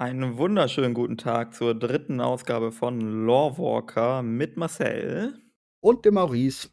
Einen wunderschönen guten Tag zur dritten Ausgabe von Lorewalker mit Marcel. Und dem Maurice.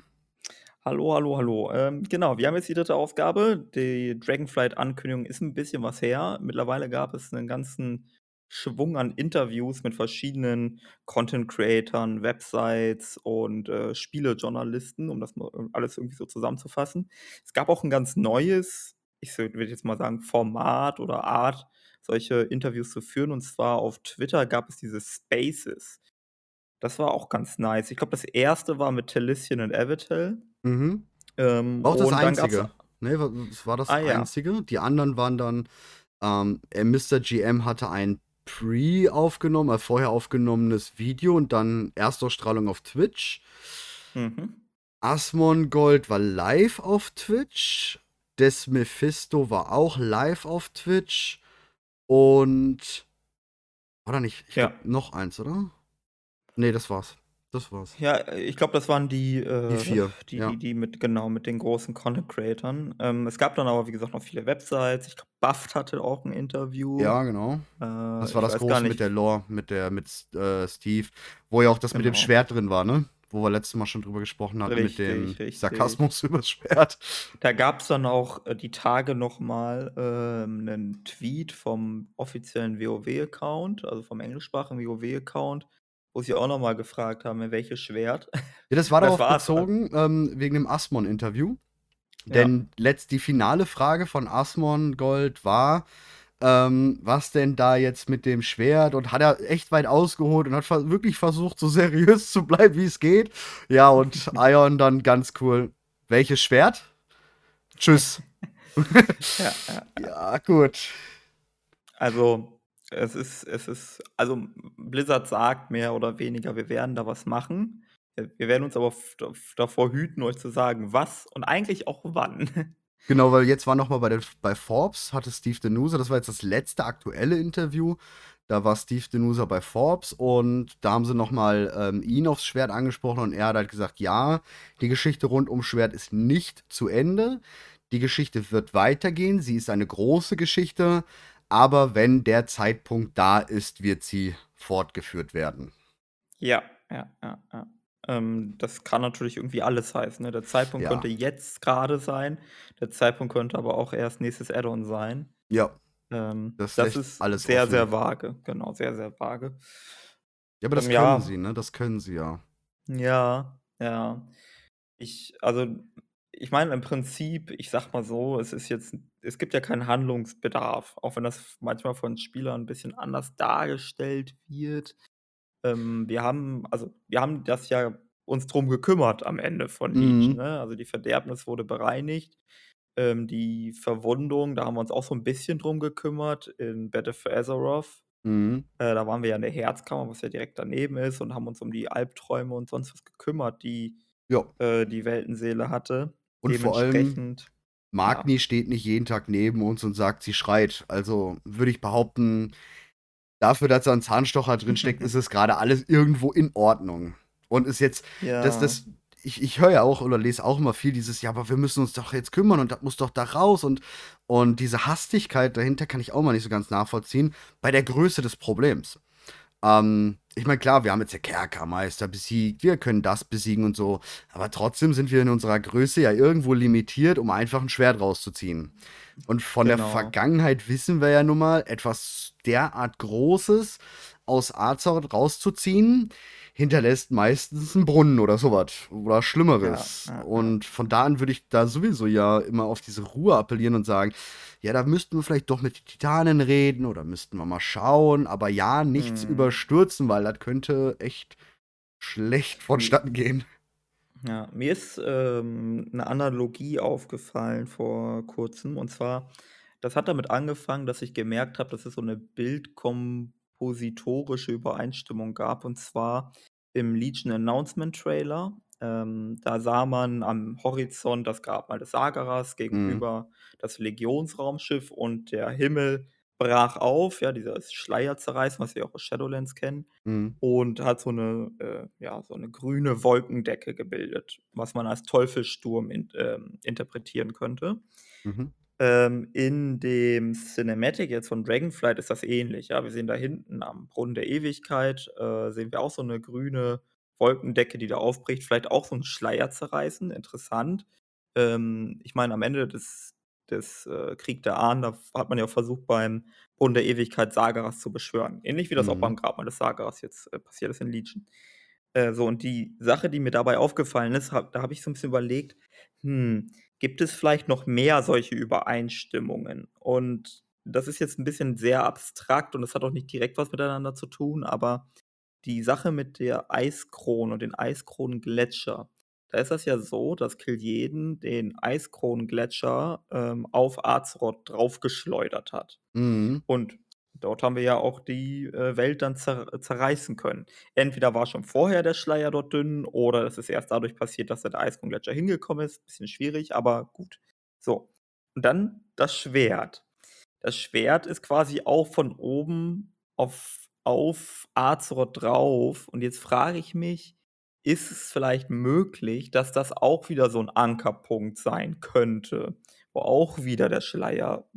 Hallo, hallo, hallo. Ähm, genau, wir haben jetzt die dritte Ausgabe. Die Dragonflight-Ankündigung ist ein bisschen was her. Mittlerweile gab es einen ganzen Schwung an Interviews mit verschiedenen Content-Creatern, Websites und äh, Spielejournalisten, um das mal alles irgendwie so zusammenzufassen. Es gab auch ein ganz neues, ich würde jetzt mal sagen, Format oder Art, solche Interviews zu führen. Und zwar auf Twitter gab es diese Spaces. Das war auch ganz nice. Ich glaube, das erste war mit Talissian und Avatel. Mhm. Ähm, Auch das einzige. Ne, war das Ah ja. einzige. Die anderen waren dann, ähm, äh, Mr. GM hatte ein Pre aufgenommen, ein vorher aufgenommenes Video und dann Erstausstrahlung auf Twitch. Mhm. Asmongold war live auf Twitch. Des Mephisto war auch live auf Twitch. Und war da nicht, ich Ja. glaub, noch eins, oder? Nee, das war's. Das war's. Ja, ich glaube, das waren die, äh, Die vier, die, ja. die, die mit, genau, mit den großen Content-Creatern. Ähm, es gab dann aber, wie gesagt, noch viele Websites. Ich glaube, Buffed hatte auch ein Interview. Ja, genau. Äh, Das war das große mit der Lore, mit der, mit äh, Steve, wo ja auch das mit dem Genau. Schwert drin war, ne? Wo wir letztes Mal schon drüber gesprochen hatten, mit dem Richtig, richtig. Sarkasmus übers Schwert. Da gab es dann auch äh, die Tage nochmal ähm, einen Tweet vom offiziellen WoW-Account, also vom englischsprachigen WoW-Account, wo sie auch nochmal gefragt haben, in welches Schwert. Ja, das war darauf bezogen, ähm, wegen dem Asmon-Interview. Ja. Denn letzt, die finale Frage von Asmon Gold war, ähm, was denn da jetzt mit dem Schwert und hat er echt weit ausgeholt und hat ver wirklich versucht, so seriös zu bleiben, wie es geht. Ja, und Ion dann ganz cool. Welches Schwert? Tschüss. Ja, ja. Ja, gut. Also, es ist, es ist, also Blizzard sagt mehr oder weniger, wir werden da was machen. Wir werden uns aber davor hüten, euch zu sagen, was und eigentlich auch wann. Genau, weil jetzt war noch mal bei, bei Forbes, hatte Steve Denusa, das war jetzt das letzte aktuelle Interview, da war Steve Denusa bei Forbes und da haben sie noch mal ähm, ihn aufs Schwert angesprochen und er hat halt gesagt, ja, die Geschichte rund um Schwert ist nicht zu Ende, die Geschichte wird weitergehen, sie ist eine große Geschichte, aber wenn der Zeitpunkt da ist, wird sie fortgeführt werden. Ja, ja, ja, ja. Ähm, das kann natürlich irgendwie alles heißen. Ne? Der Zeitpunkt Ja. könnte jetzt gerade sein, der Zeitpunkt könnte aber auch erst nächstes Add-on sein. Ja, Ähm, Das das ist alles sehr, offen. sehr vage. Genau, sehr, sehr vage. ja aber das Ähm, können ja. sie, ne? Das können sie ja. Ja, ja. Ich, also, ich meine, im Prinzip, ich sag mal so, es ist jetzt, es gibt ja keinen Handlungsbedarf, auch wenn das manchmal von Spielern ein bisschen anders dargestellt wird. Ähm, wir haben, also, wir haben das ja uns drum gekümmert am Ende von Leech, Mhm. ne? Also die Verderbnis wurde bereinigt. Ähm, die Verwundung, da haben wir uns auch so ein bisschen drum gekümmert in Battle for Azeroth. Mhm. Äh, da waren wir ja in der Herzkammer, was ja direkt daneben ist, und haben uns um die Albträume und sonst was gekümmert, die äh, die Weltenseele hatte. Und vor allem, Dementsprechend, ja. Magni steht nicht jeden Tag neben uns und sagt, sie schreit. Also würde ich behaupten, dafür, dass da ein Zahnstocher drinsteckt, ist es gerade alles irgendwo in Ordnung. Und ist jetzt, das, Ja. das, ich, ich höre ja auch oder lese auch immer viel dieses, ja, aber wir müssen uns doch jetzt kümmern und das muss doch da raus. Und, und diese Hastigkeit dahinter kann ich auch mal nicht so ganz nachvollziehen, bei der Größe des Problems. Ähm, ich meine, klar, wir haben jetzt den Kerkermeister besiegt, wir können das besiegen und so, aber trotzdem sind wir in unserer Größe ja irgendwo limitiert, um einfach ein Schwert rauszuziehen. Und von der Genau. Vergangenheit wissen wir ja nun mal, etwas derart Großes aus Azeroth rauszuziehen, hinterlässt meistens einen Brunnen oder sowas oder Schlimmeres. Ja, ja. Und von da an würde ich da sowieso ja immer auf diese Ruhe appellieren und sagen, ja, da müssten wir vielleicht doch mit den Titanen reden oder müssten wir mal schauen, aber ja, nichts Mhm. überstürzen, weil das könnte echt schlecht vonstatten gehen. Ja, mir ist ähm, eine Analogie aufgefallen vor kurzem. Und zwar, das hat damit angefangen, dass ich gemerkt habe, dass es so eine bildkompositorische Übereinstimmung gab. Und zwar im Legion Announcement Trailer. Ähm, da sah man am Horizont das Grabmal des Sagaras Mhm. gegenüber das Legionsraumschiff und der Himmel brach auf, ja, dieses Schleierzerreißen, was wir auch aus Shadowlands kennen Mhm. und hat so eine, äh, ja, so eine grüne Wolkendecke gebildet, was man als Teufelsturm in, ähm, interpretieren könnte. Mhm. Ähm, in dem Cinematic jetzt von Dragonflight ist das ähnlich, ja. Wir sehen da hinten am Brunnen der Ewigkeit, äh, sehen wir auch so 'ne grüne Wolkendecke, die da aufbricht, vielleicht auch so 'n Schleier zerreißen, interessant. Ähm, ich meine, am Ende des des, äh, Krieg der Ahnen, da hat man ja auch versucht, beim Brunnen der Ewigkeit Sargeras zu beschwören. Ähnlich wie das auch Mhm. beim Grabmal des Sargeras jetzt, äh, passiert ist in Legion. Äh, so und die Sache, die mir dabei aufgefallen ist, habe da habe ich so 'n bisschen überlegt: „Hm, gibt es vielleicht noch mehr solche Übereinstimmungen?“ Und das ist jetzt 'n bisschen sehr abstrakt und das hat auch nicht direkt was miteinander zu tun, aber die Sache mit der Eiskrone und den Eiskronengletscher, da ist das ja so, dass Kil'jaeden den Eiskronengletscher, ähm, auf Azeroth draufgeschleudert hat. Mhm. Und dort haben wir ja auch die, äh, Welt dann zer zerreißen können. Entweder war schon vorher der Schleier dort dünn oder es ist erst dadurch passiert, dass da der Eiskronengletscher hingekommen ist. Bisschen schwierig, aber gut. So, und dann das Schwert. Das Schwert ist quasi auch von oben auf auf Azeroth drauf und jetzt frage ich mich, ist es vielleicht möglich, dass das auch wieder so 'n Ankerpunkt sein könnte, wo auch wieder der Schleier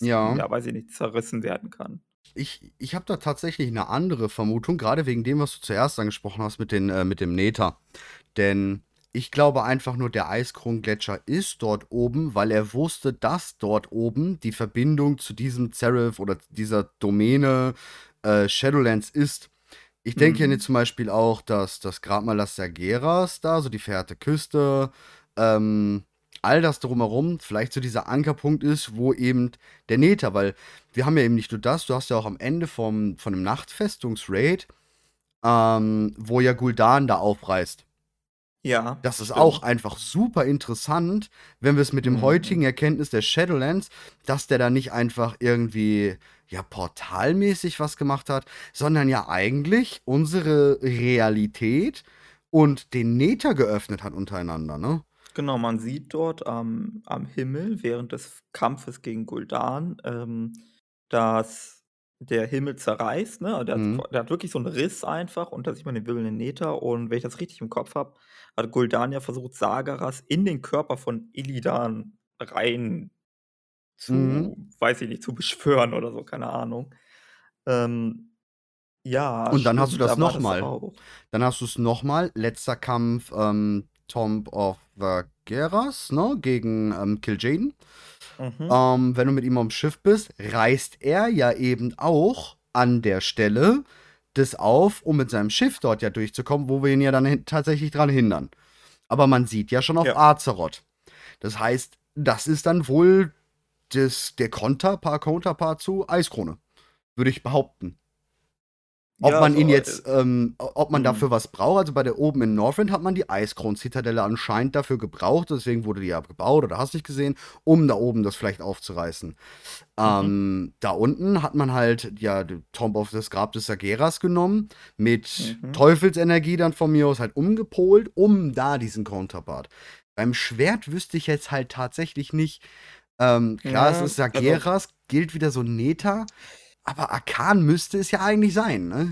Ja. ja, weiß ich nicht, zerrissen werden kann? Ich ich habe da tatsächlich 'ne andere Vermutung, grade wegen dem, was du zuerst angesprochen hast mit den äh, mit dem Nether. Denn ich glaube einfach nur, der Eiskronengletscher ist dort oben, weil er wusste, dass dort oben die Verbindung zu diesem Zeref oder dieser Domäne, äh, Shadowlands ist. Ich denke Mhm. zum Beispiel auch, dass das Grabmal Las Sargeras da, so die verehrte Küste, ähm, all das Drumherum vielleicht so dieser Ankerpunkt ist, wo eben der Nether weil wir haben ja eben nicht nur das, du hast ja auch am Ende vom von 'nem Nachtfestungs-Raid, ähm, wo ja Gul'dan da aufreißt. Ja, Das ist auch stimmt. einfach super interessant, wenn wir es mit dem Mhm. heutigen Erkenntnis der Shadowlands dass der da nicht einfach irgendwie, ja, portalmäßig was gemacht hat, sondern ja eigentlich unsere Realität und den Nether geöffnet hat untereinander, ne? Genau, man sieht dort am am Himmel während des Kampfes gegen Gul'dan, ähm, dass der Himmel zerreißt, ne? Der hat Mhm. qua der hat wirklich so 'n Riss einfach und da sieht man den wirbelnden Nether und wenn ich das richtig im Kopf habe, hat Gul'dan ja versucht, Sargeras in den Körper von Illidan rein Mhm. zu weiß ich nicht, zu beschwören oder so, keine Ahnung. Ähm, ja, Und dann hast du stimmt, das da war das mal. auch. Dann hast du's noch mal, letzter Kampf, ähm, Tomb of Vargeras, ne, gegen, ähm, Kil'jaeden. Mhm. Ähm, wenn du mit ihm aufm Schiff bist, reißt er ja eben auch an der Stelle das auf, um mit seinem Schiff dort ja durchzukommen, wo wir ihn ja dann tatsächlich dran hindern. Aber man sieht ja schon auf Ja. Azeroth. Das heißt, das ist dann wohl das der Konterpart Counterpart zu Eiskrone, würde ich behaupten. Ob Ja, man ihn so, äh jetzt, ähm ob man dafür mhm. was braucht also, bei der oben in Northrend hat man die Eiskronen-Zitadelle anscheinend dafür gebraucht, deswegen wurde die ja gebaut oder hast nicht gesehen, um da oben das vielleicht aufzureißen. Mhm. Ähm, da unten hat man halt, ja, Tomb of das Grab des Sargeras genommen, mit Mhm. Teufelsenergie dann von mir aus halt umgepolt, um da diesen Counterpart. Beim Schwert wüsste ich jetzt halt tatsächlich nicht ähm, klar, es Ja, ist also Sargeras, gilt wieder so Nether, aber Arkan müsste es ja eigentlich sein, ne?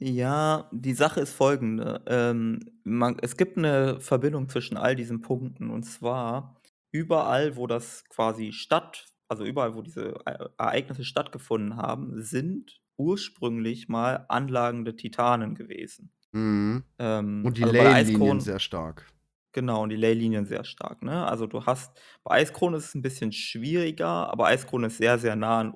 Ja, die Sache ist folgende, ähm, man es gibt 'ne Verbindung zwischen all diesen Punkten und zwar überall, wo das quasi statt also, überall, wo diese E Ereignisse stattgefunden haben, sind ursprünglich mal Anlagen der Titanen gewesen. Mhm. Ähm, Und die also, Leylinien sehr stark. genau, und die Leylinien sehr stark, ne? Also, du hast bei Eiskrone ist es 'n bisschen schwieriger, aber Eiskrone ist sehr, sehr nah an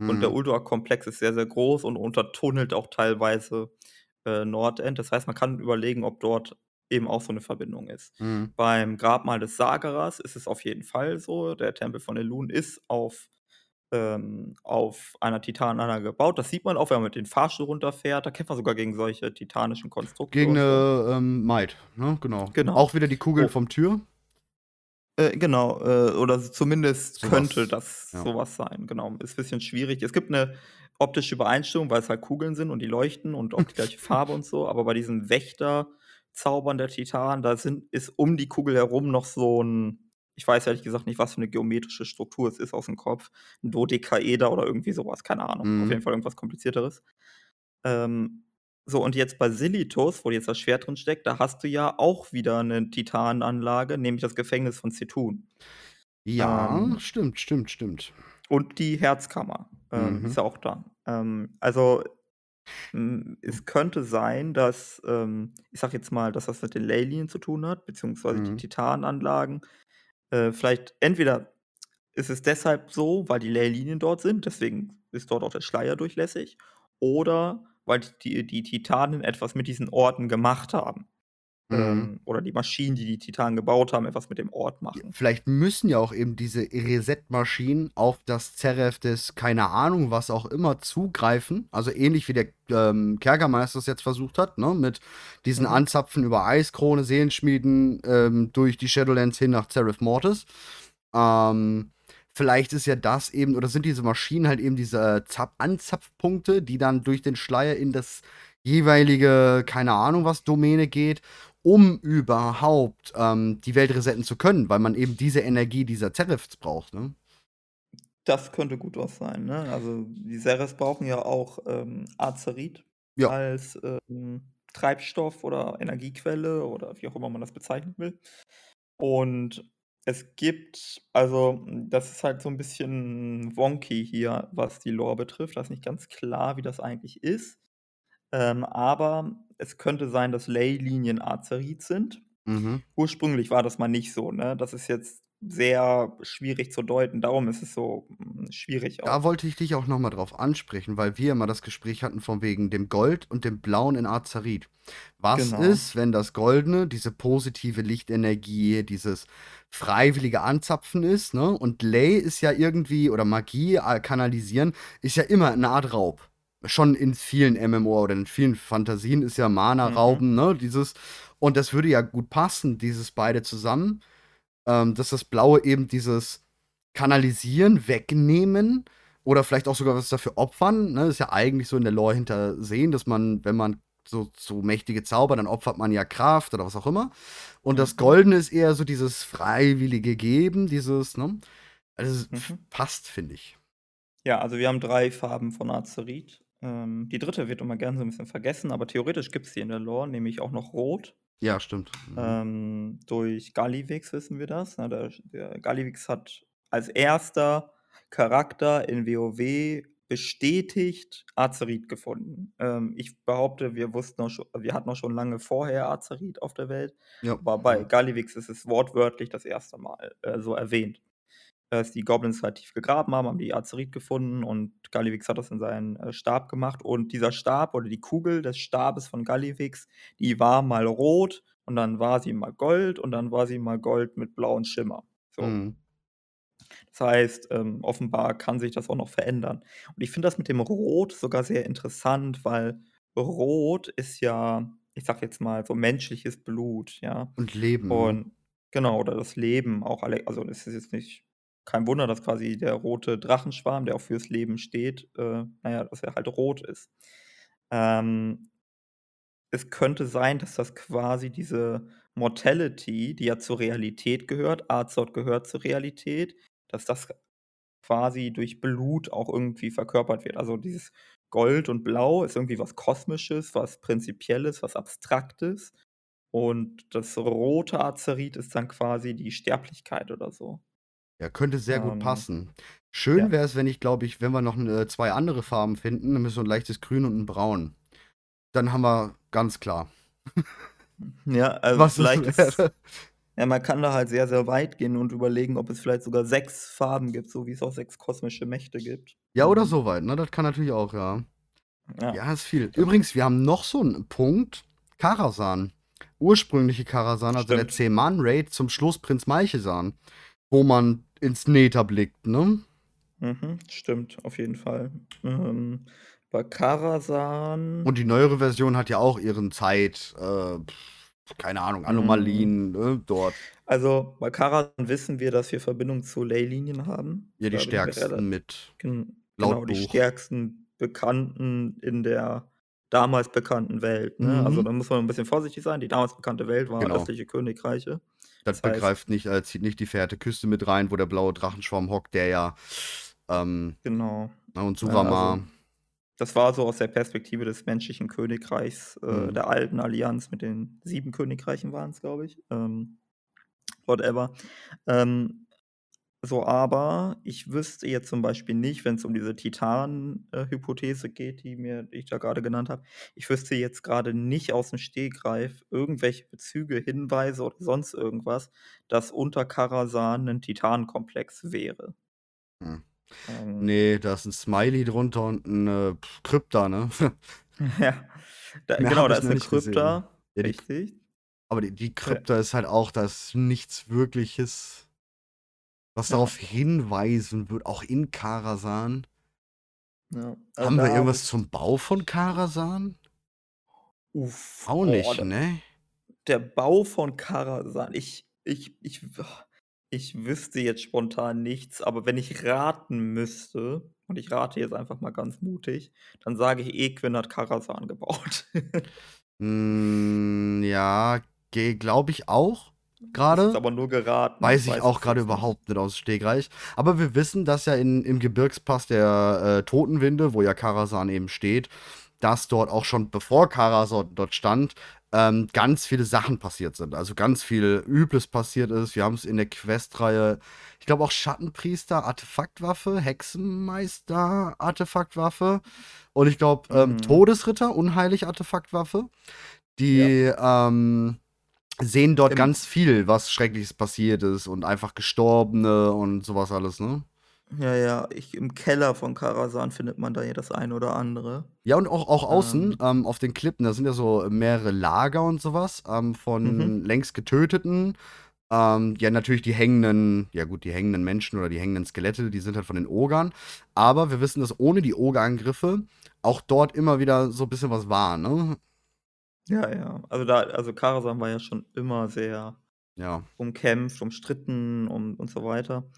Ulduar. Und der Mhm. Ulduar-Komplex ist sehr, sehr groß und untertunnelt auch teilweise, äh, Nordend. Das heißt, man kann überlegen, ob dort eben auch so 'ne Verbindung ist. Mhm. Beim Grabmal des Sargeras ist es auf jeden Fall so. Der Tempel von Elun ist auf ähm, auf einer Titanenanlage gebaut. Das sieht man auch, wenn man mit dem Fahrstuhl runterfährt. Da kämpft man sogar gegen solche titanischen Konstrukte Gegen und so. 'ne, ähm, Might, ne? Genau. Genau. Auch wieder die Kugeln O vom Tür? Äh, genau, äh, oder zumindest So könnte was, das ja. so was sein, genau. Ist bisschen schwierig. Es gibt 'ne optische Übereinstimmung, weil's halt Kugeln sind und die leuchten und auch die gleiche Farbe und so, aber bei diesen Wächterzaubern der Titanen, da sind ist um die Kugel herum noch so 'n ich weiß ehrlich gesagt nicht, was für 'ne geometrische Struktur es ist aus'm Kopf. 'N Dodekaeder oder irgendwie so was, keine Ahnung. Auf Mhm. jeden Fall irgendwas Komplizierteres. Ähm, so und jetzt bei Silithos, wo jetzt das Schwert drin steckt, da hast du ja auch wieder 'ne Titanenanlage, nämlich das Gefängnis von Zetun. Ja, Ähm stimmt, stimmt, stimmt. und die Herzkammer, ähm, ist Mhm. ja auch da. Ähm, also, es könnte sein, dass, ähm ich sage jetzt mal, dass das mit den Leylinien zu tun hat, beziehungsweise die Mhm. Titananlagen. Äh, vielleicht entweder ist es deshalb so, weil die Leylinien dort sind, deswegen ist dort auch der Schleier durchlässig, oder weil die die Titanen etwas mit diesen Orten gemacht haben, Mhm. ähm, oder die Maschinen, die die Titanen gebaut haben, etwas mit dem Ort machen. vielleicht müssen ja auch eben diese Reset-Maschinen auf das Zeref des keine Ahnung, was auch immer, zugreifen. Also, ähnlich wie der, ähm, Kerkermeister es jetzt versucht hat, ne, mit diesen Mhm. Anzapfen über Eiskrone, Seelenschmieden, ähm, durch die Shadowlands hin nach Zeref Mortis. Ähm, vielleicht ist ja das eben oder sind diese Maschinen halt eben diese Zap Anzapfpunkte, die dann durch den Schleier in das jeweilige, keine Ahnung was, Domäne geht, um überhaupt, ähm, die Welt resetten zu können, weil man eben diese Energie dieser Zerefs braucht, ne? Das könnte gut was sein, ne? Also, die Zerefs brauchen ja auch, ähm, Azerit Ja. als, ähm, Treibstoff oder Energiequelle oder wie auch immer man das bezeichnen will. Und es gibt also, hm, das ist halt so 'n bisschen wonky hier, was die Lore betrifft. Da ist nicht ganz klar, wie das eigentlich ist. Ähm, aber es könnte sein, dass Leylinien Azerit sind. Mhm. Ursprünglich war das mal nicht so, ne? Das ist jetzt sehr schwierig zu deuten. Darum ist es so, hm, schwierig Da auch. wollte ich dich auch noch mal drauf ansprechen, weil wir immer das Gespräch hatten von wegen dem Gold und dem Blauen in Azerit. Was Genau. ist, wenn das Goldene diese positive Lichtenergie, dieses freiwillige Anzapfen ist, ne? Und Ley ist ja irgendwie oder Magie, äh, kanalisieren, ist ja immer 'ne Art Raub. Schon in vielen MMO oder in vielen Fantasien ist ja Mana Mhm. rauben, ne, dieses und das würde ja gut passen, dieses beide zusammen, ähm, dass das Blaue eben dieses Kanalisieren, Wegnehmen oder vielleicht auch sogar was dafür opfern, ne? Ist ja eigentlich so in der Lore hintersehen, dass man, wenn man so so mächtige Zauber, dann opfert man ja Kraft oder was auch immer. Und das Mhm. Goldene ist eher so dieses freiwillige Geben, dieses, ne? Also, es Mhm. passt, finde ich. Ja, also, wir haben 3 Farben von Azerit. Ähm, die 3. wird immer gern so 'n bisschen vergessen, aber theoretisch gibt's die in der Lore, nämlich auch noch Rot. Ja, stimmt. Mhm. Ähm, durch Gallywix wissen wir das, ne? Der der Gallywix hat als 1. Charakter in WoW bestätigt Azerit gefunden. Ähm, ich behaupte, wir wussten auch scho wir hatten auch schon lange vorher Azerit auf der Welt, Ja, aber bei ja. Gallywix ist es wortwörtlich das 1. Mal, äh, so erwähnt. Als die Goblins halt tief gegraben haben, haben die Azerit gefunden und Gallywix hat das in seinen, äh, Stab gemacht. Und dieser Stab oder die Kugel des Stabes von Gallywix, die war mal rot und dann war sie mal Gold und dann war sie mal Gold mit blauem Schimmer, so. Mhm. Das heißt, ähm, offenbar kann sich das auch noch verändern. Und ich finde das mit dem Rot sogar sehr interessant, weil Rot ist ja, ich sage jetzt mal, so menschliches Blut, ja? Und Leben, ne? Und genau, oder das Leben auch alle also, es ist jetzt nicht kein Wunder, dass quasi der rote Drachenschwarm, der auch fürs Leben steht, äh, na ja, dass er halt rot ist. Ähm es könnte sein, dass das quasi diese Mortality, die ja zur Realität gehört Azeroth gehört zur Realität, dass das quasi durch Blut auch irgendwie verkörpert wird. Also, dieses Gold und Blau ist irgendwie was Kosmisches, was Prinzipielles, was Abstraktes. Und das rote Azerit ist dann quasi die Sterblichkeit oder so. Ja, könnte sehr gut Ähm, passen. Schön ja. wäre es, wenn ich glaube ich, wenn wir noch 'n äh, 2 andere Farben finden, nämlich so 'n leichtes Grün und 'n Braun. Dann haben wir ganz klar Ja, also, was vielleicht ist ja, man kann da halt sehr, sehr weit gehen und überlegen, ob es vielleicht sogar 6 Farben gibt, so wie es auch 6 kosmische Mächte gibt. Ja, oder Ähm so weit, ne? Das kann natürlich auch, ja. Ja. Ja, ist viel. Übrigens, wir haben noch so 'n Punkt, Karasan. Ursprüngliche Karasan, also der Stimmt. 10-Mann-Raid zum Schluss Prinz Malchesan, wo man ins Nether blickt, ne? Mhm, stimmt, auf jeden Fall. Ähm, bei Karasan Und die neuere Version hat ja auch ihren Zeit äh, keine Ahnung, Mhm. Anomalien, ne, dort. Also, bei Karasan wissen wir, dass wir Verbindung zu Leylinien haben. Ja, die Da stärksten mit gen laut genau, die Buch. stärksten Bekannten in der damals bekannten Welt, ne? Also, Mhm. da muss man 'n bisschen vorsichtig sein. Die damals bekannte Welt war Genau. östliche Königreiche. Das Das heißt begreift nicht äh, zieht nicht die Verehrte Küste mit rein, wo der blaue Drachenschwarm hockt, der ja, ähm Genau. und Ja, also, das war so aus der Perspektive des menschlichen Königreichs, äh, Mhm. der alten Allianz mit den 7 Königreichen waren's, glaube ich. Ähm, whatever. Ähm, So, aber ich wüsste jetzt zum Beispiel nicht, wenn's um diese Titan äh, Hypothese geht, die mir die ich da grade genannt habe. Ich wüsste jetzt grade nicht aus'm Stegreif irgendwelche Bezüge, Hinweise oder sonst irgendwas, dass unter Karasan 'nen Titanenkomplex wäre. Hm. Ähm. Ne, da ist 'n Smiley drunter und äh, Krypta, ne? Ja, da genau, da ist 'ne gesehen. Krypta, Ja, richtig. aber die die Krypta ist halt auch da ist nichts Wirkliches was Ja. darauf hinweisen würde, auch in Karasan. Ja, also Haben wir irgendwas zum Bau von Karasan? Uff, Auch oh, nicht, da ne? der Bau von Karasan. Ich ich ich ich wüsste jetzt spontan nichts, aber wenn ich raten müsste, und ich rate jetzt einfach mal ganz mutig, dann sage ich, Equin hat Karasan gebaut. Hm, ja, glaube ich auch Das ist aber nur geraten, Weiß ich weiß auch es nicht. überhaupt nicht aus'm Stegreif. Aber wir wissen, dass ja in im Gebirgspass der, äh, Totenwinde, wo ja Karasan eben steht, dass dort auch schon bevor Karasan dort stand, ähm, ganz viele Sachen passiert sind. Also, ganz viel Übles passiert ist. Wir haben's in der Questreihe ich glaube auch Schattenpriester, Artefaktwaffe, Hexenmeister, Artefaktwaffe und ich glaube, ähm, Mhm. Todesritter, unheilig Artefaktwaffe. Die, Ja. ähm, sehen dort Im ganz viel, was Schreckliches passiert ist und einfach Gestorbene und so was alles, ne? Ja, ja, ich im Keller von Karasan findet man da ja das ein oder andere. Ja, und auch auch außen, Ähm. ähm, auf den Klippen, da sind ja so mehrere Lager und so was, ähm, von Mhm. längst Getöteten. Ähm, ja, natürlich die hängenden ja gut, die hängenden Menschen oder die hängenden Skelette, die sind halt von den Ogern. Aber wir wissen, dass ohne die Ogerangriffe auch dort immer wieder so bisschen was war, ne? Ja, ja. Also, da also, Karasan war ja schon immer sehr Ja. umkämpft, umstritten und und so weiter.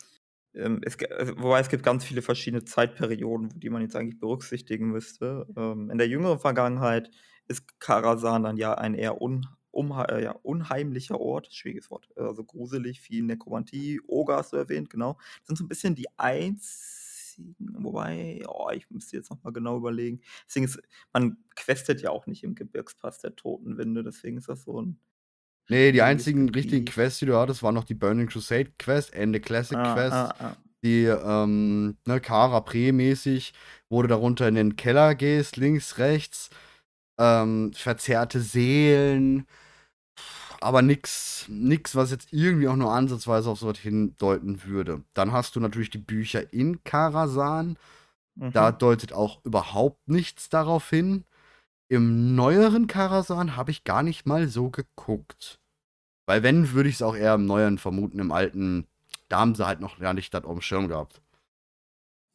Ähm, es also, wobei es gibt ganz viele verschiedene Zeitperioden, die man jetzt eigentlich berücksichtigen müsste. Ähm, in der jüngeren Vergangenheit ist Karasan dann ja ein eher un umhei äh, ja, unheimlicher Ort, schwieriges Wort, also, gruselig, viel Nekromantie, du erwähnt, genau. Das sind so 'n bisschen die einzigen wobei, oh, ich müsste jetzt noch mal genau überlegen. Deswegen ist man questet ja auch nicht im Gebirgspass der Totenwinde, deswegen ist das so 'n Ne, die einzigen richtigen. Quests, die du hattest, waren noch die Burning Crusade Quest, Ende Classic Ah, Quest, ah, ah. die, ähm, ne, Kara Pre-mäßig, wo du da runter in den Keller gehst, links, rechts, ähm, verzerrte Seelen, aber nix nix, was jetzt irgendwie auch nur ansatzweise auf so was hindeuten würde. Dann hast du natürlich die Bücher in Karasan. Da Mhm. deutet auch überhaupt nichts darauf hin. Im neueren Karasan habe ich gar nicht mal so geguckt. Weil wenn, würde ich's auch eher im Neueren vermuten, im Alten, da haben sie halt noch gar nicht das auf'm Schirm gehabt.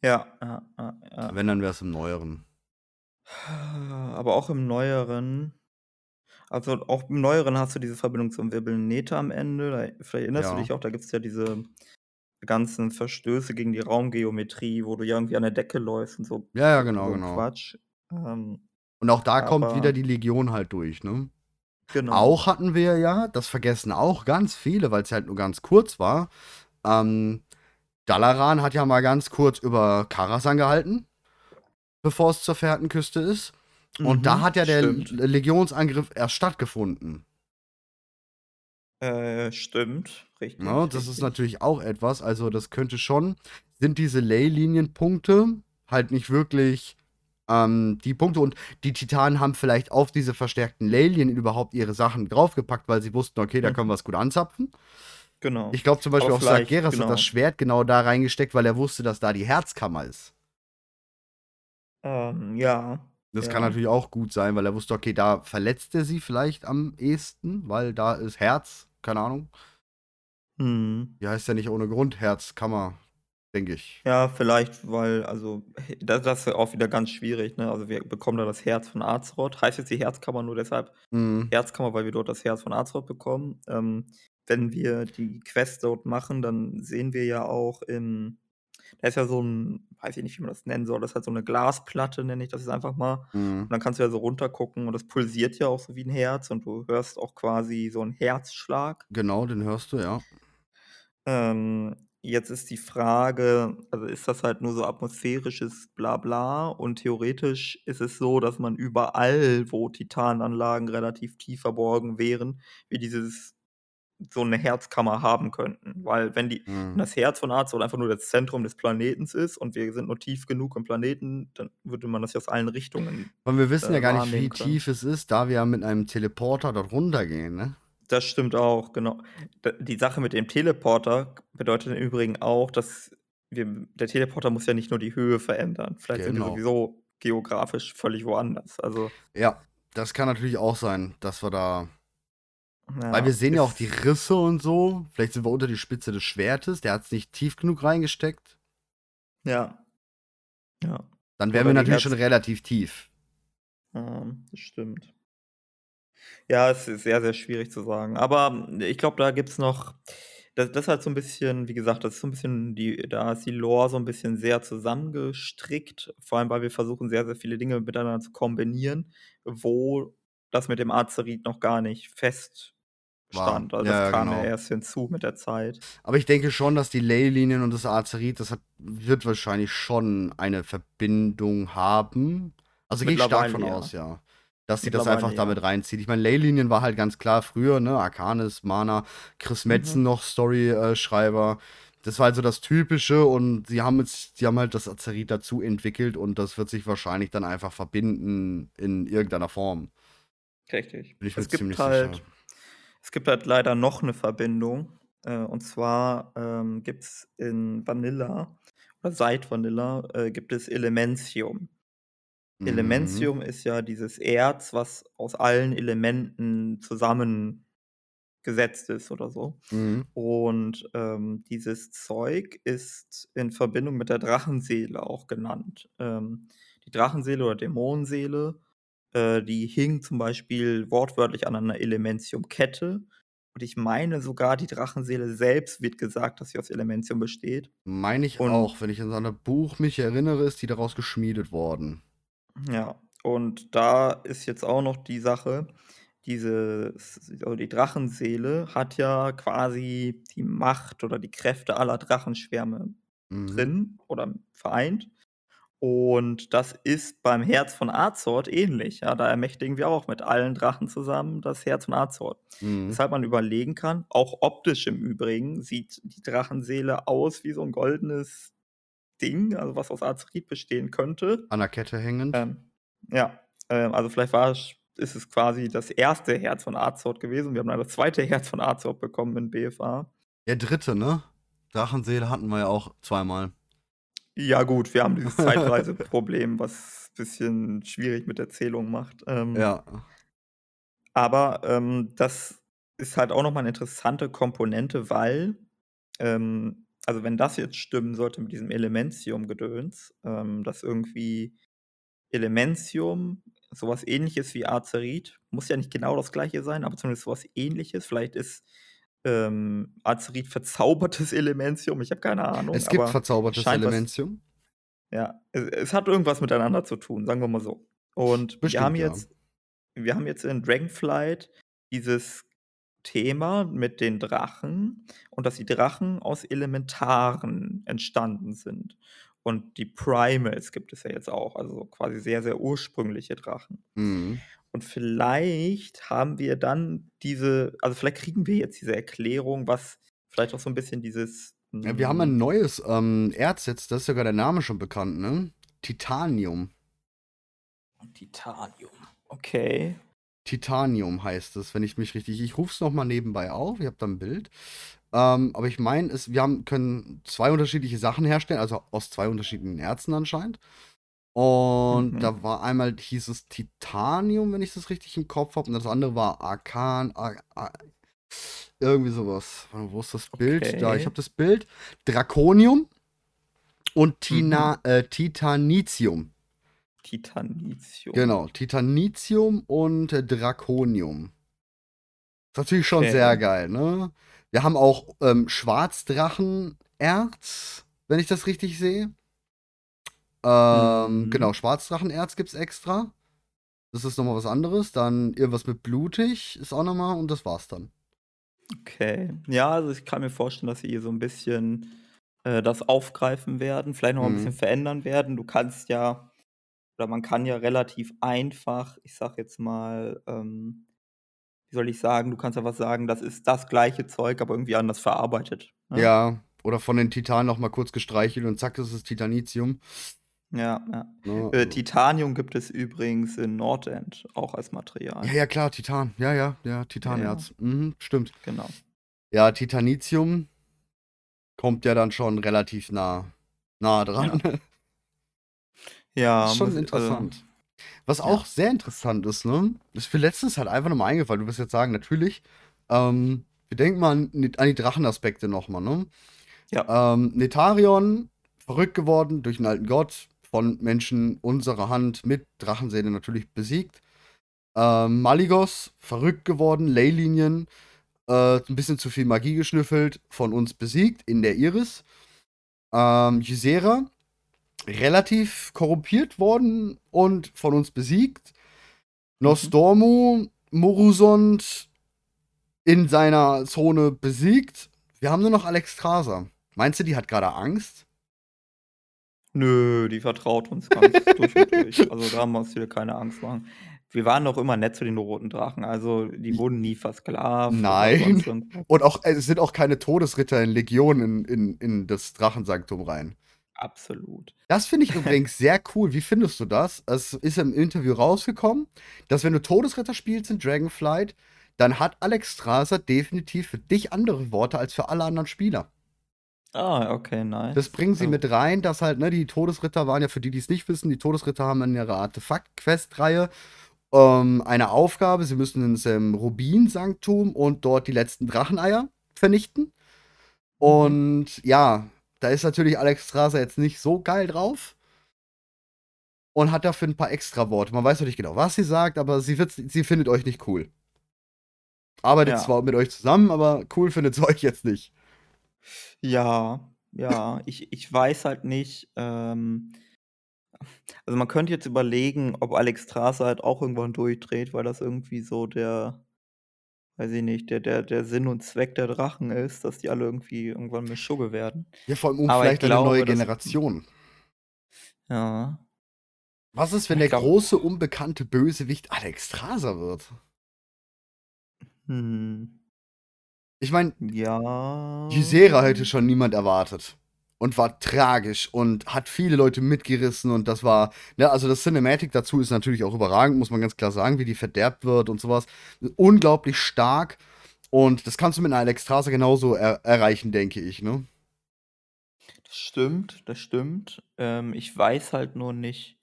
Ja, ja, ja, ja. Wenn, dann wär's im Neueren. Aber auch im Neueren also, auch im Neueren hast du diese Verbindung zum Wirbelnden Nether am Ende. Da vielleicht erinnerst du Ja. dich auch, da gibt's ja diese ganzen Verstöße gegen die Raumgeometrie, wo du ja irgendwie an der Decke läufst und so Ja, ja, genau, so genau. Quatsch. Ähm, Und auch da kommt wieder die Legion halt durch, ne? Genau. Auch hatten wir ja, das vergessen auch ganz viele, weil's halt nur ganz kurz war, ähm, Dalaran hat ja mal ganz kurz über Karasan gehalten, bevor es zur Verhärtenküste ist. Und da Mhm, hat ja der stimmt. Legionsangriff erst stattgefunden. Äh, stimmt. Ne, Richtig, das ist richtig. natürlich auch etwas also, das könnte schon sind diese Leylinienpunkte halt nicht wirklich, ähm, die Punkte und die Titanen haben vielleicht auf diese verstärkten Leylinien überhaupt ihre Sachen draufgepackt, weil sie wussten: „Okay, da können Mhm. wir's gut anzapfen.“ Genau. Ich glaube zum Beispiel auch Sargeras hat genau. das Schwert genau da reingesteckt, weil er wusste, dass da die Herzkammer ist. Ähm, ja, Das kann ja. natürlich auch gut sein, weil er wusste: „Okay, da verletzt er sie vielleicht am ehesten, weil da ist Herz“, keine Ahnung. Mhm. Die heißt ja nicht ohne Grund Herzkammer, denke ich. Ja, vielleicht, weil also, he da das ist ja auch wieder ganz schwierig, ne? Also, wir bekommen da das Herz von Azeroth. Heißt jetzt die Herzkammer nur deshalb Mhm. Herzkammer, weil wir dort das Herz von Azeroth bekommen. Ähm, wenn wir die Quest dort machen, dann sehen wir ja auch im da ist ja so 'n weiß ich nicht, wie man das nennen soll, das ist halt so 'ne Glasplatte, nenne ich das jetzt einfach mal. Und Mhm. dann kannst du ja so runtergucken und das pulsiert ja auch so wie 'n Herz und du hörst auch quasi so 'n Herzschlag. Genau, den hörst du, ja. Ähm, jetzt ist die Frage also, ist das halt nur so atmosphärisches Blabla und theoretisch ist es so, dass man überall, wo Titananlagen relativ tief verborgen wären, wie dieses so eine Herzkammer haben könnten. Weil wenn die Mhm. das Herz von Azeroth einfach nur das Zentrum des Planetens ist und wir sind nur tief genug im Planeten, dann würde man das ja aus allen Richtungen Und wir wissen äh, ja gar nicht, wie können. tief es ist, da wir ja mit einem Teleporter dort runtergehen, ne? Das stimmt auch, genau. Die Sache mit dem Teleporter bedeutet im Übrigen auch, dass wir der Teleporter muss ja nicht nur die Höhe verändern. Vielleicht sind wir Genau. sowieso geografisch völlig woanders. Also, Ja, das kann natürlich auch sein, dass wir da weil ja, wir sehen ja auch die Risse und so. Vielleicht sind wir unter die Spitze des Schwertes. Der hat es nicht tief genug reingesteckt. ja. Ja, Dann wären oder wir natürlich schon relativ tief. ähm, das stimmt. Ja, es ist sehr, sehr schwierig zu sagen. Aber ich glaube, da gibt's noch das das ist halt so 'n bisschen wie gesagt, das ist so 'n bisschen die da ist die Lore so 'n bisschen sehr zusammengestrickt, vor allem, weil wir versuchen, sehr, sehr viele Dinge miteinander zu kombinieren, wo das mit dem Azerit noch gar nicht War. feststand. Also, das Ja, ja, kam ja genau. erst hinzu mit der Zeit. Aber ich denke schon, dass die Leylinien und das Azerit, das hat wird wahrscheinlich schon eine Verbindung haben. Also, gehe ich stark von Mittlerweile aus, ja. ja. Dass sie das einfach Mittlerweile damit ja. reinzieht. Ich meine, Leylinien war halt ganz klar früher, ne? Arcanis, Mana, Chris Metzen Mhm. noch Story äh, Schreiber. Das war halt so das Typische und sie haben jetzt sie haben halt das Azerit dazu entwickelt und das wird sich wahrscheinlich dann einfach verbinden in irgendeiner Form. Richtig. Bin ich mir Es gibt ziemlich halt sicher. Es gibt halt leider noch 'ne Verbindung, äh, und zwar, ähm, gibt's in Vanilla oder seit Vanilla, äh, gibt es Elementium. Mhm. Elementium ist ja dieses Erz, was aus allen Elementen zusammengesetzt ist oder so. Mhm. Und, ähm, dieses Zeug ist in Verbindung mit der Drachenseele auch genannt. Ähm, die Drachenseele oder Dämonenseele, äh, die hing zum Beispiel wortwörtlich an einer Elementium-Kette. Und ich meine sogar, die Drachenseele selbst wird gesagt, dass sie aus Elementium besteht. Meine ich Und auch. Wenn ich an so 'ne Buch mich erinnere, ist die daraus geschmiedet worden. Ja, und da ist jetzt auch noch die Sache, dieses also, die Drachenseele hat ja quasi die Macht oder die Kräfte aller Drachenschwärme Mhm. drin oder vereint. Und das ist beim Herz von Azeroth ähnlich, ja? Da ermächtigen wir auch mit allen Drachen zusammen das Herz von Azeroth. Mhm. Weshalb man überlegen kann, auch optisch im Übrigen sieht die Drachenseele aus wie so 'n goldenes Ding, also, was aus Azerit bestehen könnte. An 'ner Kette hängend. Ähm, ja, ähm, also, vielleicht war es ist es quasi das erste Herz von Azeroth gewesen. Wir haben dann das zweite Herz von Azeroth bekommen in BFA. Der dritte, ne? Drachenseele hatten wir ja auch zweimal. Ja gut, wir haben dieses Zeitreiseproblem, was bisschen schwierig mit der Zählung macht. Ähm Ja. aber, ähm, das ist halt auch noch mal 'ne interessante Komponente, weil, ähm also, wenn das jetzt stimmen sollte mit diesem Elementium-Gedöns, ähm, dass irgendwie Elementium so was Ähnliches wie Azerit muss ja nicht genau das Gleiche sein, aber zumindest so was Ähnliches. Vielleicht ist, ähm, Azerit verzaubertes Elementium, ich habe keine Ahnung, Es gibt verzaubertes was Elementium. ja, es es hat irgendwas miteinander zu tun, sagen wir mal so. Und wir haben Bestimmt, ja. jetzt wir haben jetzt in Dragonflight dieses Thema mit den Drachen und dass die Drachen aus Elementaren entstanden sind. Und die Primals gibt es ja jetzt auch, also, quasi sehr, sehr ursprüngliche Drachen. Mhm. Und vielleicht haben wir dann diese also, vielleicht kriegen wir jetzt diese Erklärung, was vielleicht auch so 'n bisschen dieses, Ja, wir haben ein hm neues, ähm, Erz jetzt, da ist sogar der Name schon bekannt, ne? Titanium. Titanium, okay. Titanium heißt es, wenn ich mich richtig ich rufe es noch mal nebenbei auf, ich habe da 'n Bild. Ähm, aber ich meine, wir haben können 2 unterschiedliche Sachen herstellen, also, aus 2 unterschiedlichen Erzen anscheinend. Und Mhm. da war einmal hieß es Titanium, wenn ich das richtig im Kopf habe, und das andere war Arkan A A irgendwie so was. Warte, wo ist das Bild? Da, ich Okay. habe das Bild. Drakonium und Tina Mhm. äh, Titanitium. Titanitium. Genau, Titanitium und, äh, Drakonium. Ist natürlich schon sehr Okay. geil, ne? Wir haben auch, ähm, Schwarzdrachenerz, wenn ich das richtig sehe. Ähm, genau, Mhm. Schwarzdrachenerz gibt's extra. Das ist noch mal was anderes. Dann irgendwas mit blutig ist auch noch mal und das war's dann. Okay. Ja, also, ich kann mir vorstellen, dass sie hier so 'n bisschen, äh, das aufgreifen werden, vielleicht noch mal 'n bisschen Mhm. verändern werden. Du kannst ja oder man kann ja relativ einfach, ich sage jetzt mal, ähm, wie soll ich sagen, du kannst einfach sagen, das ist das gleiche Zeug, aber irgendwie anders verarbeitet, ne? Ja, oder von den Titanen noch mal kurz gestreichelt und zack, ist es Titanitium. Ja, ja. Ne, Äh, also Titanium gibt es übrigens in Nordend auch als Ja, Material. ja, klar, Titan. Ja, ja, ja, Ja. Titanerz. Mhm, stimmt. Genau. Ja, Titanitium kommt ja dann schon relativ nah nah dran. Ja. Ja, schon muss also interessant. Was ja. auch sehr interessant ist, ne, ist mir letztens halt einfach noch mal eingefallen. Du wirst jetzt sagen, natürlich, ähm, wir denken mal an die an die Drachenaspekte noch mal, ne? Ja. Ähm, Netarion, verrückt geworden durch 'n alten Gott, von Menschen unserer Hand mit Drachenseele natürlich besiegt. Ähm, Malygos, verrückt geworden, Leylinien, äh, 'n bisschen zu viel Magie geschnüffelt, von uns besiegt in der Iris. Ähm, Ysera, relativ korrumpiert worden und von uns besiegt. Nostormu, Morusond in seiner Zone besiegt. Wir haben nur noch Alexstrasza. Meinst du, die hat grade Angst? Nö, die vertraut uns ganz durch und durch. Also, da musst du dir keine Angst machen. Wir waren doch immer nett zu den roten Drachen, also, die wurden nie versklavt Nein. Und auch es sind auch keine Todesritter in Legion in in in das Drachensanktum rein. Absolut. Das finde ich übrigens sehr cool. Wie findest du das? Es ist im Interview rausgekommen, dass wenn du Todesritter spielst in Dragonflight, dann hat Alexstrasza definitiv für dich andere Worte als für alle anderen Spieler. Ah, okay, Das nice. bringen sie Also mit rein, dass halt, ne, die Todesritter waren ja für die, die's nicht wissen, die Todesritter haben in ihrer Artefakt-Quest-Reihe, ähm, eine Aufgabe. Sie müssen ins, ähm, Rubin-Sanktum und dort die letzten Dracheneier vernichten. Mhm. Und ja, da ist natürlich Alexstrasza jetzt nicht so geil drauf und hat dafür 'n paar Extraworte. Man weiß noch nicht genau, was sie sagt, aber sie wird sie findet euch nicht cool. Arbeitet Ja. zwar mit euch zusammen, aber cool findet sie euch jetzt nicht. Ja, ja. Ich ich weiß halt nicht, ähm also, man könnte jetzt überlegen, ob Alexstrasza halt auch irgendwann durchdreht, weil das irgendwie so der weiß ich nicht, der der der Sinn und Zweck der Drachen ist, dass die alle irgendwie irgendwann Meschugge werden. Ja, vor allem um Aber ich vielleicht eine neue glaube, das Generation. Ja. Was ist, wenn Ich der glaube große, unbekannte Bösewicht Alexstrasza wird? Hm. Ich meine Ja. Ysera hätte schon niemand erwartet und war tragisch und hat viele Leute mitgerissen und das war ne, also das Cinematic dazu ist natürlich auch überragend, muss man ganz klar sagen, wie die verderbt wird und so was. Unglaublich stark und das kannst du mit 'ner Alexstrasza genauso er erreichen, denke ich, ne? Das stimmt, das stimmt. Ähm, ich weiß halt nur nicht,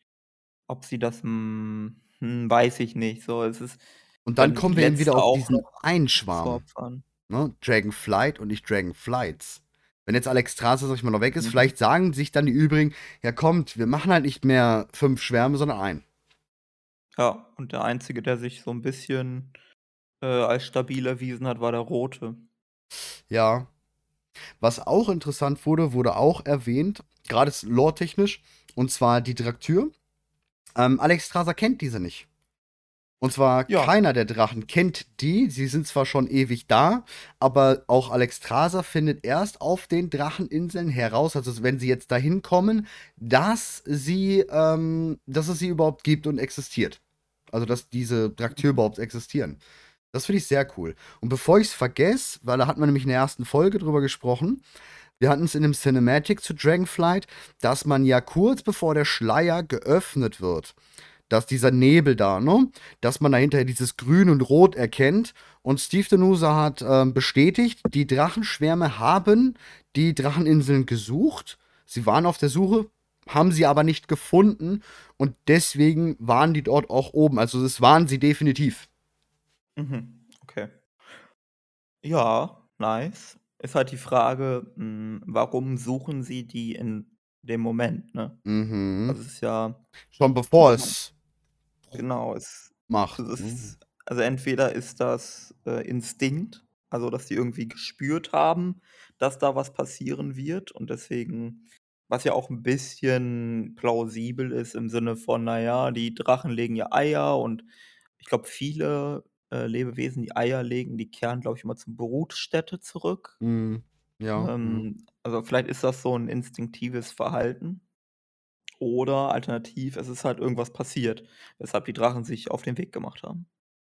ob sie das hm, weiß ich nicht. So, es ist Und dann dann kommen wir eben wieder auf diesen Einschwarm, opfern. Ne? Dragonflight und nicht Dragonflights. Wenn jetzt Alexstrasza, sage ich mal, noch weg ist, Mhm. vielleicht sagen sich dann die übrigen: „Ja, kommt, wir machen halt nicht mehr 5 Schwärme, sondern einen.“ Ja, und der Einzige, der sich so 'n bisschen, äh, als stabil erwiesen hat, war der Rote. Ja. Was auch interessant wurde, wurde auch erwähnt, grade s lore-technisch, und zwar die Draktür. Ähm, Alexstrasza kennt diese nicht. Und zwar Ja. keiner der Drachen kennt die. Sie sind zwar schon ewig da, aber auch Alexstrasza findet erst auf den Dracheninseln heraus, also wenn sie jetzt dahin kommen, dass sie ähm, dass es sie überhaupt gibt und existiert. Also, dass diese Draktür überhaupt existieren. Das finde ich sehr cool. Und bevor ich's vergesse, weil da hatten wir nämlich in der ersten Folge drüber gesprochen. Wir hatten's in dem Cinematic zu Dragonflight, dass man ja kurz bevor der Schleier geöffnet wird, dass dieser Nebel da, ne, dass man dahinter dieses Grün und Rot erkennt. Und Steve Danusa hat, ähm, bestätigt, die Drachenschwärme haben die Dracheninseln gesucht. Sie waren auf der Suche, haben sie aber nicht gefunden und deswegen waren die dort auch oben. Also, das waren sie definitiv. Mhm, okay. Ja, nice. Ist halt die Frage, hm, warum suchen sie die in dem Moment, ne? Mhm. Also, es ist ja Schon bevor es Genau, es macht, es ne? ist also, entweder ist das, äh, Instinkt, also, dass die irgendwie gespürt haben, dass da was passieren wird und deswegen was ja auch 'n bisschen plausibel ist im Sinne von, na ja, die Drachen legen ja Eier und ich glaube, viele, äh, Lebewesen, die Eier legen, die kehren, glaube ich, immer zur Brutstätte zurück. Mhm. Ja. Ähm, also, vielleicht ist das so 'n instinktives Verhalten. Oder alternativ, es ist halt irgendwas passiert, weshalb die Drachen sich auf den Weg gemacht haben.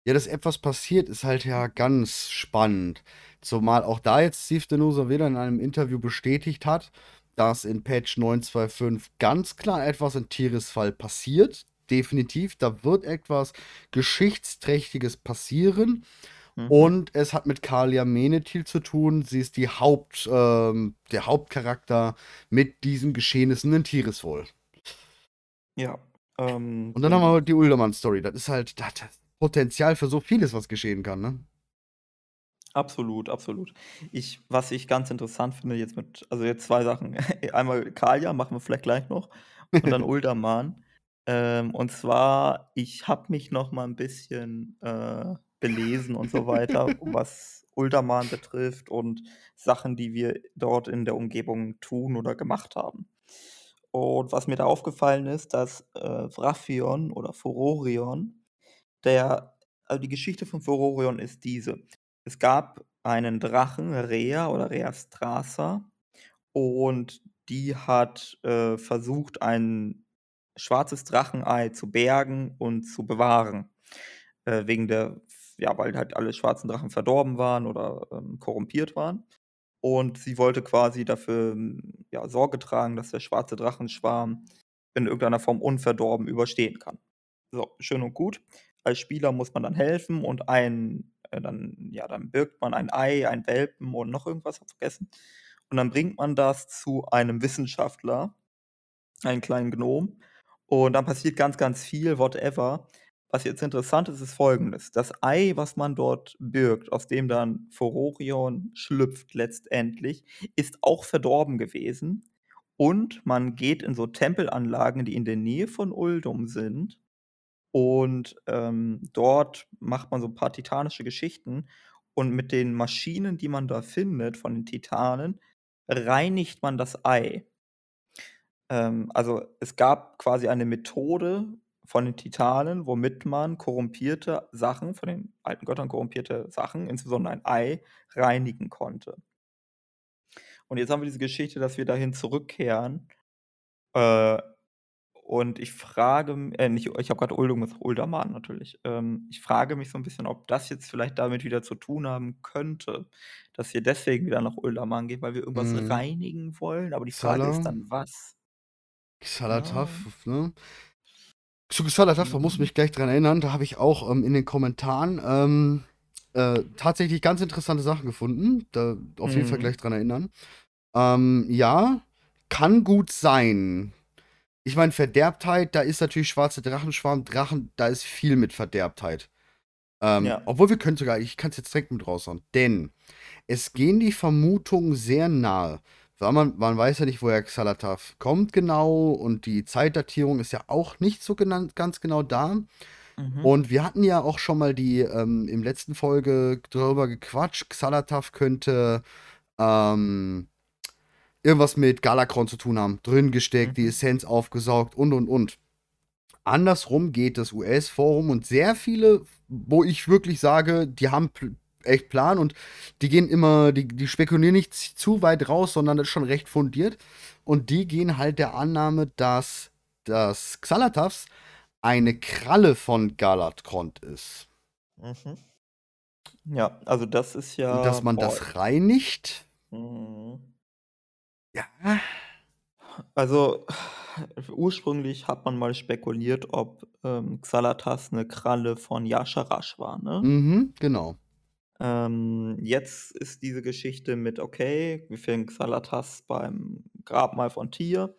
Ja, dass etwas passiert, ist halt ja ganz spannend. Zumal auch da jetzt Steve Denusa wieder in einem Interview bestätigt hat, dass in Patch 925 ganz klar etwas in Tiris Fall passiert. Definitiv, da wird etwas Geschichtsträchtiges passieren. Mhm. Und es hat mit Kalia Menethil zu tun. Sie ist die Haupt, ähm, der Hauptcharakter mit diesen Geschehnissen in Tirisfol. Ja. Ähm, Und dann haben wir die Uldermann-Story. Das ist halt das Potenzial für so vieles, was geschehen kann, ne? Absolut, absolut. Ich was ich ganz interessant finde jetzt mit also jetzt zwei Sachen. Einmal Kalia, machen wir vielleicht gleich noch und dann Uldaman. Ähm, und zwar, ich habe mich noch mal 'n bisschen, äh, belesen und so weiter, was Uldaman betrifft und Sachen, die wir dort in der Umgebung tun oder gemacht haben. Und was mir da aufgefallen ist, dass, äh, Wrathion oder Furorion, der also die Geschichte von Furorion ist diese: Es gab einen Drachen, Rhea oder Rheastrasa, und die hat, äh, versucht, ein schwarzes Drachenei zu bergen und zu bewahren. Äh, wegen der ja, weil halt alle schwarzen Drachen verdorben waren oder, ähm, korrumpiert waren. Und sie wollte quasi dafür, hm, ja, Sorge tragen, dass der schwarze Drachenschwarm in irgendeiner Form unverdorben überstehen kann. So, schön und gut. Als Spieler muss man dann helfen und ein äh, dann ja, dann birgt man ein Ei, einen Welpen und noch irgendwas, vergessen. Und dann bringt man das zu einem Wissenschaftler, einen kleinen Gnom, und dann passiert ganz, ganz viel, whatever. Was jetzt interessant ist, ist Folgendes: Das Ei, was man dort birgt, aus dem dann Furorion schlüpft letztendlich, ist auch verdorben gewesen. Und man geht in so Tempelanlagen, die in der Nähe von Uldum sind. Und, ähm, dort macht man so 'n paar titanische Geschichten. Und mit den Maschinen, die man da findet von den Titanen, reinigt man das Ei. Ähm, also, es gab quasi eine Methode von den Titanen, womit man korrumpierte Sachen von den alten Göttern korrumpierte Sachen, insbesondere ein Ei, reinigen konnte. Und jetzt haben wir diese Geschichte, dass wir dahin zurückkehren. Äh, und ich frage äh, nicht ich habe grad Uldum gesagt, Uldaman natürlich. Ähm, ich frage mich so 'n bisschen, ob das jetzt vielleicht damit wieder zu tun haben könnte, dass wir deswegen wieder nach Uldaman gehen, weil wir irgendwas Mhm. reinigen wollen, aber die Frage ist Xala. dann was? Xalatath, Ne? ne? Zu musst du Mhm. mich gleich dran erinnern, da habe ich auch, ähm, in den Kommentaren, ähm, äh, tatsächlich ganz interessante Sachen gefunden. Da auf jeden Fall Mhm. gleich dran erinnern. Ähm, ja, kann gut sein. Ich meine, Verderbtheit, da ist natürlich schwarzer Drachenschwarm Drachen, da ist viel mit Verderbtheit. Ähm, Ja. obwohl wir können sogar ich kann's jetzt direkt mit raushauen, denn es gehen die Vermutungen sehr nahe, weil man man weiß ja nicht, woher Xalatath kommt genau und die Zeitdatierung ist ja auch nicht so genannt ganz genau da. Mhm. Und wir hatten ja auch schon mal die ähm, im letzten Folge drüber gequatscht, Xalatath könnte, ähm, irgendwas mit Galakrond zu tun haben, drin gesteckt, die Mhm. Essenz aufgesaugt und, und, und. Andersrum geht das US-Forum und sehr viele, wo ich wirklich sage, die haben echt Plan und die gehen immer die die spekulieren nicht zu weit raus, sondern das ist schon recht fundiert. Und die gehen halt der Annahme, dass dass Xalataths eine Kralle von Galakrond ist. Mhm. Ja, also das ist Und ja dass man boah. das reinigt Mhm. Ja. Also, ursprünglich hat man mal spekuliert, ob, ähm, Xalatath 'ne Kralle von Y'Shaarashsh war, ne? Mhm, genau. Ähm, jetzt ist diese Geschichte mit, okay, wir finden Xalatath beim Grabmal von Tyr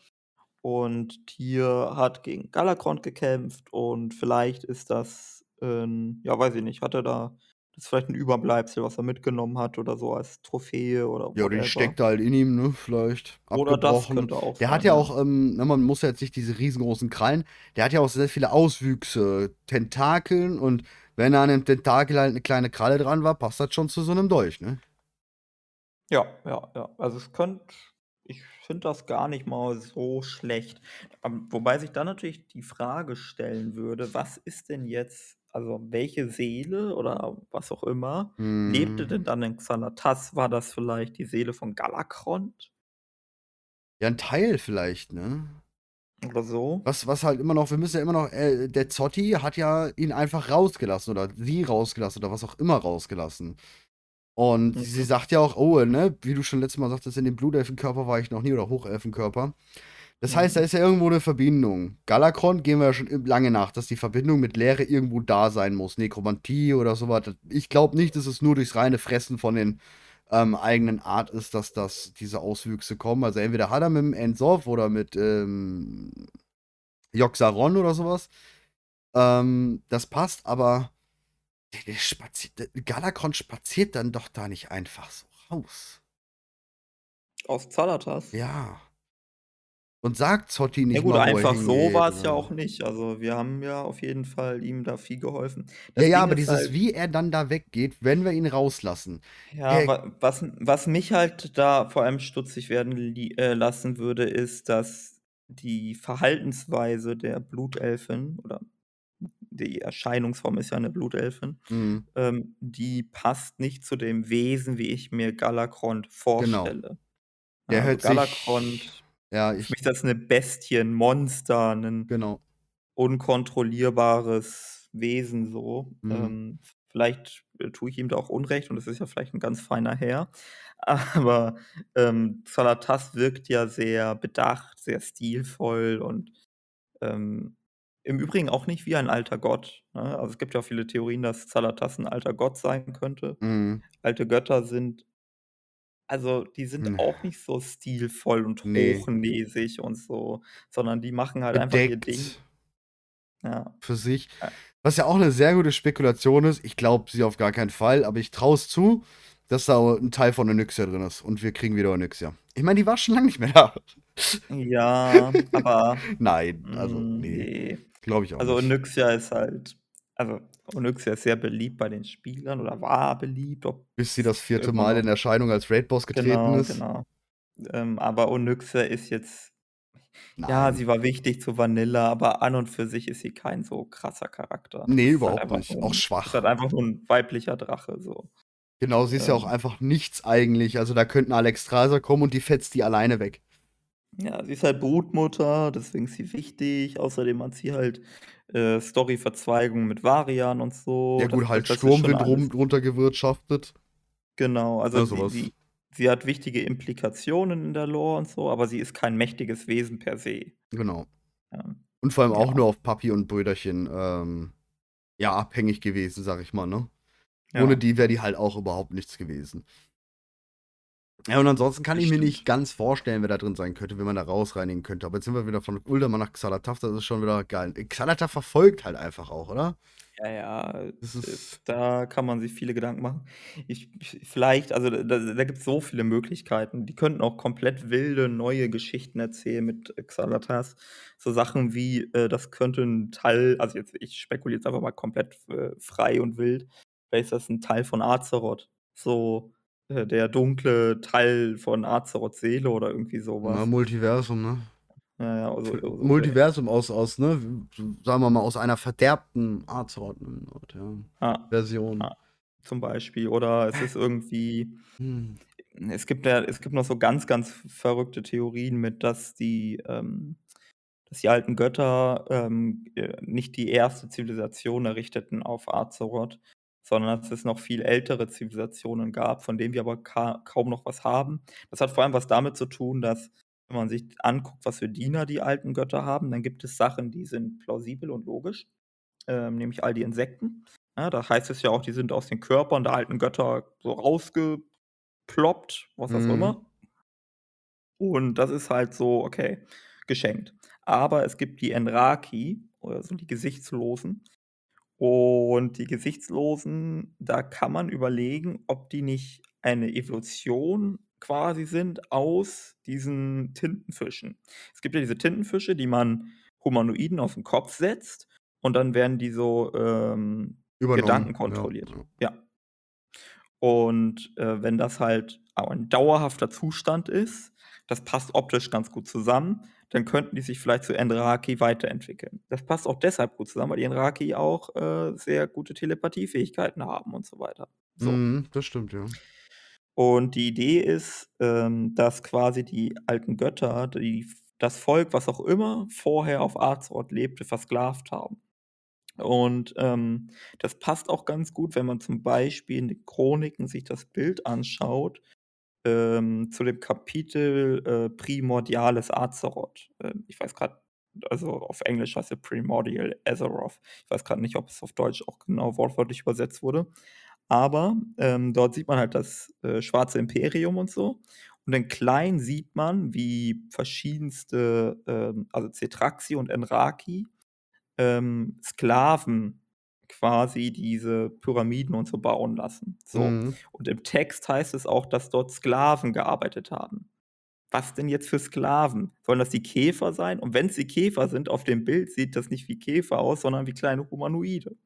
und Tyr hat gegen Galakrond gekämpft und vielleicht ist das, ähm ja, weiß ich nicht, hat er da das ist vielleicht 'n Überbleibsel, was er mitgenommen hat oder so als Trophäe oder Ja, die whatever. steckt halt in ihm, ne, vielleicht Oder das könnte auch Der hat sein, ja ja. auch, ähm ne, man muss ja jetzt nicht diese riesengroßen Krallen der hat ja auch sehr viele Auswüchse, Tentakeln und wenn an 'nem Tentakel halt 'ne kleine Kralle dran war, passt das schon zu so 'nem Dolch, ne? Ja, ja, ja. Also, es könnt ich finde das gar nicht mal so schlecht. Ähm, wobei sich dann natürlich die Frage stellen würde: Was ist denn jetzt also, welche Seele oder was auch immer lebte Mhm. denn dann in Xalatath? War das vielleicht die Seele von Galakrond? Ja, 'n Teil vielleicht, ne? Oder so. Was was halt immer noch wir müssen ja immer noch äh, der Zotti hat ja ihn einfach rausgelassen oder sie rausgelassen oder was auch immer rausgelassen. Und sie Mhm. sagt ja auch: „Oh, ne, wie du schon letztes Mal sagtest, in dem Blutelfenkörper war ich noch nie oder Hochelfenkörper.“ Das heißt, da Mhm. ist ja irgendwo 'ne Verbindung. Galakrond gehen wir ja schon lange nach, dass die Verbindung mit Leere irgendwo da sein muss. Nekromantie oder so was. Ich glaube nicht, dass es nur durchs reine Fressen von den, ähm, eigenen Art ist, dass das diese Auswüchse kommen. Also, entweder hat er mit'm N'Zoth oder mit, ähm, Yogg-Saron oder so was. Ähm, das passt, aber der der spazi d Galakrond spaziert dann doch da nicht einfach so raus. Aus Xalatas? Ja. Und sagt Zotti Ja nicht gut, mal, einfach so hingeht war's ja auch nicht. Also, wir haben ja auf jeden Fall ihm da viel geholfen. Ja, Das ja, Ding aber dieses halt wie er dann da weggeht, wenn wir ihn rauslassen. Ja, Er wa was was mich halt da vor allem stutzig werden äh, lassen würde, ist, dass die Verhaltensweise der Blutelfin oder die Erscheinungsform ist ja 'ne Blutelfin, Mhm. ähm, die passt nicht zu dem Wesen, wie ich mir Galakrond Genau. vorstelle. Ja, Der also hört sich Ja, für mich ich ist das 'ne Bestie, 'n Monster, 'nen Genau. unkontrollierbares Wesen so. Mhm. Ähm, vielleicht, äh, tue ich ihm da auch Unrecht und es ist ja vielleicht 'n ganz feiner Herr. Aber, ähm, Xalatas wirkt ja sehr bedacht, sehr stilvoll und, ähm, im Übrigen auch nicht wie ein alter Gott, ne? Also, es gibt ja auch viele Theorien, dass Xalatas 'n alter Gott sein könnte. Mhm. Alte Götter sind also, die sind Hm. auch nicht so stilvoll und Ne. hochnäsig und so, sondern die machen halt einfach ihr Ding. Bedeckt. Ja. Für sich. Was ja auch 'ne sehr gute Spekulation ist. Ich glaube sie auf gar keinen Fall, aber ich traue es zu, dass da 'n Teil von Onyxia drin ist und wir kriegen wieder Onyxia. Ich meine, die war schon lange nicht mehr da. Ja, aber, Nein, also, hm, ne, ne. glaube ich auch Also, nicht. Onyxia ist halt also, Onyxia ist sehr beliebt bei den Spielern oder war beliebt, Bis sie das 4. immer Mal in Erscheinung als Raid-Boss getreten Genau, ist. genau. Ähm, aber Onyxia ist jetzt ja, Nein. sie war wichtig zu Vanilla, aber an und für sich ist sie kein so krasser Charakter. Ne, Das halt überhaupt einfach nicht. nur Auch 'n ist halt schwach. einfach nur 'n weiblicher Drache so. Genau, sie ist ja auch Ähm einfach nichts eigentlich. Also, da könnte 'n Alexstrasza kommen und die fetzt die alleine weg. Ja, sie ist halt Brutmutter, deswegen ist sie wichtig. Außerdem hat sie halt, äh, Story-Verzweigungen mit Varian und Ja so. gut, Das halt das Sturmwind rum drunter gewirtschaftet. Genau, also Ja, sie sowas. sie sie hat wichtige Implikationen in der Lore und so, aber sie ist kein mächtiges Wesen per se. Genau. Ja. Und vor allem auch Ja. nur auf Papi und Brüderchen, ähm, ja, abhängig gewesen, sage ich mal, ne? Ohne Ja. die wäre die halt auch überhaupt nichts gewesen. Ja, und ansonsten kann Das ich mir stimmt. nicht ganz vorstellen, wer da drin sein könnte, wen man da rausreinigen könnte. Aber jetzt sind wir wieder von Uldaman nach Xal'atath, das ist schon wieder geil. Xal'atath verfolgt halt einfach auch, oder? Ja, ja, äh, da kann man sich viele Gedanken machen. Ich ich vielleicht also, da da gibt's so viele Möglichkeiten. Die könnten auch komplett wilde neue Geschichten erzählen mit Xal'atath. So Sachen wie, äh, das könnte 'n Teil also, jetzt ich spekuliere jetzt einfach mal komplett äh, frei und wild. Vielleicht ist das 'n Teil von Azeroth, so, äh, der dunkle Teil von Azeroths Seele oder irgendwie so Na, was. Multiversum, ne? Ja, ja, also also, Multiversum aus aus, ne, sagen wir mal, aus einer verderbten Azeroth, ja, Ja, Version. ja, zum Beispiel. Oder es ist irgendwie Hm. es gibt ja es gibt noch so ganz, ganz verrückte Theorien mit, dass die, ähm dass die alten Götter, ähm, äh, nicht die 1. Zivilisation errichteten auf Azeroth, sondern dass es noch viel ältere Zivilisationen gab, von denen wir aber ka kaum noch was haben. Das hat vor allem was damit zu tun, dass, wenn man sich anguckt, was für Diener die alten Götter haben, dann gibt es Sachen, die sind plausibel und logisch, ähm, nämlich all die Insekten. Ja, da heißt es ja auch, die sind aus den Körpern der alten Götter so rausgeploppt, was auch Mhm. immer. Und das ist halt so, okay, geschenkt. Aber es gibt die Enraki oder so die Gesichtslosen. Und die Gesichtslosen, da kann man überlegen, ob die nicht eine Evolution quasi sind aus diesen Tintenfischen. Es gibt ja diese Tintenfische, die man Humanoiden auf 'n Kopf setzt und dann werden die so, ähm, Gedanken kontrolliert. ja. Ja. Und, äh, wenn das halt ein dauerhafter Zustand ist, das passt optisch ganz gut zusammen, dann könnten die sich vielleicht zu Enraki weiterentwickeln. Das passt auch deshalb gut zusammen, weil die Enraki auch, äh, sehr gute Telepathiefähigkeiten haben und so weiter. So. Mhm, das stimmt, ja. Und die Idee ist, ähm, dass quasi die alten Götter, die das Volk, was auch immer vorher auf Azeroth lebte, versklavt haben. Und, ähm, das passt auch ganz gut, wenn man zum Beispiel in den Chroniken sich das Bild anschaut, ähm, zu dem Kapitel, äh, Primordiales Azeroth. Ähm, ich weiß grad also auf Englisch heißt er Primordial Azeroth. Ich weiß grad nicht, ob es auf Deutsch auch genau wortwörtlich übersetzt wurde. Aber, ähm, dort sieht man halt das, äh, Schwarze Imperium und so. Und dann klein sieht man, wie verschiedenste, ähm, also Cetraxi und Enraki, ähm, Sklaven quasi diese Pyramiden und so bauen lassen. So. Mhm. Und im Text heißt es auch, dass dort Sklaven gearbeitet haben. Was denn jetzt für Sklaven? Sollen das die Käfer sein? Und wenn's die Käfer sind, auf dem Bild sieht das nicht wie Käfer aus, sondern wie kleine Humanoide.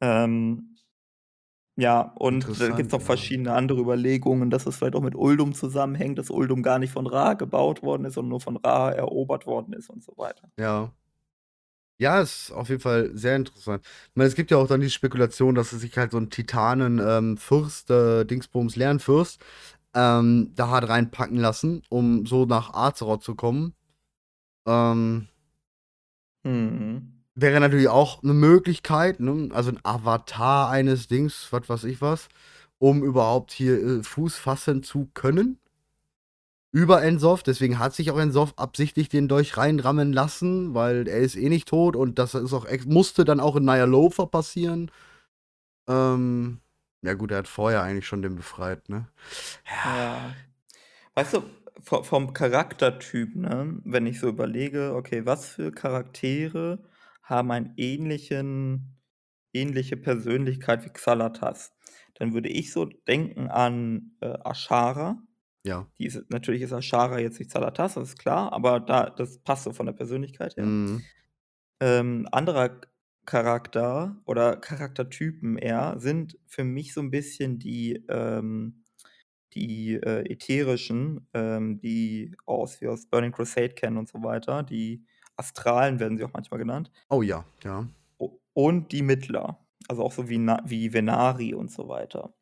Ähm, ja, und da gibt's Interessant, noch ja. verschiedene andere Überlegungen, dass es vielleicht auch mit Uldum zusammenhängt, dass Uldum gar nicht von Ra gebaut worden ist, sondern nur von Ra erobert worden ist und so weiter. Ja. Ja, ist auf jeden Fall sehr interessant. Ich meine, es gibt ja auch dann die Spekulation, dass es sich halt so 'n Titanen, ähm, Fürst, äh, Dingsbums Lernfürst, ähm, da hat reinpacken lassen, um so nach Azeroth zu kommen. Ähm Mhm. wäre natürlich auch 'ne Möglichkeit, ne? Also 'n Avatar eines Dings, was weiß ich was, um überhaupt hier, äh, Fuß fassen zu können. Über N'Zoth, deswegen hat sich auch N'Zoth absichtlich den Dolch reinrammen lassen, weil er ist eh nicht tot und das ist auch musste dann auch in Ny'alotha passieren. Ähm, ja gut, er hat vorher eigentlich schon den befreit, ne? Ja. Ja. Weißt du, vo vom Charaktertyp, ne, wenn ich so überlege, okay, was für Charaktere haben einen ähnlichen ähnliche Persönlichkeit wie Xal'atath? Dann würde ich so denken an, äh, Azshara. Ja. Die ist natürlich ist Azshara jetzt nicht Xal'atath, das ist klar, aber da das passt so von der Persönlichkeit her. Mhm. Ähm, anderer Charakter oder Charaktertypen eher sind für mich so 'n bisschen die, ähm die, äh, ätherischen, ähm, die aus wir aus Burning Crusade kennen und so weiter. Die Astralen werden sie auch manchmal genannt. Oh ja, ja. Und die Mittler, also auch so wie Na wie Venari und so weiter.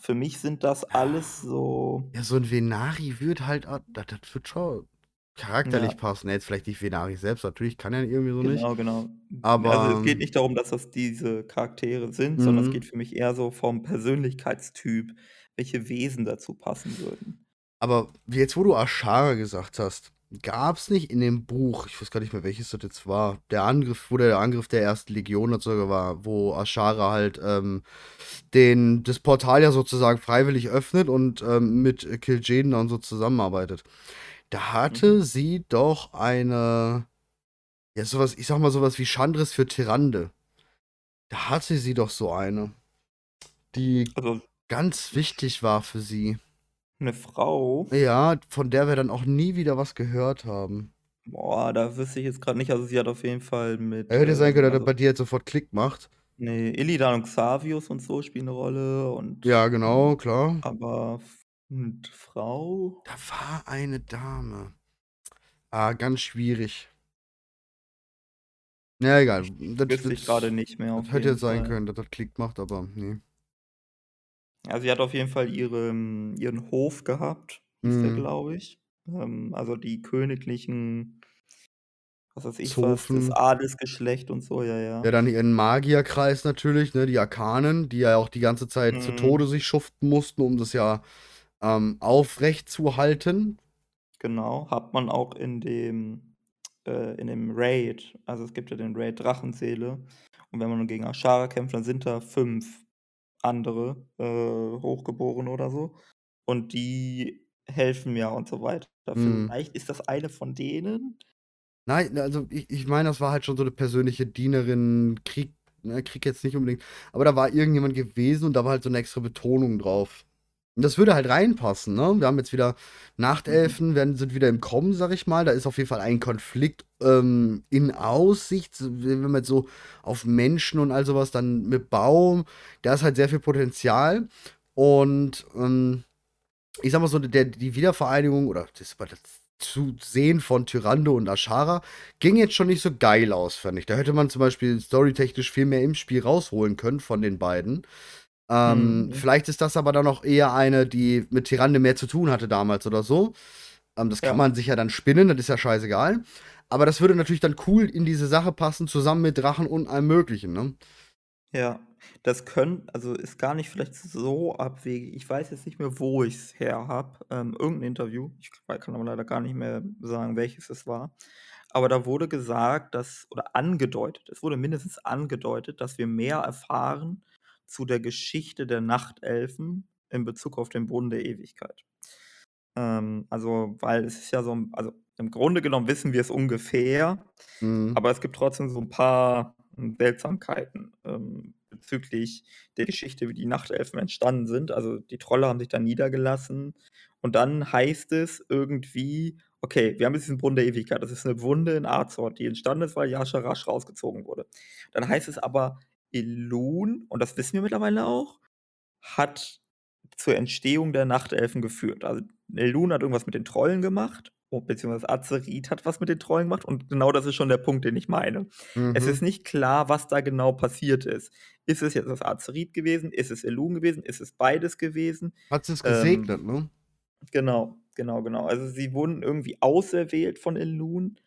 Für mich sind das alles so Ja, so 'n Venari würde halt das das würde schon charakterlich Ja. passen. Jetzt vielleicht nicht Venari selbst, natürlich kann er irgendwie so nicht. Genau, genau. Aber, Also, es geht ähm nicht darum, dass das diese Charaktere sind, sondern es Mhm. geht für mich eher so vom Persönlichkeitstyp, welche Wesen dazu passen würden. Aber jetzt, wo du Azshara gesagt hast, gab's nicht in dem Buch, ich weiß gar nicht mehr, welches das jetzt war, der Angriff wo der Angriff der 1. Legion oder so war, wo Azshara halt, ähm, den das Portal ja sozusagen freiwillig öffnet und, ähm, mit Kil'jaeden dann so zusammenarbeitet. Da hatte Mhm. sie doch eine ja, so was ich sage mal, so was wie Chandris für Tyrande. Da hatte sie doch so eine, die Also ganz wichtig war für sie. 'Ne Frau? Ja, von der wir dann auch nie wieder was gehört haben. Boah, da wüsste ich jetzt grad nicht. Also, sie hat auf jeden Fall mit, Ja, hätte sein können, dass das also bei dir jetzt sofort Klick macht. Ne, Illidan und Xavius und so spielen 'ne Rolle und Ja, genau, klar. aber und Frau? Da war eine Dame. Ah, ganz schwierig. Ja, egal. Das Wüsste ich grade nicht mehr auf das hätte jetzt sein Fall. können, dass das Klick macht, aber ne. Ja, sie hat auf jeden Fall ihren ihren Hof gehabt, Mhm. glaube ich. Ähm, also die königlichen was weiß ich was, das. Adelsgeschlecht und so, ja, Ja, ja. dann ihren Magierkreis natürlich, ne, die Arkanen, die ja auch die ganze Zeit zu Mhm. Tode sich schuften mussten, um das ja, ähm, aufrechtzuhalten. Genau, hat man auch in dem äh, in dem Raid. Also, es gibt ja den Raid Drachenseele und wenn man nun gegen Azshara kämpft, dann sind da 5 andere, äh, Hochgeborene oder so und die helfen ja und so weiter. Mhm. Vielleicht ist das eine von denen? Nein, also ich ich meine, das war halt schon so 'ne persönliche Dienerin, Krieg ne, Krieg jetzt nicht unbedingt, aber da war irgendjemand gewesen und da war halt so 'ne extra Betonung drauf. Das würde halt reinpassen, ne? Wir haben jetzt wieder. Nachtelfen, werden sind wieder im Kommen, sage ich mal. Da ist auf jeden Fall ein Konflikt, ähm, in Aussicht, wenn man jetzt so auf Menschen und all so was dann mit Baum, da ist halt sehr viel Potenzial und, ähm, ich sage mal so, der die Wiedervereinigung oder das das Zusehen von Tyrande und Azshara ging jetzt schon nicht so geil aus, fand ich. Da hätte man zum Beispiel storytechnisch viel mehr im Spiel rausholen können von den beiden. Ähm, Mhm. vielleicht ist das aber dann auch eher eine, die mit Tyrande mehr zu tun hatte damals oder so. Ähm, das kann Ja. man sich ja dann spinnen, das ist ja scheißegal. Aber das würde natürlich dann cool in diese Sache passen, zusammen mit Drachen und allem Möglichen, ne? Ja, das könn also, ist gar nicht vielleicht so abwegig. Ich weiß jetzt nicht mehr, wo ich's her habe, ähm, irgend 'n Interview. Ich kann aber leider gar nicht mehr sagen, welches es war. Aber da wurde gesagt, dass oder angedeutet es wurde mindestens angedeutet, dass wir mehr erfahren zu der Geschichte der Nachtelfen in Bezug auf den Brunnen der Ewigkeit. Ähm, also, weil es ist ja so also, im Grunde genommen wissen wir es ungefähr, Mhm. aber es gibt trotzdem so 'n paar, hm, Seltsamkeiten, ähm, bezüglich der Geschichte, wie die Nachtelfen entstanden sind. Also, die Trolle haben sich da niedergelassen und dann heißt es irgendwie: „Okay, wir haben jetzt diesen Brunnen der Ewigkeit. Das ist 'ne Wunde in Azor, die entstanden ist, weil Yasha-Rasch rausgezogen wurde.“ Dann heißt es aber, Elun, und das wissen wir mittlerweile auch, hat zur Entstehung der Nachtelfen geführt. Also, Elun hat irgendwas mit den Trollen gemacht, beziehungsweise Azerit hat was mit den Trollen gemacht und genau das ist schon der Punkt, den ich meine. Es Mhm. ist nicht klar, was da genau passiert ist. Ist es jetzt das Azerit gewesen? Ist es Elun gewesen? Ist es beides gewesen? Hat sie's Ähm, gesegnet, ne? genau, genau, genau. Also, sie wurden irgendwie auserwählt von Elun,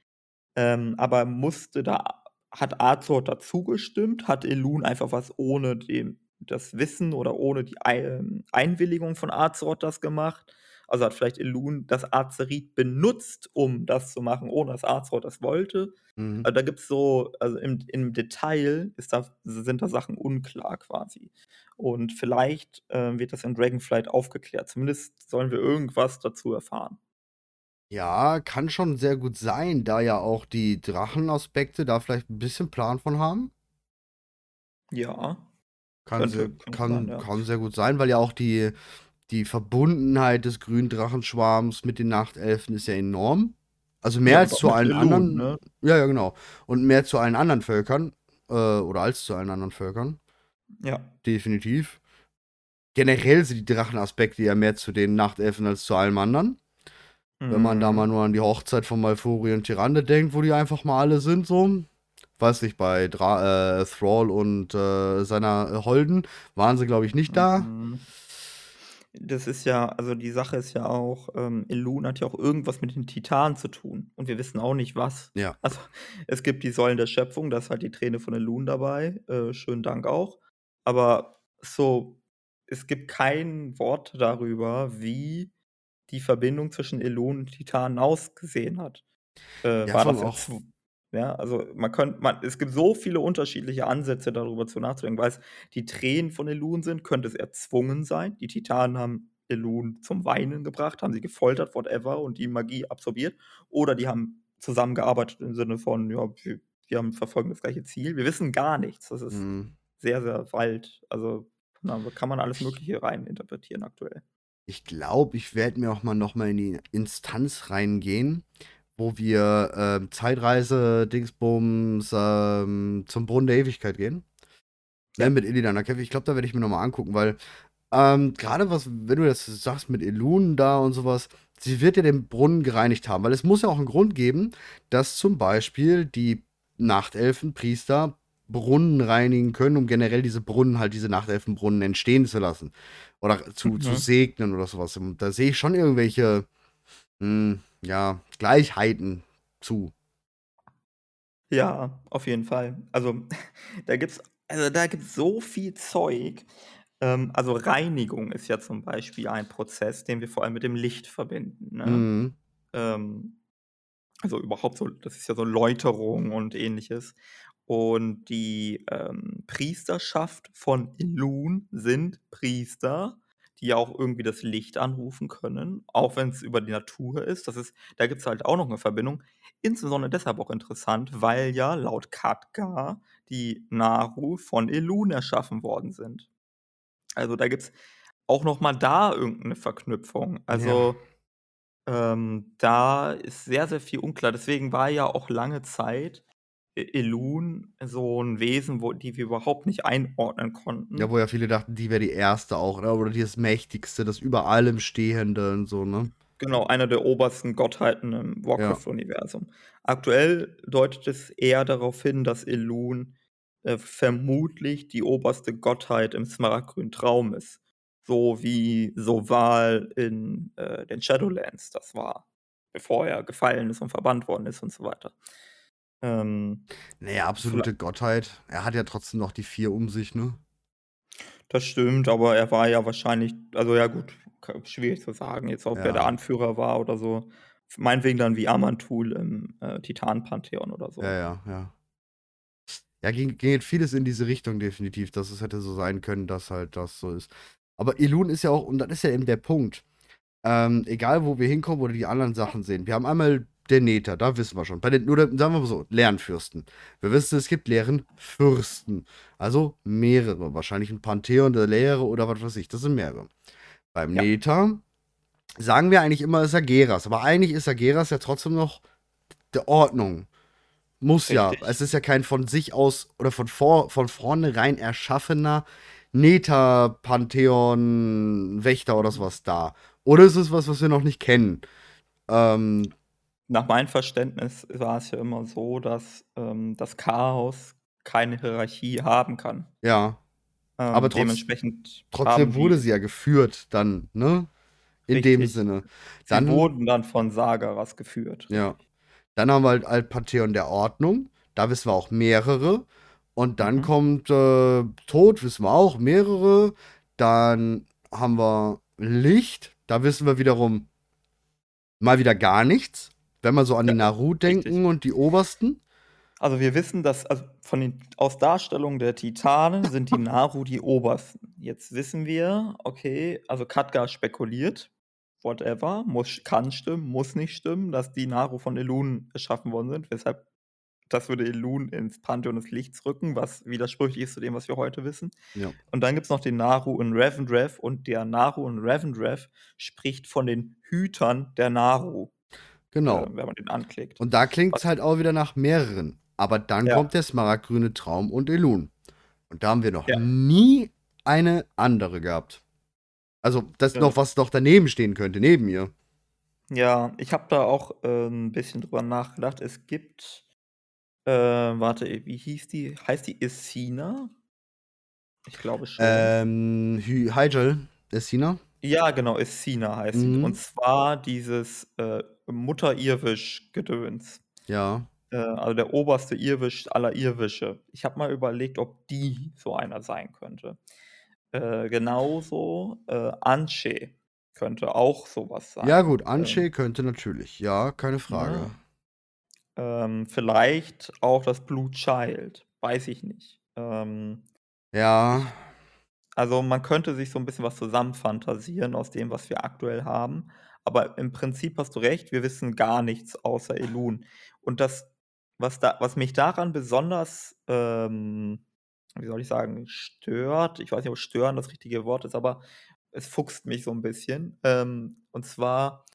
ähm, aber musste da hat Azor da zugestimmt? Hat Elun einfach was ohne dem das Wissen oder ohne die ähm, Einwilligung von Azor das gemacht? Also, hat vielleicht Elun das Azerit benutzt, um das zu machen, ohne dass Azor das wollte? Mhm. Also, da gibt's so also, im im Detail da sind da Sachen unklar quasi. Und vielleicht, ähm, wird das in Dragonflight aufgeklärt. Zumindest sollen wir irgendwas dazu erfahren. Ja, kann schon sehr gut sein, da ja auch die Drachenaspekte da vielleicht 'n bisschen Plan von haben. Ja, Kann sehr könnte sein, kann ja. kann sehr gut sein, weil ja auch die die Verbundenheit des grünen Drachenschwarms mit den Nachtelfen ist ja enorm. Also, mehr Ja, als zu allen Elun, anderen ne? ja, ja, genau. Und mehr zu allen anderen Völkern, äh, oder als zu allen anderen Völkern. Ja. Definitiv. Generell sind die Drachenaspekte ja mehr zu den Nachtelfen als zu allem anderen. Wenn man da mal Mhm. nur an die Hochzeit von Malfuri und Tyrande denkt, wo die einfach mal alle sind so. Weiß nicht, bei Dra äh, Thrall und, äh, seiner Holden waren sie, glaube ich, nicht da. Mhm. Das ist ja also, die Sache ist ja auch, ähm, Elun hat ja auch irgendwas mit den Titanen zu tun und wir wissen auch nicht was. Ja. Also, es gibt die Säulen der Schöpfung, da ist halt die Träne von Elun dabei, äh, schönen Dank auch. Aber so, es gibt kein Wort darüber, wie die Verbindung zwischen Elun und Titanen ausgesehen hat. Äh, Ja, war das auch jetzt ja, also, man könnt man es gibt so viele unterschiedliche Ansätze, darüber zu nachzudenken. Weil's die Tränen von Elun sind, könnte es erzwungen sein. Die Titanen haben Elun zum Weinen gebracht, haben sie gefoltert, whatever, und die Magie absorbiert. Oder die haben zusammengearbeitet im Sinne von: „Ja, wir wir haben verfolgen das gleiche Ziel.“ Wir wissen gar nichts. Das ist Mhm. sehr, sehr weit. Also, kann man alles Ich Mögliche rein interpretieren aktuell. Ich glaube, ich werde mir auch mal noch mal in die Instanz reingehen, wo wir, ähm, Zeitreise-Dingsbums, ähm, zum Brunnen der Ewigkeit gehen. Ne, Ja. mit Illidan. Ich glaube, da werde ich mir noch mal angucken, weil, ähm, grade was wenn du das sagst mit Elun da und so was, sie wird ja den Brunnen gereinigt haben, weil es muss ja auch 'n Grund geben, dass zum Beispiel die Nachtelfenpriester Brunnen reinigen können, um generell diese Brunnen halt diese Nachtelfenbrunnen entstehen zu lassen oder zu zu Mhm. segnen oder so was. Und da sehe ich schon irgendwelche, hm, ja, Gleichheiten zu. Ja, auf jeden Fall. Also, da gibt's also, da gibt's so viel Zeug. Ähm, also, Reinigung ist ja zum Beispiel ein Prozess, den wir vor allem mit dem Licht verbinden, ne? Mhm. Ähm, also, überhaupt so das ist ja so Läuterung und Ähnliches. Und die, ähm, Priesterschaft von Elun sind Priester, die ja auch irgendwie das Licht anrufen können, auch wenn's über die Natur ist. Das ist da gibt's halt auch noch 'ne Verbindung. Insbesondere deshalb auch interessant, weil ja laut Khadgar die Naaru von Elun erschaffen worden sind. Also, da gibt's auch noch mal da irgend 'ne Verknüpfung. Ja. Also, ähm, da ist sehr, sehr viel unklar. Deswegen war ja auch lange Zeit Elun so 'n Wesen, wo die wir überhaupt nicht einordnen Ja, konnten. wo ja viele dachten, die wäre die Erste auch, ne, oder die das Mächtigste, das über allem Stehende und so, ne? Genau, eine der obersten Gottheiten im Ja. Warcraft-Universum. Aktuell deutet es eher darauf hin, dass Elun, äh, vermutlich die oberste Gottheit im Smaragdgrünen Traum ist, so wie Soval in, äh, den Shadowlands das war. bevor er gefallen ist und verbannt worden ist und so weiter. Ähm, Ne, absolute Gottheit. Er hat ja trotzdem noch die 4 um sich, ne? Das stimmt, aber er war ja wahrscheinlich also ja gut, schwierig zu sagen jetzt, ob er der Ja. Anführer war oder so. Meinetwegen dann wie Amantul im, äh, Titan-Pantheon oder so. Ja, ja, ja. Ja, ging ging jetzt vieles in diese Richtung definitiv, dass es hätte so sein können, dass halt das so ist. Aber Elun ist ja auch und das ist ja eben der Punkt. Ähm, egal, wo wir hinkommen oder die anderen Sachen sehen. Wir haben einmal der Nether, da wissen wir schon. Bei den oder sagen wir mal so, Lernfürsten. Wir wissen, es gibt leeren Fürsten. Also mehrere. Wahrscheinlich ein Pantheon der Lehre oder was weiß ich. Das sind mehrere. Beim Ja. Nether sagen wir eigentlich immer, ist Ageras. Aber eigentlich ist Ageras ja trotzdem noch der Ordnung. Muss ja. Richtig. Es ist ja kein von sich aus oder von, vor, von vornherein erschaffener Neta-Pantheon, Wächter oder sowas da. Oder ist es was, was wir noch nicht kennen? Ähm, Nach meinem Verständnis war es ja immer so, dass, ähm, das Chaos keine Hierarchie haben kann. ja. Ähm, Aber trotz- dementsprechend Trotzdem wurde sie ja geführt dann, ne? In dem Richtig. Sinne. sie Dann, wurden dann von Sagaras geführt. ja. Dann haben wir halt, Pantheon der Ordnung. Da wissen wir auch mehrere. Und dann Mhm. kommt äh, Tod, wissen wir auch, mehrere. Dann haben wir Licht. Da wissen wir wiederum mal wieder gar nichts. Wenn wir so an die Naru denken richtig. und die Obersten. Also wir wissen, dass also von den aus Darstellungen der Titanen sind die Naru die Obersten. Jetzt wissen wir, okay, also Khadgar spekuliert, whatever, muss kann stimmen, muss nicht stimmen, dass die Naru von Elun erschaffen worden sind, weshalb das würde Elun ins Pantheon des Lichts rücken, was widersprüchlich ist zu dem, was wir heute wissen. Ja. Und dann gibt es noch den Naru in Revendreth und der Naru in Revendreth spricht von den Hütern der Naru, Genau. äh, wenn man den anklickt. Und da klingt es halt auch wieder nach mehreren. Aber dann Ja. kommt der smaragdgrüne Traum und Elun. Und da haben wir noch Ja. nie eine andere gehabt. Also, das Ja. noch, was noch daneben stehen könnte, neben ihr. Ja, ich habe da auch, äh, 'n bisschen drüber nachgedacht. Es gibt, äh warte, wie hieß die? Heißt die Essina? Ich glaube schon. Ähm, Hy Hyjal, Essina. Ja, genau, Essina heißt sie. Mhm. Und zwar dieses, äh, Mutter-Irwisch-Gedöns. Ja. Äh, also der oberste Irwisch aller Irwische. Ich habe mal überlegt, ob die so einer sein könnte. Äh, genauso, äh, Anshe könnte auch so was sein. Ja, gut, Ähm Anshe könnte natürlich. Ja, keine Frage. Ähm, vielleicht auch das Blue Child, weiß ich nicht. Ähm, Ja. Also man könnte sich so ein bisschen was zusammenfantasieren aus dem, was wir aktuell haben. Aber im Prinzip hast du recht, wir wissen gar nichts außer Elun. Und das, was da, was mich daran besonders, ähm, wie soll ich sagen, stört, ich weiß nicht, ob stören das richtige Wort ist, aber es fuchst mich so ein bisschen. Ähm, und zwar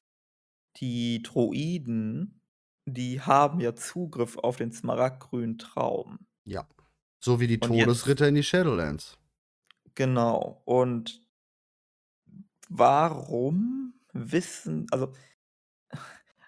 die Droiden, die haben ja Zugriff auf den smaragdgrünen Traum. Ja. So wie die Und Todesritter in die Shadowlands. Genau. Und warum wissen, also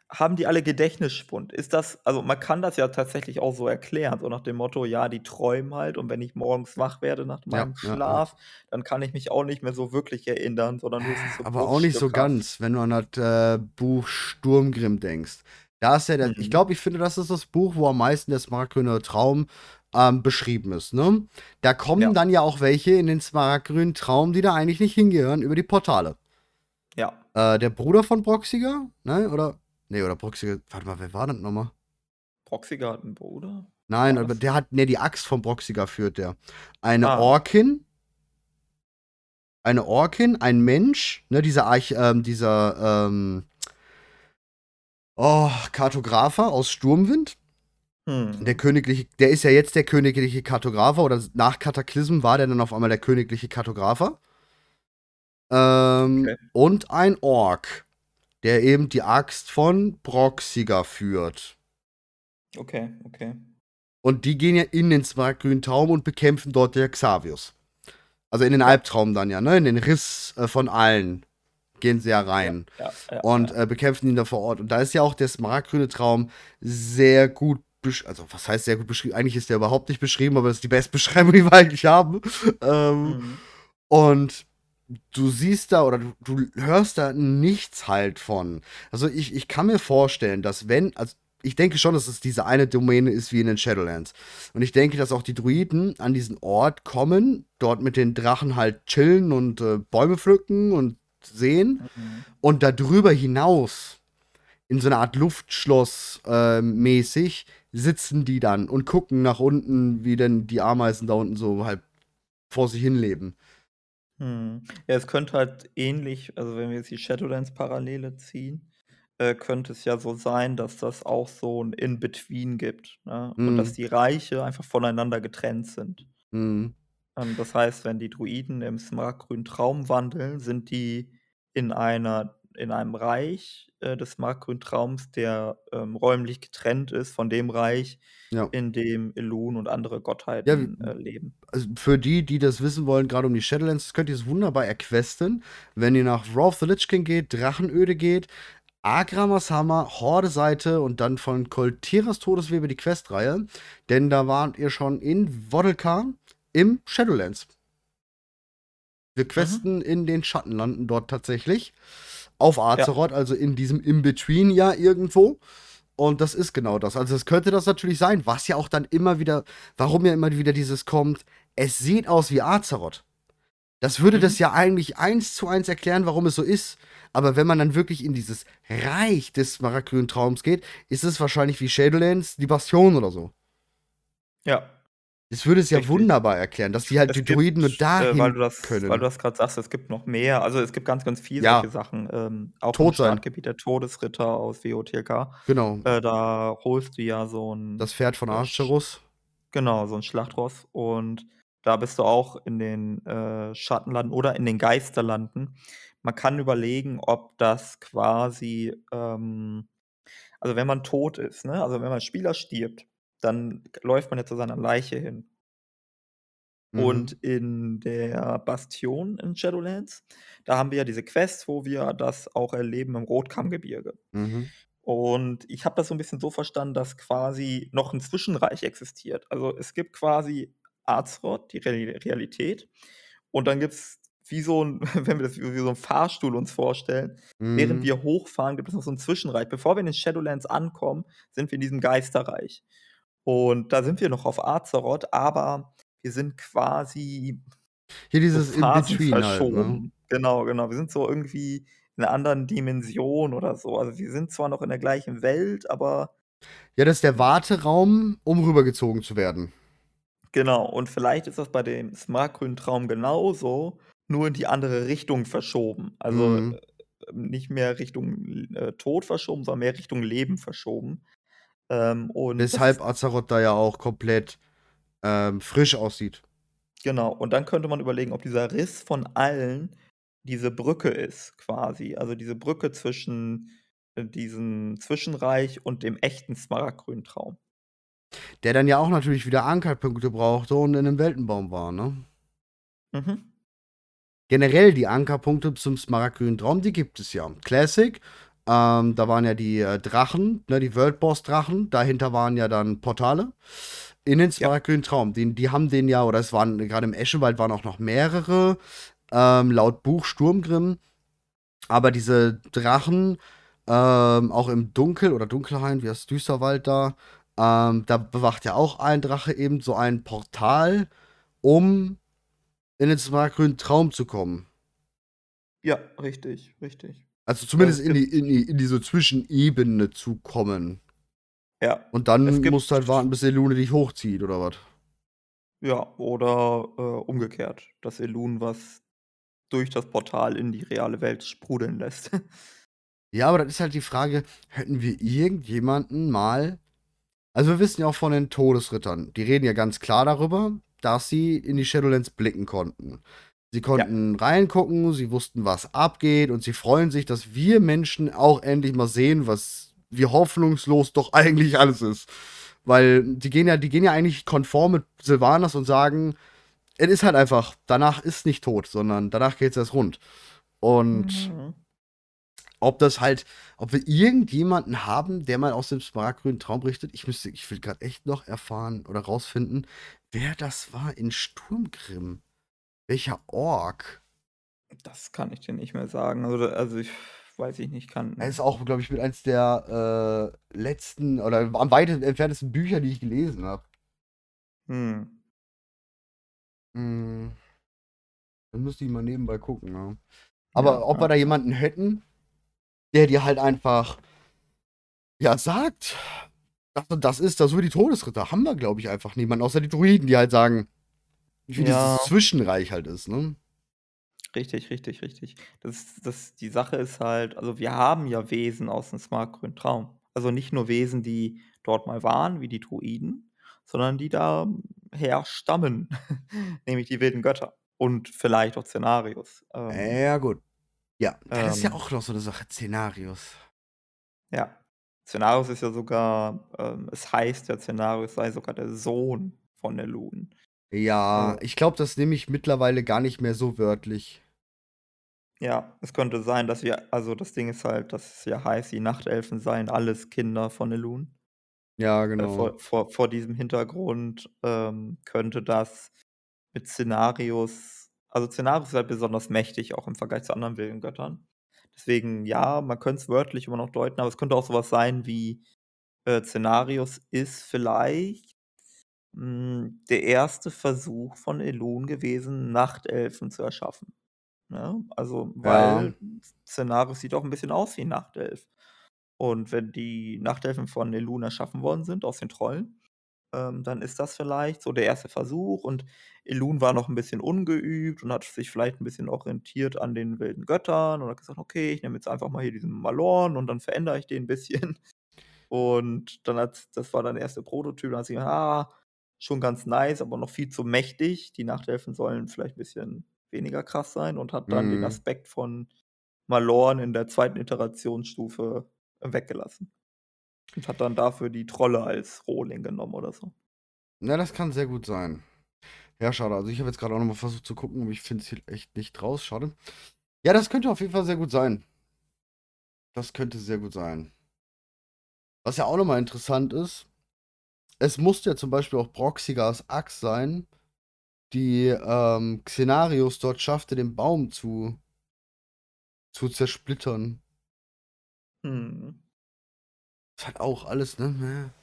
haben die alle Gedächtnisschwund? Ist das, also man kann das ja tatsächlich auch so erklären, so nach dem Motto, ja, die träumen halt und wenn ich morgens wach werde nach Ja, meinem ja, ja. Schlaf, dann kann ich mich auch nicht mehr so wirklich erinnern, sondern höchstens so Aber auch nicht so ganz, wenn du an das äh, Buch Sturmgrimm denkst. Da ist ja der, ich Mhm. glaube, ich finde, das ist das Buch, wo am meisten der smaragdgrüne Traum ähm, beschrieben ist. Ne? Da kommen Ja. dann ja auch welche in den smaragdgrünen Traum, die da eigentlich nicht hingehören, über die Portale. Ja. Äh, der Bruder von Broxiger, ne? Oder, nee, oder Broxiger, warte mal, wer war das nochmal? Proxiger hat einen Bruder? Nein, aber der hat, ne, die Axt von Broxiger führt der. Eine Ah. Orkin, eine Orkin, ein Mensch, ne, dieser Arch, ähm, dieser, ähm, oh, Kartographer aus Sturmwind. Der Hm. königliche, der ist ja jetzt der königliche Kartographer oder nach Kataklysm war der dann auf einmal der königliche Kartographer. Ähm, Okay. und ein Ork, der eben die Axt von Broxiger führt. Okay, okay. Und die gehen ja in den smaragdgrünen Traum und bekämpfen dort der Xavius. Also in den. Albtraum dann ja, ne? In den Riss äh, von allen gehen sie ja rein ja, ja, und ja. äh, bekämpfen ihn da vor Ort. Und da ist ja auch der smaragdgrüne Traum sehr gut. Also, was heißt sehr gut beschrieben? Eigentlich ist der überhaupt nicht beschrieben, aber das ist die beste Beschreibung, die wir eigentlich haben. Ähm, Mhm. und du siehst da oder du, du hörst da nichts halt von. Also ich, ich kann mir vorstellen, dass wenn, also ich denke schon, dass es diese eine Domäne ist wie in den Shadowlands. Und ich denke, dass auch die Druiden an diesen Ort kommen, dort mit den Drachen halt chillen und äh, Bäume pflücken und sehen. Mhm. Und darüber hinaus, in so einer Art Luftschloss äh, mäßig, sitzen die dann und gucken nach unten, wie denn die Ameisen da unten so halt vor sich hin leben. Hm. Ja, es könnte halt ähnlich, also wenn wir jetzt die Shadowlands-Parallele ziehen, äh, könnte es ja so sein, dass das auch so ein In-Between gibt, ne? Und dass mhm. die Reiche einfach voneinander getrennt sind. Mhm. Ähm, das heißt, wenn die Druiden im smaragdgrünen Traum wandeln, sind die in einer in einem Reich, äh, des smaragdgrünen Traums, der, ähm, räumlich getrennt ist von dem Reich, Ja. in dem Elun und andere Ja, Gottheiten, äh, leben. also für die, die das wissen wollen, gerade um die Shadowlands, könnt ihr es wunderbar erquesten, wenn ihr nach Wrath of the Lich King geht, Drachenöde geht, Agramas Hammer, Horde-Seite und dann von Koltiras Todeswebe die Questreihe. Denn da wart ihr schon in Voddelkan im Shadowlands. Wir questen mhm. in den Schattenlanden dort tatsächlich. Auf Azeroth, ja. also in diesem In-Between ja irgendwo. Und das ist genau das. Also es könnte das natürlich sein, was ja auch dann immer wieder, warum ja immer wieder dieses kommt, es sieht aus wie Azeroth. Das würde mhm. das ja eigentlich eins zu eins erklären, warum es so ist. Aber wenn man dann wirklich in dieses Reich des Maragrünen Traums geht, ist es wahrscheinlich wie Shadowlands die Bastion oder so. Ja. Das würde es ja Richtig. wunderbar erklären, dass die halt es die Druiden nur dahin äh, weil du das, können. Weil du das gerade sagst, es gibt noch mehr. Also es gibt ganz, ganz viele ja. solche Sachen. Ähm, auch Tot im Startgebiet der Todesritter aus WOTLK. Genau. Äh, da holst du ja so ein. Das Pferd von Archerus. Genau, so ein Schlachtross. Und da bist du auch in den äh, Schattenlanden oder in den Geisterlanden. Man kann überlegen, ob das quasi, ähm also, wenn man tot ist, ne? Also, wenn man Spieler stirbt, dann läuft man ja zu seiner Leiche hin. Mhm. Und in der Bastion in Shadowlands, da haben wir ja diese Quest, wo wir das auch erleben im Rotkammgebirge. Mhm. Und ich habe das so ein bisschen so verstanden, dass quasi noch ein Zwischenreich existiert. Also, es gibt quasi Azeroth, die Realität, und dann gibt es wie so ein, wenn wir das wie so ein Fahrstuhl uns vorstellen, mhm. während wir hochfahren, gibt es noch so ein Zwischenreich. Bevor wir in den Shadowlands ankommen, sind wir in diesem Geisterreich. Und da sind wir noch auf Azeroth, aber wir sind quasi hier dieses so In-Between halt, ne? Genau, genau. Wir sind so irgendwie in einer anderen Dimension oder so. Also wir sind zwar noch in der gleichen Welt, aber ja, das ist der Warteraum, um rübergezogen zu werden. Genau, und vielleicht ist das bei dem Smartgrünen Traum genauso, nur in die andere Richtung verschoben. Also, Mhm. äh, nicht mehr Richtung äh, Tod verschoben, sondern mehr Richtung Leben verschoben. Ähm, und Weshalb Azeroth da ja auch komplett, ähm, frisch aussieht. Genau, und dann könnte man überlegen, ob dieser Riss von allen diese Brücke ist quasi. Also, diese Brücke zwischen, äh, diesem Zwischenreich und dem echten smaragdgrünen Traum. Der dann ja auch natürlich wieder Ankerpunkte brauchte und in 'nem Weltenbaum war, ne? Mhm. Generell die Ankerpunkte zum Smaragdgrünen Traum, die gibt es ja. Classic, ähm, da waren ja die äh, Drachen, ne, die World Boss Drachen. Dahinter waren ja dann Portale in den Smaragdgrünen ja. Traum. Die, die haben den ja, oder es waren gerade im Eschenwald waren auch noch mehrere, ähm, laut Buch Sturmgrimm. Aber diese Drachen, ähm, auch im Dunkel oder Dunkelhain, wie das Düsterwald da, ähm, da bewacht ja auch ein Drache eben so ein Portal, um in den smaragdgrünen Traum zu kommen. Ja, richtig, richtig. Also zumindest in die, in, die, in diese Zwischenebene zu kommen. Ja. Und dann musst du halt warten, bis Elune dich hochzieht, oder was? Ja, oder äh, umgekehrt, dass Elun was durch das Portal in die reale Welt sprudeln lässt. ja, aber das ist halt die Frage, hätten wir irgendjemanden mal. Also wir wissen ja auch von den Todesrittern, die reden ja ganz klar darüber, dass sie in die Shadowlands blicken konnten. Sie konnten ja. reingucken, sie wussten, was abgeht und sie freuen sich, dass wir Menschen auch endlich mal sehen, was wie hoffnungslos doch eigentlich alles ist. Weil die gehen ja, die gehen ja eigentlich konform mit Sylvanas und sagen, es ist halt einfach, danach ist nicht tot, sondern danach geht es erst rund. Und mhm. ob das halt, ob wir irgendjemanden haben, der mal aus dem smaragdgrünen Traum berichtet, ich müsste, ich will gerade echt noch erfahren oder rausfinden, wer das war in Sturmgrimm. Welcher Ork? Das kann ich dir nicht mehr sagen. Also also, ich weiß ich nicht, Er ist kann auch, glaube ich, mit eins der, äh, letzten oder am weitesten entferntesten Bücher, die ich gelesen habe. Mhm. Hm. Dann müsste ich mal nebenbei gucken, ja. Ja, Aber ob wir ja, da ja. jemanden hätten, der dir halt einfach, ja, sagt, das und das ist das, so wie die Todesritter, haben wir, glaube ich, einfach niemanden, außer die Druiden, die halt sagen, wie dieses Ja. Zwischenreich halt ist, ne? Richtig, richtig, richtig. Das das die Sache ist halt also, wir haben ja Wesen aus'm Smaragdgrünen Traum. Also, nicht nur Wesen, die dort mal waren, wie die Druiden, sondern die daher stammen, nämlich die wilden Götter und vielleicht auch Cenarius. Ähm Ja, gut. Ja, das ist ja ähm auch noch so 'ne Sache, Cenarius. Ja. Cenarius ist ja sogar ähm, es heißt ja, Cenarius sei sogar der Sohn von Elun. Ja, Äh ich glaube, das nehme ich mittlerweile gar nicht mehr so wörtlich. Ja, es könnte sein, dass wir also, das Ding ist halt, dass es ja heißt, die Nachtelfen seien alles Kinder von Elun. Ja, Äh, genau. vor vor vor diesem Hintergrund, ähm, könnte das mit Cenarius also, Cenarius ist halt besonders mächtig, auch im Vergleich zu anderen wilden Göttern. Deswegen, ja, man könnte es wörtlich immer noch deuten, aber es könnte auch so was sein wie, äh, Cenarius ist vielleicht, der erste Versuch von Elun gewesen, Nachtelfen zu erschaffen, ne? Also, Ja. weil Cenarius sieht auch 'n bisschen aus wie Nachtelf. Und wenn die Nachtelfen von Elun erschaffen worden sind aus den Trollen, ähm, dann ist das vielleicht so der erste Versuch und Elun war noch 'n bisschen ungeübt und hat sich vielleicht 'n bisschen orientiert an den wilden Göttern und hat gesagt: „Okay, ich nehme jetzt einfach mal hier diesen Malorn und dann verändere ich den 'n bisschen.“ Und dann hat's das war dann der erste Prototyp, dann hat sie gesagt: „Ah, schon ganz nice, aber noch viel zu mächtig. Die Nachtelfen sollen vielleicht bisschen weniger krass sein.“ Und hat dann den Mhm. Aspekt von Malorn in der 2. Iterationsstufe weggelassen. Und hat dann dafür die Trolle als Rohling genommen oder so. Na, das kann sehr gut sein. Ja, schade. Also, ich habe jetzt grade auch noch mal versucht zu gucken, aber ich finde es hier echt nicht raus. Schade. Ja, das könnte auf jeden Fall sehr gut sein. Das könnte sehr gut sein. Was ja auch noch mal interessant ist, es musste ja zum Beispiel auch Broxigars Axt sein, die, ähm, Xenarius dort schaffte, den Baum zu zu zersplittern. Mhm. Ist halt auch alles, ne?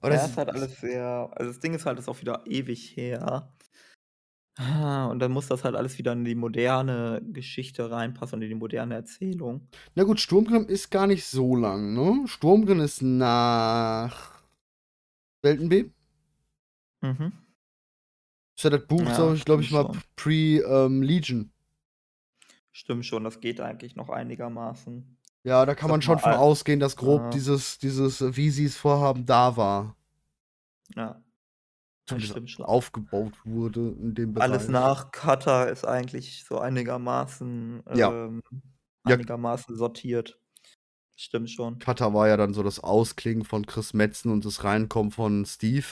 Aber Ja, das ist halt alles sehr also, das Ding ist halt, ist auch wieder ewig her. Ah, und dann muss das halt alles wieder in die moderne Geschichte reinpassen und in die moderne Erzählung. Na gut, Sturmgrimm ist gar nicht so lang, ne? Sturmgrimm ist nach Weltenbeben. Mhm. Ist ja das Buch, Ja, ich, glaube ich mal, schon. pre, ähm, Legion. Stimmt schon, das geht eigentlich noch einigermaßen. Ja, da kann man mal, schon von ausgehen, dass grob äh dieses dieses, wie sie's vorhaben, da war. Ja. Das Zumindest stimmt schon. aufgebaut wurde in dem Alles Bereich. nach Kata ist eigentlich so einigermaßen Ja. ähm, Ja. einigermaßen sortiert. Stimmt schon. Kata war ja dann so das Ausklingen von Chris Metzen und das Reinkommen von Steve.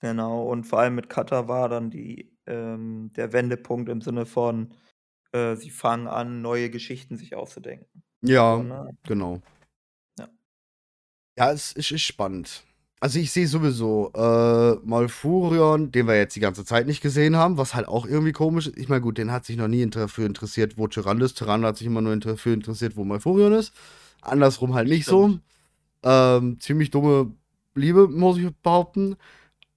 Genau, und vor allem mit Kata war dann die ähm, der Wendepunkt im Sinne von, äh, sie fangen an, neue Geschichten sich auszudenken. Ja, So, ne? genau. Ja. Ja, es ist spannend. Also, ich sehe sowieso, äh, Malfurion, den wir jetzt die ganze Zeit nicht gesehen haben, was halt auch irgendwie komisch ist. Ich meine, gut, den hat sich noch nie inter für interessiert, wo Tyrann ist. Tyrann hat sich immer nur inter für interessiert, wo Malfurion ist. Andersrum halt nicht so. Stimmt. Ähm, ziemlich dumme Liebe, muss ich behaupten.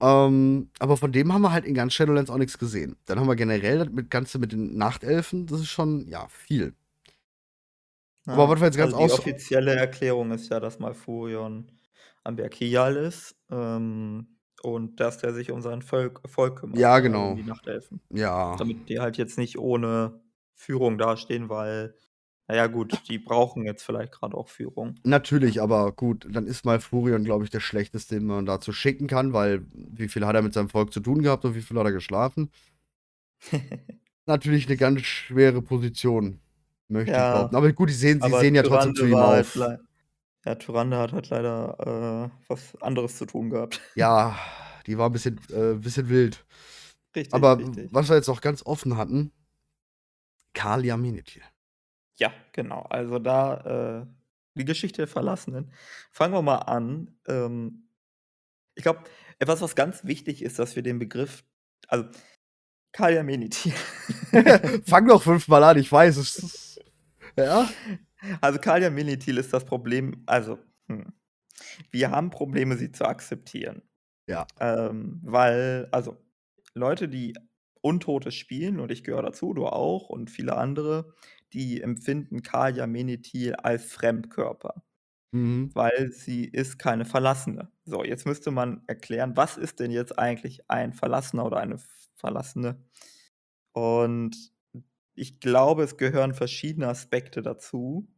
Ähm, aber von dem haben wir halt in ganz Shadowlands auch nix gesehen. Dann haben wir generell das mit Ganze mit den Nachtelfen, das ist schon, ja, viel. Aber Ja, was wir jetzt ganz also, die offizielle Erklärung ist ja, dass Malfurion am Berg Kial ist, ähm, und dass der sich um sein Volk Volk kümmert, Ja, genau. um die Nachtelfen. Ja. Damit die halt jetzt nicht ohne Führung dastehen, weil na ja, gut, die brauchen jetzt vielleicht grade auch Führung. Natürlich, aber gut, dann ist Malfurion, glaube ich, der Schlechteste, den man dazu schicken kann, weil wie viel hat er mit seinem Volk zu tun gehabt und wie viel hat er geschlafen? Natürlich 'ne ganz schwere Position, möchte ich Ja, behaupten. Aber gut, die sehen sie sehen ja trotzdem zu ihm halt auf. ja, Tyrande hat halt leider, äh, was anderes zu tun gehabt. Ja, die war 'n bisschen äh, bisschen wild. Richtig, Aber richtig. was wir jetzt noch ganz offen hatten Calia Menethil. Ja, genau. Also, da, äh die Geschichte der Verlassenen. Fangen wir mal an. Ähm, ich glaube, etwas, was ganz wichtig ist, dass wir den Begriff also, Kali Amenity. Fang doch fünfmal an, ich weiß es. Ja? Also Kalia Milithil ist das Problem, also hm, wir haben Probleme, sie zu akzeptieren. Ja. Ähm, weil, also Leute, die Untote spielen, und ich gehöre dazu, du auch und viele andere, die empfinden Kalia Menethil als Fremdkörper, Mhm. weil sie ist keine Verlassene. So, jetzt müsste man erklären, was ist denn jetzt eigentlich ein Verlassener oder eine Verlassene? Und ich glaube, es gehören verschiedene Aspekte dazu.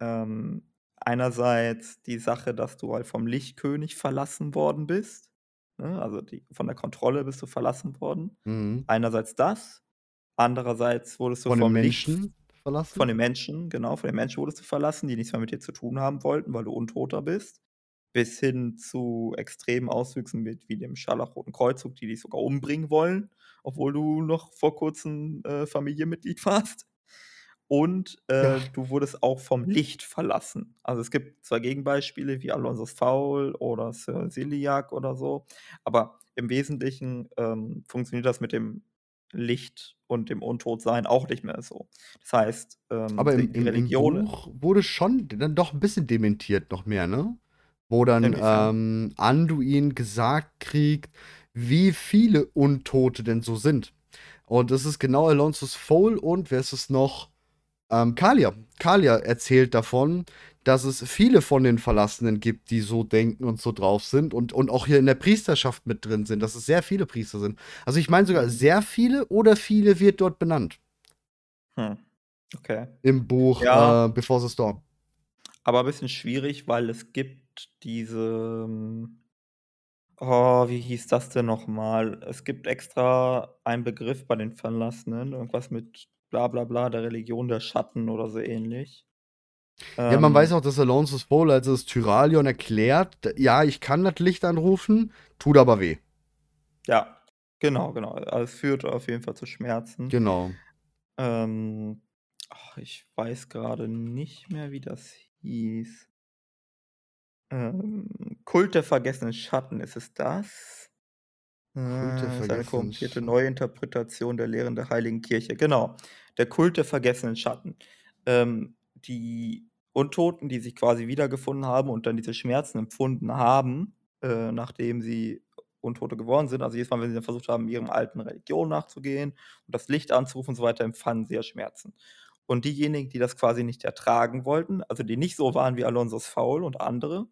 Ähm, einerseits die Sache, dass du halt vom Lichtkönig verlassen worden bist. Ne? Also die, von der Kontrolle bist du verlassen worden. Mhm. Einerseits das. Andererseits wurdest du Von vom Licht Menschen verlassen? von den Menschen, genau, von den Menschen wurdest du verlassen, die nichts mehr mit dir zu tun haben wollten, weil du Untoter bist. Bis hin zu extremen Auswüchsen mit, wie dem Scharlachroten Kreuzzug, die dich sogar umbringen wollen, obwohl du noch vor kurzem äh, Familienmitglied warst. Und äh, Ja. du wurdest auch vom Licht verlassen. Also es gibt zwar Gegenbeispiele wie Alonso's Foul oder Sir Celiac oder so, aber im Wesentlichen ähm, funktioniert das mit dem Licht und dem Untotsein auch nicht mehr so. Das heißt, ähm, Aber im, im, im Religion. Buch wurde schon dann doch ein bisschen dementiert noch mehr, ne? Wo dann ähm, Anduin gesagt kriegt, wie viele Untote denn so sind. Und das ist genau Alonso's Foal und wer ist es noch? Ähm, Kalia. Kalia erzählt davon, dass es viele von den Verlassenen gibt, die so denken und so drauf sind und, und auch hier in der Priesterschaft mit drin sind, dass es sehr viele Priester sind. Also ich meine sogar sehr viele oder viele wird dort benannt Hm. Okay. im Buch Ja. äh, Before the Storm. Aber ein bisschen schwierig, weil es gibt diese. ähm, Oh, wie hieß das denn nochmal? Es gibt extra einen Begriff bei den Verlassenen, irgendwas mit bla bla bla, der Religion der Schatten oder so ähnlich. Ja, man weiß Ähm, auch, dass Alonso's Foal, als es Tyralion erklärt, ja, ich kann das Licht anrufen, tut aber weh. ja, genau, genau. Also es führt auf jeden Fall zu Schmerzen. Genau. Ähm, ach, ich weiß gerade nicht mehr, wie das hieß. Ähm, Kult der vergessenen Schatten, ist es das? Kult der Äh, ist eine vergessenen korrumpierte Schatten. Neuinterpretation der Lehren der Heiligen Kirche. Genau, der Kult der vergessenen Schatten. Ähm, die Untoten, die sich quasi wiedergefunden haben und dann diese Schmerzen empfunden haben, äh, nachdem sie Untote geworden sind. Also jedes Mal, wenn sie dann versucht haben, ihrem alten Religion nachzugehen und das Licht anzurufen und so weiter, empfanden sie ja Schmerzen. Und diejenigen, die das quasi nicht ertragen wollten, also die nicht so waren wie Alonso's Faul und andere,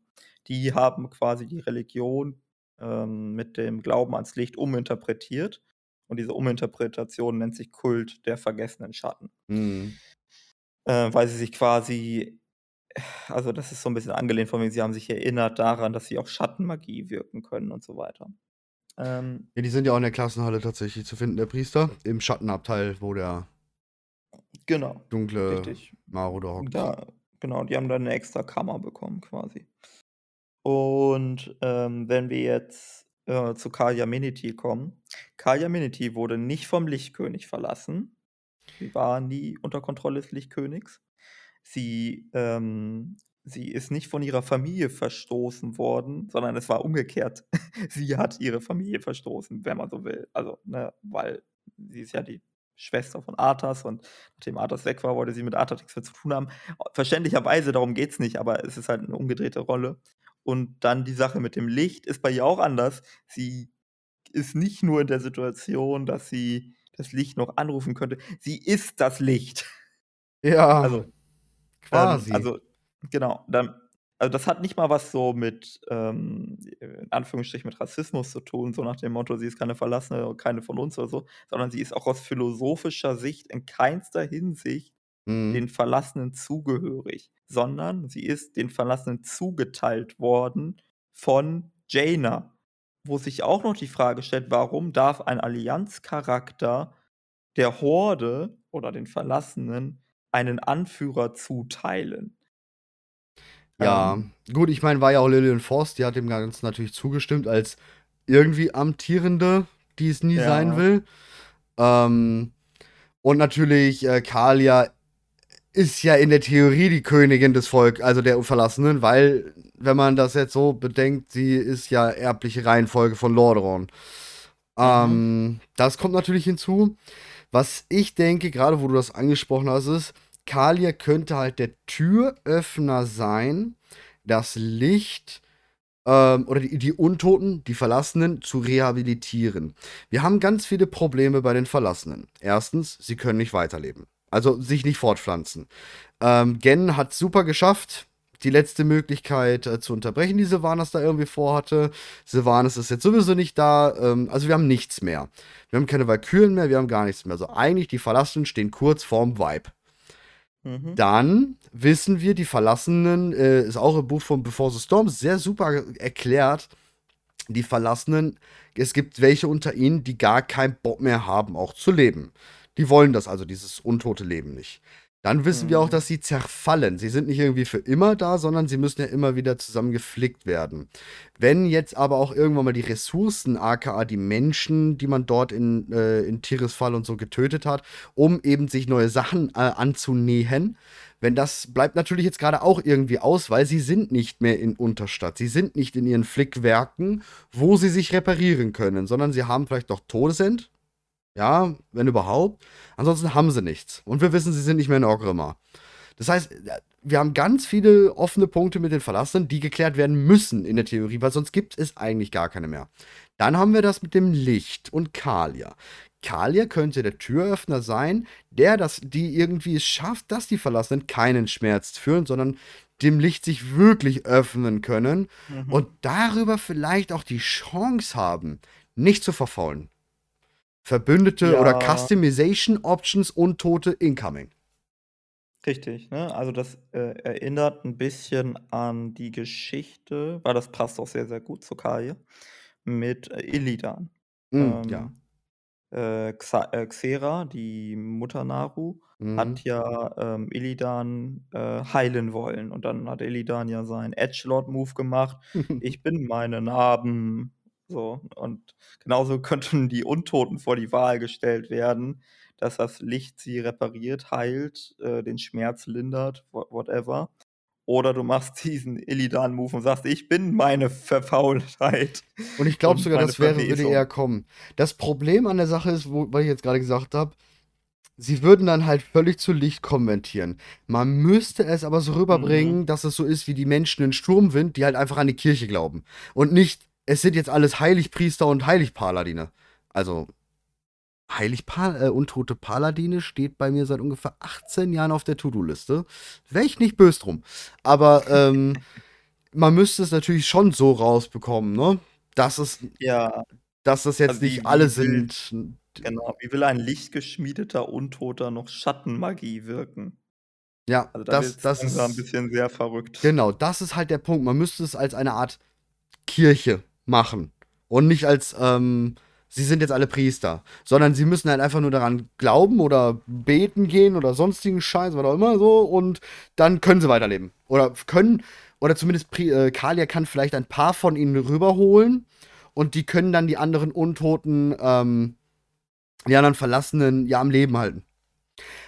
die haben quasi die Religion ähm, mit dem Glauben ans Licht uminterpretiert. Und diese Uminterpretation nennt sich Kult der vergessenen Schatten. Mhm. Äh, weil sie sich quasi, also das ist so ein bisschen angelehnt von mir, sie haben sich erinnert daran, dass sie auch Schattenmagie wirken können und so weiter. Ähm, Ja, die sind ja auch in der Klassenhalle tatsächlich zu finden, der Priester. Im Schattenabteil, wo der genau, dunkle richtig. Marode hockt. Da, genau, die haben dann eine extra Kammer bekommen quasi. Und ähm, wenn wir jetzt äh, zu Kalia Meniti kommen, Kalia Meniti wurde nicht vom Lichtkönig verlassen. Sie war nie unter Kontrolle des Lichtkönigs. Sie, ähm, sie ist nicht von ihrer Familie verstoßen worden, sondern es war umgekehrt. sie hat ihre Familie verstoßen, wenn man so will. Also, ne, weil sie ist ja die Schwester von Arthas und nachdem Arthas weg war, wollte sie mit Arthas nichts mehr zu tun haben. Verständlicherweise, darum geht es nicht, aber es ist halt eine umgedrehte Rolle. Und dann die Sache mit dem Licht ist bei ihr auch anders. Sie ist nicht nur in der Situation, dass sie das Licht noch anrufen könnte. Sie ist das Licht. Ja, Also, ähm, quasi. also genau. Dann, also das hat nicht mal was so mit, ähm, in Anführungsstrichen, mit Rassismus zu tun, so nach dem Motto, sie ist keine Verlassene, keine von uns oder so, sondern sie ist auch aus philosophischer Sicht in keinster Hinsicht Mhm. den Verlassenen zugehörig, sondern sie ist den Verlassenen zugeteilt worden von Jaina. Wo sich auch noch die Frage stellt, warum darf ein Allianzcharakter der Horde oder den Verlassenen einen Anführer zuteilen? Ja, Ähm, gut, ich meine, war ja auch Lillian Forst, die hat dem Ganzen natürlich zugestimmt, als irgendwie Amtierende, die es nie sein ja, will. Ähm, und natürlich, äh, Kalia ist ja in der Theorie die Königin des Volkes, also der Verlassenen, weil, wenn man das jetzt so bedenkt, sie ist ja erbliche Reihenfolge von Lordaeron. Mhm. Ähm, das kommt natürlich hinzu. Was ich denke, gerade wo du das angesprochen hast, ist, Kalia könnte halt der Türöffner sein, das Licht ähm, oder die, die Untoten, die Verlassenen, zu rehabilitieren. Wir haben ganz viele Probleme bei den Verlassenen. Erstens, sie können nicht weiterleben. Also sich nicht fortpflanzen. Ähm, Gen hat super geschafft, die letzte Möglichkeit äh, zu unterbrechen, die Sylvanas da irgendwie vorhatte. Sylvanas ist jetzt sowieso nicht da. Ähm, also wir haben nichts mehr. Wir haben keine Valkyren mehr, wir haben gar nichts mehr. Also eigentlich die Verlassenen stehen kurz vorm Vibe. Mhm. Dann wissen wir, die Verlassenen, äh, ist auch im Buch von Before the Storm sehr super erklärt. Die Verlassenen, es gibt welche unter ihnen, die gar keinen Bock mehr haben, auch zu leben. Die wollen das also, dieses untote Leben nicht. Dann wissen wir auch, Mhm. dass sie zerfallen. Sie sind nicht irgendwie für immer da, sondern sie müssen ja immer wieder zusammen geflickt werden. Wenn jetzt aber auch irgendwann mal die Ressourcen, aka die Menschen, die man dort in, äh, in Tirisfall und so getötet hat, um eben sich neue Sachen äh, anzunähen, wenn das bleibt natürlich jetzt gerade auch irgendwie aus, weil sie sind nicht mehr in Unterstadt. Sie sind nicht in ihren Flickwerken, wo sie sich reparieren können, sondern sie haben vielleicht noch Todesend. Ja, wenn überhaupt. Ansonsten haben sie nichts. Und wir wissen, sie sind nicht mehr in Orgrimmar. Das heißt, wir haben ganz viele offene Punkte mit den Verlassenen, die geklärt werden müssen in der Theorie, weil sonst gibt es eigentlich gar keine mehr. Dann haben wir das mit dem Licht und Kalia. Kalia könnte der Türöffner sein, der das, die irgendwie es schafft, dass die Verlassenen keinen Schmerz führen, sondern dem Licht sich wirklich öffnen können Mhm. und darüber vielleicht auch die Chance haben, nicht zu verfaulen. Verbündete Ja. oder Customization Options Untote incoming. Richtig, ne? Also das, äh, erinnert ein bisschen an die Geschichte weil das passt auch sehr, sehr gut zu Kaja, mit, äh, Illidan. Mm, ja. Ähm, äh, Xa äh, Xera, die Mutter Naru, Mhm. hat ja, ähm, Illidan, äh, heilen wollen und dann hat Illidan ja seinen Edgelord-Move gemacht: „Ich bin meine Narben.“ So, und genauso könnten die Untoten vor die Wahl gestellt werden, dass das Licht sie repariert, heilt, äh, den Schmerz lindert, wha whatever. Oder du machst diesen Illidan-Move und sagst: „Ich bin meine Verfaultheit Und ich glaube sogar, das wäre würde Verwesung.“ eher kommen. Das Problem an der Sache ist, wo weil ich jetzt gerade gesagt habe, sie würden dann halt völlig zu Licht konvertieren. Man müsste es aber so rüberbringen, Mhm. dass es so ist wie die Menschen in Sturmwind, die halt einfach an die Kirche glauben. Und nicht, es sind jetzt alles Heiligpriester und Heiligpaladine. Also, Heiligpal äh, untote Paladine steht bei mir seit ungefähr 18 Jahren auf der To-Do-Liste. Wäre ich nicht böse drum. Aber ähm, man müsste es natürlich schon so rausbekommen, ne? Dass es, Ja, dass das jetzt also wie nicht alle wie will sind. genau, wie will ein lichtgeschmiedeter Untoter noch Schattenmagie wirken? Ja, Also, da das, das ist. bisschen sehr verrückt. Genau, das ist halt der Punkt. Man müsste es als eine Art Kirche machen. Und nicht als, ähm, sie sind jetzt alle Priester. Sondern sie müssen halt einfach nur daran glauben oder beten gehen oder sonstigen Scheiß, was auch immer so. Und dann können sie weiterleben. Oder können, oder zumindest Pri äh, Kalia kann vielleicht ein paar von ihnen rüberholen. Und die können dann die anderen Untoten, ähm, die anderen Verlassenen ja am Leben halten.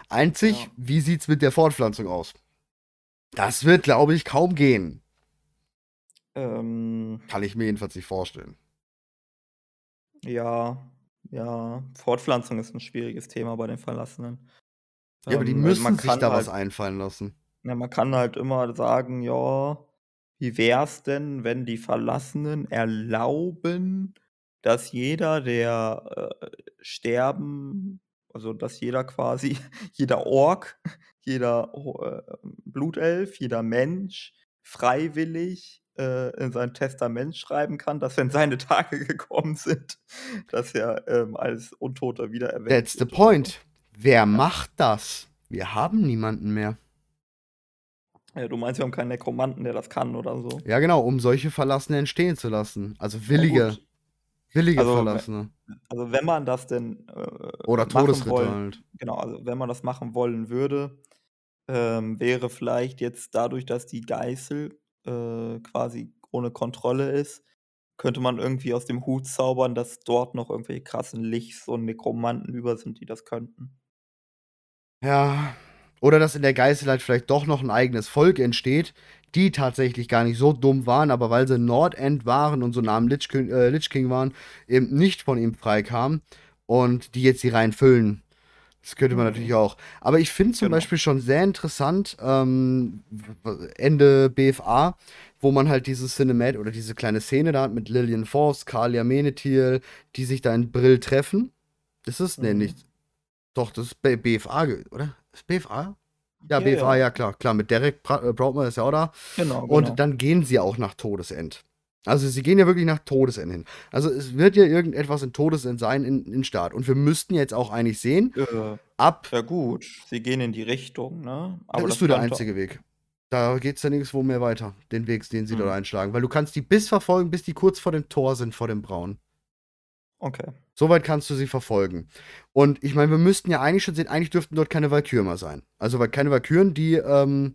Einzig, Ja. wie sieht's mit der Fortpflanzung aus? Das wird, glaube ich, kaum gehen. Ähm, Kann ich mir jedenfalls nicht vorstellen. ja, ja, Fortpflanzung ist 'n schwieriges Thema bei den Verlassenen. Ja, aber die Ähm, man müssen sich da was halt einfallen lassen. ja, man kann halt immer sagen: „Ja, wie wär's denn, wenn die Verlassenen erlauben, dass jeder, der, äh, sterben also, dass jeder quasi jeder Ork, jeder ho äh, Blutelf, jeder Mensch freiwillig, in sein Testament schreiben kann, dass wenn seine Tage gekommen sind, dass er, ähm, als Untoter wiedererweckt That's the point. Wer Ja. macht das? Wir haben niemanden mehr. Ja, du meinst, wir haben keinen Nekromanten, der das kann oder so? Ja, genau, um solche Verlassene entstehen zu lassen. Also willige, willige Also, Verlassene. also, wenn man das denn, äh, Oder Todesritter halt. genau, also, wenn man das machen wollen würde, ähm, wäre vielleicht jetzt dadurch, dass die Geißel, äh, quasi ohne Kontrolle ist, könnte man irgendwie aus dem Hut zaubern, dass dort noch irgendwelche krassen Lichts und Nekromanten über sind, die das könnten. Ja. Oder dass in der Geißel halt vielleicht doch noch 'n eigenes Volk entsteht, die tatsächlich gar nicht so dumm waren, aber weil sie Nordend waren und so nah am Lich King, äh, Lich King waren, eben nicht von ihm freikamen und die jetzt die Reihen füllen. Das könnte man Mhm. natürlich auch. Aber ich finde zum Genau. Beispiel schon sehr interessant, ähm, Ende BFA, wo man halt diese Cinemat oder diese kleine Szene da hat mit Lillian Force, Kalia Menethil, die sich da in Brill treffen. Das ist, Mhm. nicht. Doch, das ist BFA, oder? Ist BFA? Ja, Ja, BFA, ja. ja, klar, klar. Mit Derek Bra äh, ist ja auch da. Genau, Und genau. dann gehen sie auch nach Todesend. Also sie gehen ja wirklich nach Todesend hin. Also es wird ja irgendetwas in Todesend sein in, in Start. Und wir müssten jetzt auch eigentlich sehen, Äh, ab, ja gut, sie gehen in die Richtung, ne? das das ist nur der einzige Weg. Da geht es ja nirgendwo mehr weiter, den Weg, den sie Mhm. dort einschlagen. Weil du kannst die bis verfolgen, bis die kurz vor dem Tor sind, vor dem Braun. Okay. Soweit kannst du sie verfolgen. Und ich meine, wir müssten ja eigentlich schon sehen, eigentlich dürften dort keine Valkyren mehr sein. Also weil keine Valkyren, die ähm,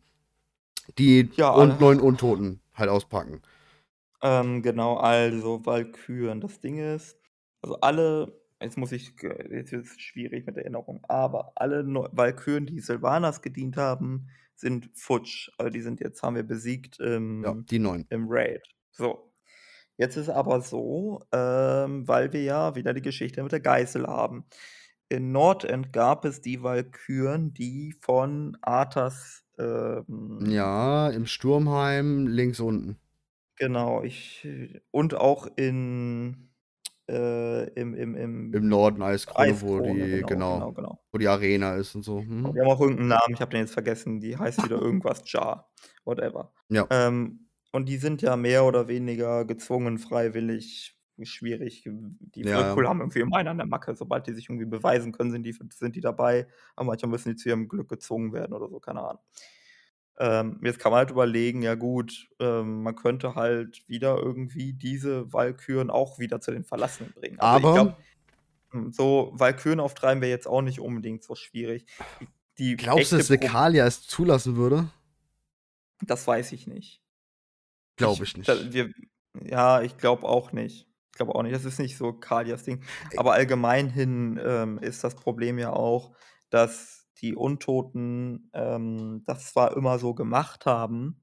die Ja, und neuen Untoten halt auspacken. Ähm, genau, also Walküren. Das Ding ist, also alle, jetzt muss ich, jetzt wird es schwierig mit der Erinnerung, aber alle Neu- Walküren, die Sylvanas gedient haben, sind futsch. Also die sind jetzt, haben wir besiegt im, Ja, die neuen. im Raid. So. Jetzt ist aber so, ähm, weil wir ja wieder die Geschichte mit der Geißel haben. In Nordend gab es die Walküren, die von Arthas ähm, Ja, im Sturmheim links unten. Genau, ich und auch in äh, im im im Im Norden Eiskrone, wo Eiskrone, die, genau, genau, genau, genau. wo die Arena ist und so. Und Mhm. Die haben auch irgendeinen Namen, ich habe den jetzt vergessen, die heißt wieder irgendwas Jar, whatever. Ja. Ähm, und die sind ja mehr oder weniger gezwungen, freiwillig, schwierig. Die Ja, ja. Whirlpool haben irgendwie immer einen an der Macke. Sobald die sich irgendwie beweisen können, sind die, sind die dabei. Aber manchmal müssen die zu ihrem Glück gezwungen werden oder so, keine Ahnung. Ähm, jetzt kann man halt überlegen, ja gut, ähm, man könnte halt wieder irgendwie diese Walküren auch wieder zu den Verlassenen bringen. Also ich Aber glaube, hm, so Walküren auftreiben wäre jetzt auch nicht unbedingt so schwierig. Die glaubst du, dass Sekalia es zulassen würde? Das weiß ich nicht. Glaube ich nicht. Da, wir, ja, ich glaube auch nicht. Ich glaube auch nicht. Das ist nicht so Kalias Ding. Aber allgemein hin ähm, ist das Problem ja auch, dass die Untoten ähm, das zwar immer so gemacht haben,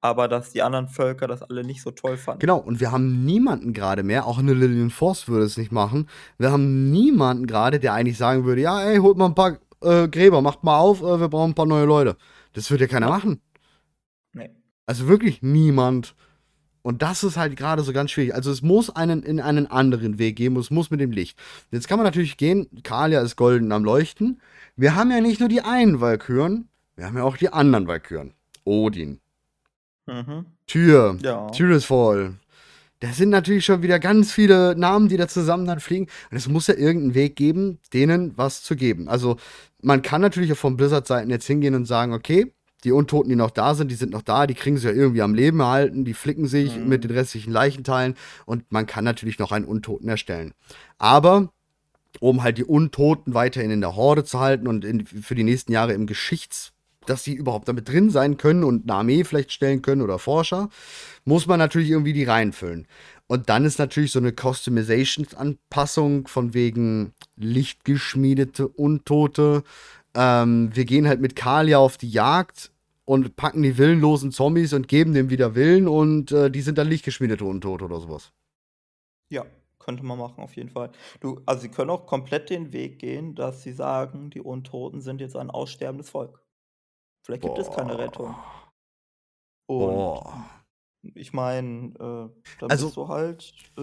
aber dass die anderen Völker das alle nicht so toll fanden. Genau, und wir haben niemanden gerade mehr, auch eine Lillian Force würde es nicht machen. Wir haben niemanden gerade, der eigentlich sagen würde, ja, ey, holt mal ein paar äh, Gräber, macht mal auf, äh, wir brauchen ein paar neue Leute. Das würde ja keiner machen. Nee. Also wirklich niemand. Und das ist halt gerade so ganz schwierig. Also es muss einen in einen anderen Weg geben, es muss mit dem Licht. Jetzt kann man natürlich gehen, Kalia ist golden am Leuchten. Wir haben ja nicht nur die einen Valkyren, wir haben ja auch die anderen Valkyren. Odin, Mhm. Tyr, Ja. Tyrisfall. Das sind natürlich schon wieder ganz viele Namen, die da zusammen dann fliegen. Und es muss ja irgendeinen Weg geben, denen was zu geben. Also man kann natürlich auch von Blizzard-Seiten jetzt hingehen und sagen, okay, die Untoten, die noch da sind, die sind noch da, die kriegen sie ja irgendwie am Leben erhalten, die flicken sich Mhm. mit den restlichen Leichenteilen und man kann natürlich noch einen Untoten erstellen. Aber um halt die Untoten weiterhin in der Horde zu halten und in, für die nächsten Jahre im Geschichts, dass sie überhaupt damit drin sein können und eine Armee vielleicht stellen können oder Forscher, muss man natürlich irgendwie die Reihen füllen. Und dann ist natürlich so eine Customization-Anpassung von wegen lichtgeschmiedete Untote. Ähm, wir gehen halt mit Kalia auf die Jagd und packen die willenlosen Zombies und geben dem wieder Willen und äh, die sind dann lichtgeschmiedete Untote oder sowas. Ja, könnte man machen, auf jeden Fall. Du, also sie können auch komplett den Weg gehen, dass sie sagen, die Untoten sind jetzt ein aussterbendes Volk. Vielleicht gibt es keine Boah. Rettung. Und Boah. ich meine, äh, dann Also- bist du halt äh,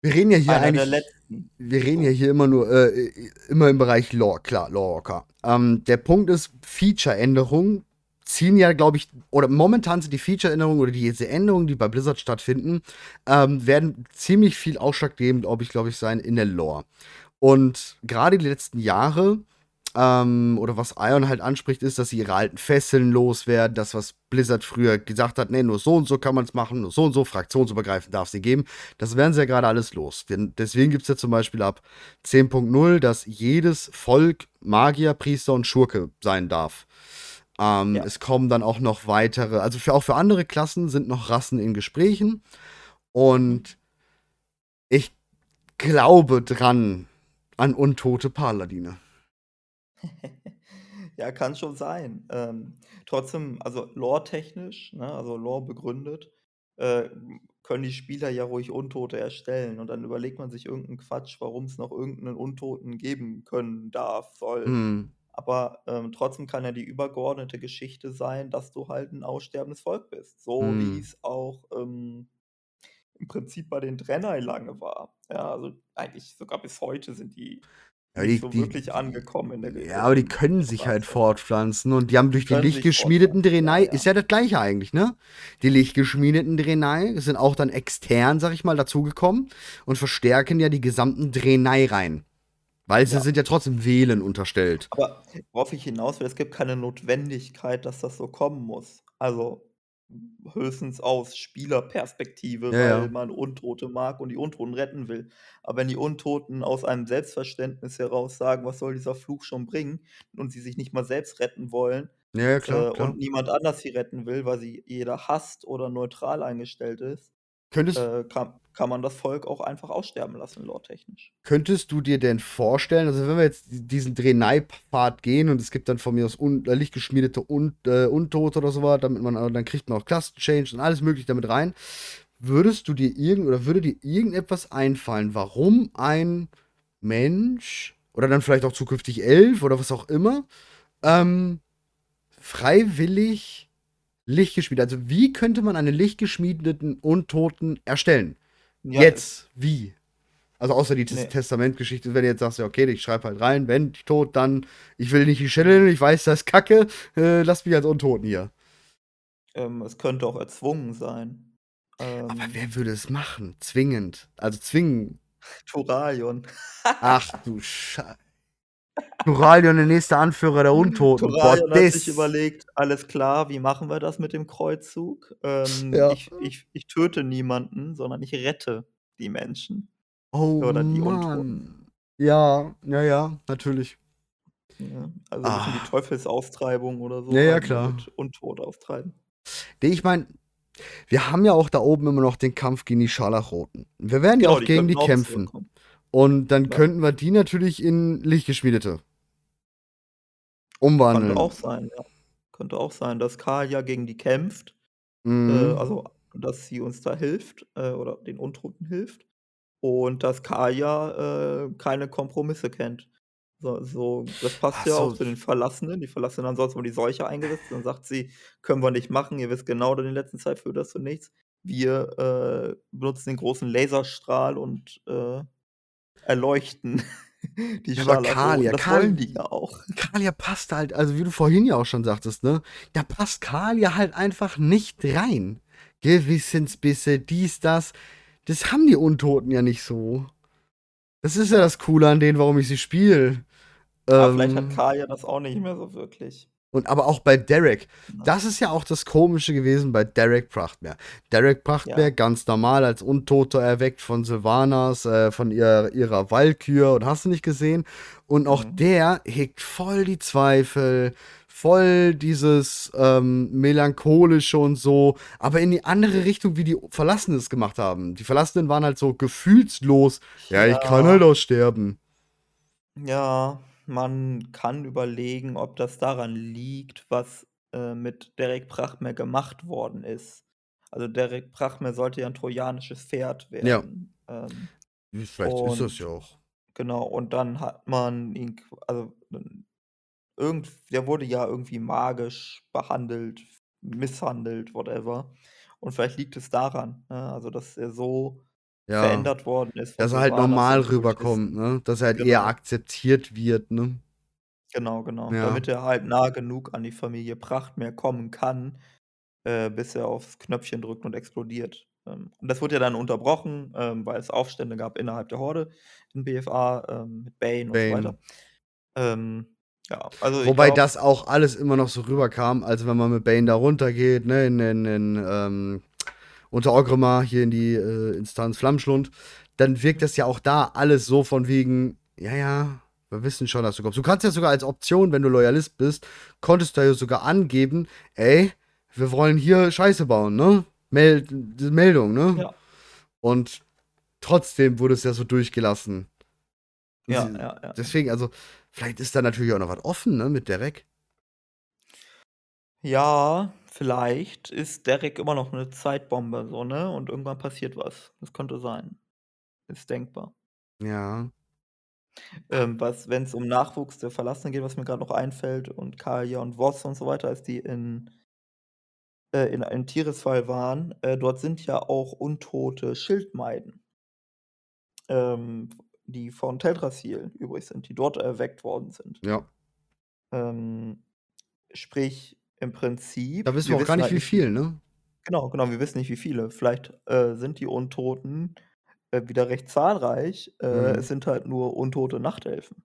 Wir reden ja hier eigentlich. letzten. Wir reden ja hier immer nur, äh, immer im Bereich Lore, klar, Lore. Ähm, der Punkt ist, Feature-Änderungen ziehen ja, glaube ich, oder momentan sind die Feature-Änderungen oder diese Änderungen, die bei Blizzard stattfinden, ähm, werden ziemlich viel ausschlaggebend, ob ich, glaube ich, sein in der Lore. Und gerade die letzten Jahre, ähm, oder was Ion halt anspricht, ist, dass sie ihre alten Fesseln loswerden, das, was Blizzard früher gesagt hat, nee, nur so und so kann man es machen, nur so und so, fraktionsübergreifend darf sie geben. Das werden sie ja gerade alles los. Denn deswegen gibt es ja zum Beispiel ab 10.0, dass jedes Volk Magier, Priester und Schurke sein darf. Ähm, Ja. Es kommen dann auch noch weitere, also für, auch für andere Klassen sind noch Rassen in Gesprächen. Und ich glaube dran an untote Paladine. Ja, kann schon sein. Ähm, trotzdem, also lore-technisch, ne, also Lore begründet, äh, können die Spieler ja ruhig Untote erstellen und dann überlegt man sich irgend 'n Quatsch, warum's noch irgend 'nen Untoten geben können darf, soll. Mhm. Aber, ähm, trotzdem kann ja die übergeordnete Geschichte sein, dass du halt 'n aussterbendes Volk bist, so Mhm. wie's auch, ähm, im Prinzip bei den Draenei lange war. Ja, also eigentlich sogar bis heute sind die Ja, nicht die so die wirklich angekommen in der Ge ja, aber die können sich halt fortpflanzen und die haben durch die lichtgeschmiedeten fortpflanzen, ja, ja. ist ja das Gleiche eigentlich, ne? Die lichtgeschmiedeten Draenei sind auch dann extern, sage ich mal, dazugekommen und verstärken ja die gesamten Draenei-Reihen. Weil sie Ja. sind ja trotzdem Velen unterstellt. Aber worauf ich hinaus will, es gibt keine Notwendigkeit, dass das so kommen muss. Also, höchstens aus Spielerperspektive, Ja, weil ja. man Untote mag und die Untoten retten will. Aber wenn die Untoten aus einem Selbstverständnis heraus sagen: „Was soll dieser Fluch schon bringen?“ und sie sich nicht mal selbst retten wollen, Ja, ja, äh, klar, klar. und niemand anders sie retten will, weil sie jeder hasst oder neutral eingestellt ist, Könntest äh, kann kann man das Volk auch einfach aussterben lassen, lore-technisch. könntest du dir denn vorstellen also, wenn wir jetzt di diesen Draenei-Pfad gehen und es gibt dann von mir aus un äh, lichtgeschmiedete Un äh, Untote oder so was, damit man äh, dann kriegt man auch Klassen-Change und alles Mögliche damit rein. Würdest du dir irgend oder würde dir irgendetwas einfallen, warum ein Mensch oder dann vielleicht auch zukünftig Elf oder was auch immer, ähm, freiwillig lichtgeschmiedet also, wie könnte man einen lichtgeschmiedeten Untoten erstellen? Ja, Jetzt, wie? Also, außer die Tes Ne. Testamentgeschichte, wenn du jetzt sagst: „Ja, okay, ich schreibe halt rein, wenn ich tot, dann ich will nicht die Schelle, ich weiß, das ist Kacke, äh, lasst mich als Untoten hier.“ Ähm, es könnte auch erzwungen sein. Aber Ähm wer würde es machen? Zwingend. Also, zwingen. Thoralion. Ach du Schei Thoralion, der nächste Anführer der Untoten. Boah, Thoralion hat sich überlegt: „Alles klar, wie machen wir das mit dem Kreuzzug? Ähm, Ja. ich ich ich töte niemanden, sondern ich rette die Menschen.“ Oh Oder die Untoten. Mann. Ja, ja, ja, natürlich. Ja, also Ah. die Teufelsaustreibung oder so Ja, ja, halt, klar. mit Untote austreiben. Ich meine, wir haben ja auch da oben immer noch den Kampf gegen die Scharlachroten. Wir werden ja Genau, auch gegen die auch kämpfen. Und dann Ja. könnten wir die natürlich in Lichtgeschmiedete Könnte umwandeln. auch sein, ja. Könnte auch sein, dass Kalia gegen die kämpft, äh, Mhm. also, dass sie uns da hilft, äh, oder den Untoten hilft und dass Kalia, äh, keine Kompromisse kennt. So so das passt Ach ja auch so. zu den Verlassenen. Die Verlassenen haben sonst immer die Seuche eingesetzt. Dann sagt sie: „Können wir nicht machen. Ihr wisst genau, in der letzten Zeit führt das zu nichts. Wir, äh, benutzen den großen Laserstrahl und, äh, erleuchten die Ja, aber Scharlachroten.“ Kalia Das Kal wollen die ja auch. Kalia passt halt also, wie du vorhin ja auch schon sagtest, ne, da passt Kalia halt einfach nicht rein. Gewissensbisse, dies, das. Das haben die Untoten ja nicht so. Das ist ja das Coole an denen, warum ich sie spiele. Aber vielleicht hat Ähm Kalia das auch nicht mehr so wirklich. Und aber auch bei Derek. Ja. Das ist ja auch das Komische gewesen bei Derek Prachtmeer. Derek Prachtmeer Ja. ganz normal als Untoter erweckt von Sylvanas, äh, von ihr, ihrer Walkür und hast du nicht gesehen. Und auch Mhm. der hegt voll die Zweifel, voll dieses ähm, melancholische und so, aber in die andere Richtung, wie die Verlassenen es gemacht haben. Die Verlassenen waren halt so gefühlslos. Ja, ich kann Ja. halt auch sterben. Ja, man kann überlegen, ob das daran liegt, was, äh, mit Derek Prachtmeer gemacht worden ist. Also, Derek Prachtmeer sollte ja 'n trojanisches Pferd Ja. werden. Ähm, Vielleicht ist das und ja auch. genau, und dann hat man ihn also, irgend der wurde ja irgendwie magisch behandelt, misshandelt, whatever. Und vielleicht liegt es daran, ne, also, dass er so Ja. verändert worden ist Dass er halt normal rüberkommt, ne? Dass er halt eher Genau. akzeptiert wird, ne? Genau, genau. Ja. Damit er halt nah genug an die Familie Prachtmeer kommen kann, äh, bis er aufs Knöpfchen drückt und explodiert. Ähm, und das wurde ja dann unterbrochen, ähm, weil es Aufstände gab innerhalb der Horde in BFA, ähm, mit Bane und so Bane. weiter. Ähm, ja, also, Wobei glaube das auch alles immer noch so rüberkam, als wenn man mit Bane da runtergeht, ne, in in in, ähm unter Orgrimmar hier in die, äh, Instanz Flammschlund, dann wirkt das ja auch da alles so von wegen: „Ja, ja, wir wissen schon, dass du kommst.“ Du kannst ja sogar als Option, wenn du Loyalist bist konntest du ja sogar angeben: „Ey, wir wollen hier Scheiße bauen, ne? Mel Meldung, ne?“ Ja. Und trotzdem wurde es ja so durchgelassen. Ja, sie ja, ja. deswegen, also, vielleicht ist da natürlich auch noch was offen, ne, mit Derek. Ja, vielleicht ist Derek immer noch 'ne Zeitbombe so, ne, und irgendwann passiert was. Das könnte sein. Ist denkbar. Ja. Ähm, was wenn's um Nachwuchs der Verlassenen geht, was mir grad noch einfällt und Kaja und Voss und so weiter, als die in äh, in in Tirisfal waren, äh, dort sind ja auch untote Schildmaiden. Ähm, die von Teldrassil übrig sind, die dort erweckt worden sind. Ja. Ähm, sprich, im Da Prinzip wissen wir wir auch gar nicht, halt wie nicht, wie viel, ne? genau, genau, wir wissen nicht, wie viele. Vielleicht, äh, sind die Untoten, äh, wieder recht zahlreich. Äh, Mhm. es sind halt nur untote Nachtelfen.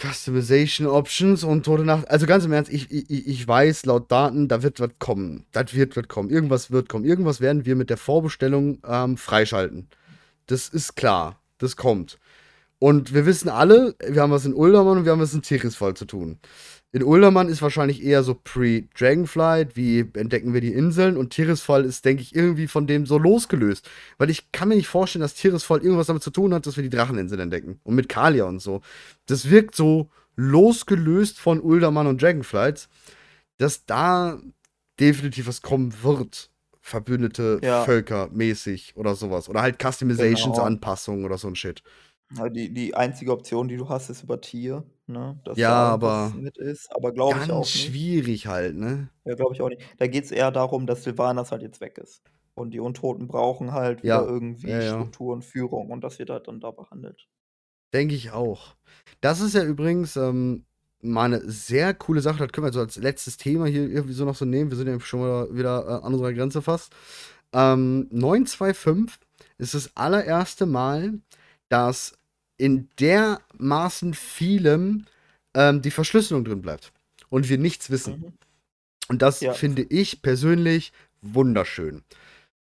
Customization Options und Tote Nacht. Also ganz im Ernst, ich, ich, ich weiß laut Daten, da wird was kommen. Das wird was kommen. Irgendwas wird kommen. Irgendwas werden wir mit der Vorbestellung ähm, freischalten. Das ist klar. Das kommt. Und wir wissen alle, wir haben was in Uldermann und wir haben was in Tirisfall zu tun. In Uldermann ist wahrscheinlich eher so pre-Dragonflight, wie entdecken wir die Inseln und Tirisfall ist, denke ich, irgendwie von dem so losgelöst. Weil ich kann mir nicht vorstellen, dass Tirisfall irgendwas damit zu tun hat, dass wir die Dracheninseln entdecken. Und mit Kalia und so. Das wirkt so losgelöst von Uldermann und Dragonflight, dass da definitiv was kommen wird. Verbündete Ja. Völker mäßig oder sowas. Oder halt Customizations, Genau. Anpassungen oder so ein Shit. Ja, die die einzige Option, die du hast, ist über Tier, ne, dass Ja, da aber mit ist, aber glaube ich ganz auch nicht. schwierig halt, ne? Ja, glaube ich auch nicht. Da geht's eher darum, dass Sylvanas halt jetzt weg ist. Und die Untoten brauchen halt wieder Ja, irgendwie ja, ja. Struktur und Führung und das wird halt dann da behandelt. Denke ich auch. Das ist ja übrigens ähm, mal eine sehr coole Sache. Das können wir so als letztes Thema hier irgendwie so noch so nehmen. Wir sind ja schon mal wieder äh, an unserer Grenze fast. Ähm, 925 ist das allererste Mal, dass in dermaßen vielem ähm, die Verschlüsselung drin bleibt und wir nichts wissen. Mhm. Und das Ja. finde ich persönlich wunderschön.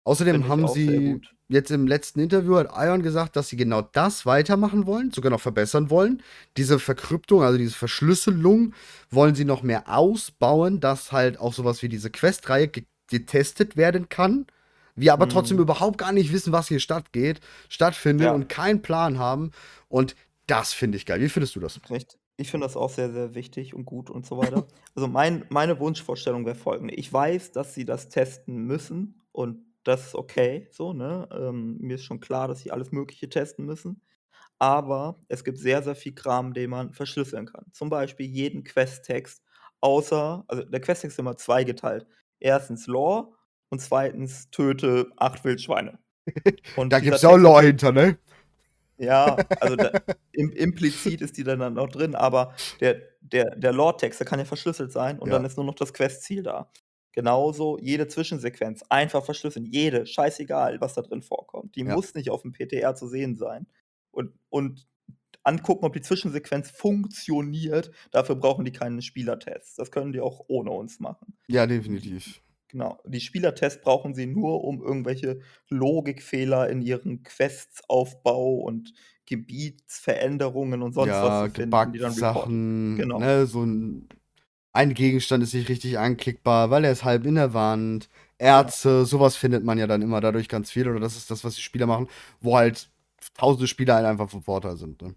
Außerdem haben sie jetzt im letzten Interview hat Ion gesagt, dass sie genau das weitermachen wollen, sogar noch verbessern wollen. Diese Verkryptung, also diese Verschlüsselung, wollen sie noch mehr ausbauen, dass halt auch sowas wie diese Questreihe ge- getestet werden kann. Wir aber trotzdem Mhm. überhaupt gar nicht wissen, was hier stattgeht, stattfindet Ja. und keinen Plan haben. Und das finde ich geil. Wie findest du das? Recht. Ich finde das auch sehr, sehr wichtig und gut und so weiter. Also, mein meine Wunschvorstellung wäre folgende: Ich weiß, dass sie das testen müssen und das ist okay so, ne? Ähm, mir ist schon klar, dass sie alles Mögliche testen müssen. Aber es gibt sehr, sehr viel Kram, den man verschlüsseln kann. Zum Beispiel jeden Questtext, außer also, der Questtext ist immer zweigeteilt. Erstens Lore und zweitens töte 8 Wildschweine. Und Da gibt's ja auch Lore hinter, ne? ja, also da im implizit ist die dann dann noch drin, aber der der der Lore-Text, der kann ja verschlüsselt sein und dann Ja. ist nur noch das Questziel da. Genauso jede Zwischensequenz einfach verschlüsseln, jede, scheißegal, was da drin vorkommt. Die Ja. muss nicht aufm PTR zu sehen sein. Und und angucken, ob die Zwischensequenz funktioniert, dafür brauchen die keine Spielertests. Das können die auch ohne uns machen. Ja, definitiv. Genau. Die Spielertests brauchen sie nur, um irgendwelche Logikfehler in ihren Quests-Aufbau und Gebietsveränderungen und sonst Ja, was zu finden, die gebuggt dann. Sachen, Genau. ne, so 'n ein Gegenstand ist nicht richtig anklickbar, weil er ist halb in der Wand. Ja. Erze, so was findet man ja dann immer dadurch ganz viel oder das ist das, was die Spieler machen, wo halt tausende Spieler halt einfach von Vorteil sind, ne?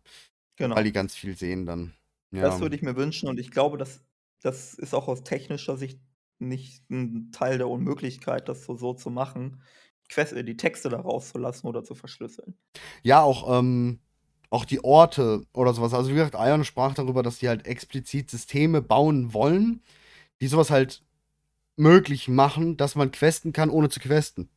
Weil Genau. die ganz viel sehen dann. Das Ja. würde ich mir wünschen und ich glaube, das das ist auch aus technischer Sicht nicht 'n Teil der Unmöglichkeit, das so so zu machen, äh, die Texte da rauszulassen oder zu verschlüsseln. Ja, auch, ähm auch die Orte oder so was. Also, wie gesagt, Ion sprach darüber, dass die halt explizit Systeme bauen wollen, die so was halt möglich machen, dass man questen kann, ohne zu questen.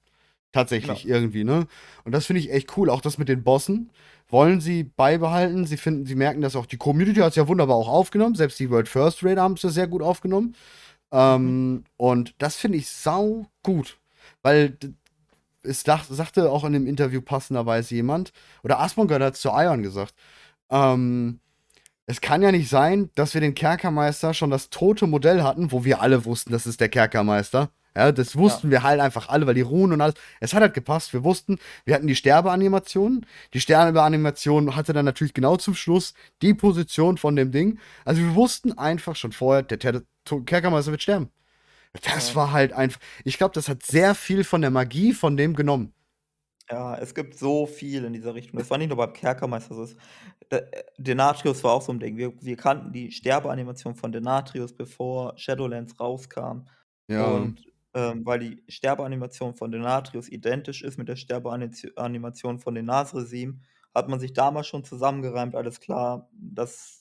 Tatsächlich Genau. irgendwie, ne? Und das finde ich echt cool. Auch das mit den Bossen wollen sie beibehalten. Sie finden sie merken, dass auch die Community hat's ja wunderbar auch aufgenommen. Selbst die World First Raider haben's ja sehr gut aufgenommen. Mhm. Ähm, und das finde ich saugut, weil d es dach sagte auch in dem Interview passenderweise jemand oder Asmongold hat's zu Ion gesagt, ähm: „Es kann ja nicht sein, dass wir den Kerkermeister schon das tote Modell hatten, wo wir alle wussten, das ist der Kerkermeister.“ Ja, das Ja. wussten wir halt einfach alle, weil die Runen und alles es hat halt gepasst. Wir wussten, wir hatten die Sterbeanimation. Die Sterbeanimation hatte dann natürlich genau zum Schluss die Position von dem Ding. Also, wir wussten einfach schon vorher, der Kerkermeister wird sterben. Das Ja. war halt einfach ich glaube, das hat sehr viel von der Magie von dem genommen. Ja, es gibt so viel in dieser Richtung. Das war nicht nur beim Kerkermeister so. D äh, Denatrius war auch so 'n Ding. Wir wir kannten die Sterbeanimation von Denatrius, bevor Shadowlands rauskam. Ja. Und, ähm, weil die Sterbeanimation von Denatrius identisch ist mit der Sterbeanitio Animation von den Nasresim, hat man sich damals schon zusammengereimt, alles klar, das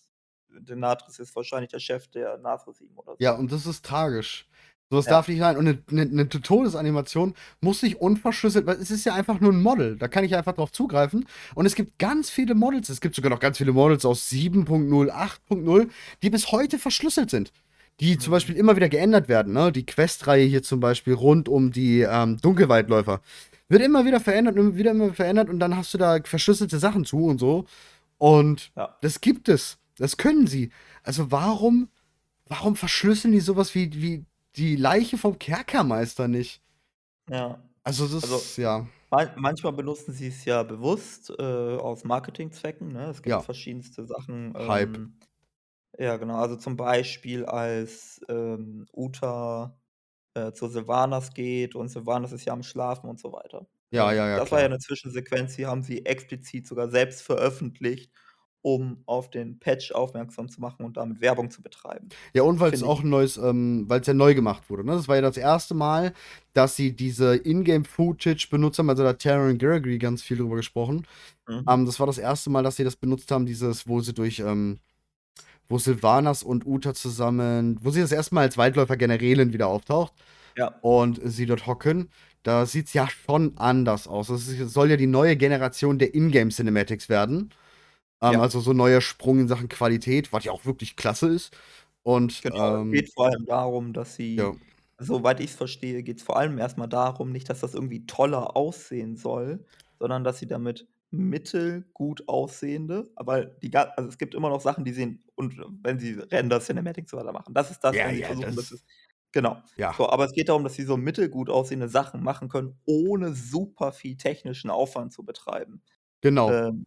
Denatrius ist wahrscheinlich der Chef der Nasresim oder Ja, so. und das ist tragisch. So was darf Ja. nicht sein. Und 'ne 'ne 'ne To Todesanimation muss nicht unverschlüsselt weil es ist ja einfach nur 'n Model. Da kann ich einfach drauf zugreifen. Und es gibt ganz viele Models. Es gibt sogar noch ganz viele Models aus 7.0, 8.0, die bis heute verschlüsselt sind. Die zum Mhm. Beispiel immer wieder geändert werden, ne? Die Quest-Reihe hier zum Beispiel rund um die, ähm, Dunkelwaldläufer. Wird immer wieder verändert und wieder immer verändert und dann hast du da verschlüsselte Sachen zu und so. Und Ja. das gibt es. Das können sie. Also, warum warum verschlüsseln die so was wie wie die Leiche vom Kerkermeister nicht? Ja. Also, das Also, ist ja. man manchmal benutzen sie's ja bewusst, äh, aus Marketingzwecken, ne? Es gibt Ja. verschiedenste Sachen, Hype. ähm ja, genau. Also, zum Beispiel, als, ähm, Uta, äh, zu Sylvanas geht und Sylvanas ist ja am Schlafen und so weiter. Ja, ja, ja, das war ja klar. 'ne Zwischensequenz, die haben sie explizit sogar selbst veröffentlicht, um auf den Patch aufmerksam zu machen und damit Werbung zu betreiben. Ja, und Finde ich auch 'n neues, ähm weil's ja neu gemacht wurde, ne? Das war ja das 1. Mal, dass sie diese In-Game-Footage benutzt haben. Also, da hat Taron Gregory ganz viel drüber gesprochen. Mhm. Ähm, das war das 1. Mal, dass sie das benutzt haben, dieses wo sie durch, ähm wo Sylvanas und Uta zusammen wo sie das 1. Mal als Waldläufer-Generälin wieder auftaucht Ja. und sie dort hocken. Da sieht's ja schon anders aus. Das ist soll ja die neue Generation der In-Game-Cinematics werden. Ähm, Ja. also, so 'n neuer Sprung in Sachen Qualität, was ja auch wirklich klasse ist. Und, Genau, es ähm geht vor allem darum, dass sie Ja. soweit ich's verstehe, geht's vor allem erst mal darum, nicht, dass das irgendwie toller aussehen soll, sondern dass sie damit mittelgut aussehende weil die also, es gibt immer noch Sachen, die sehen und wenn sie Render-Cinematics so weiter machen. Das ist das, Ja, wenn sie ja, versuchen, das das ist genau. Ja. So, aber es geht darum, dass sie so mittelgut aussehende Sachen machen können, ohne super viel technischen Aufwand zu betreiben. Genau. Ähm,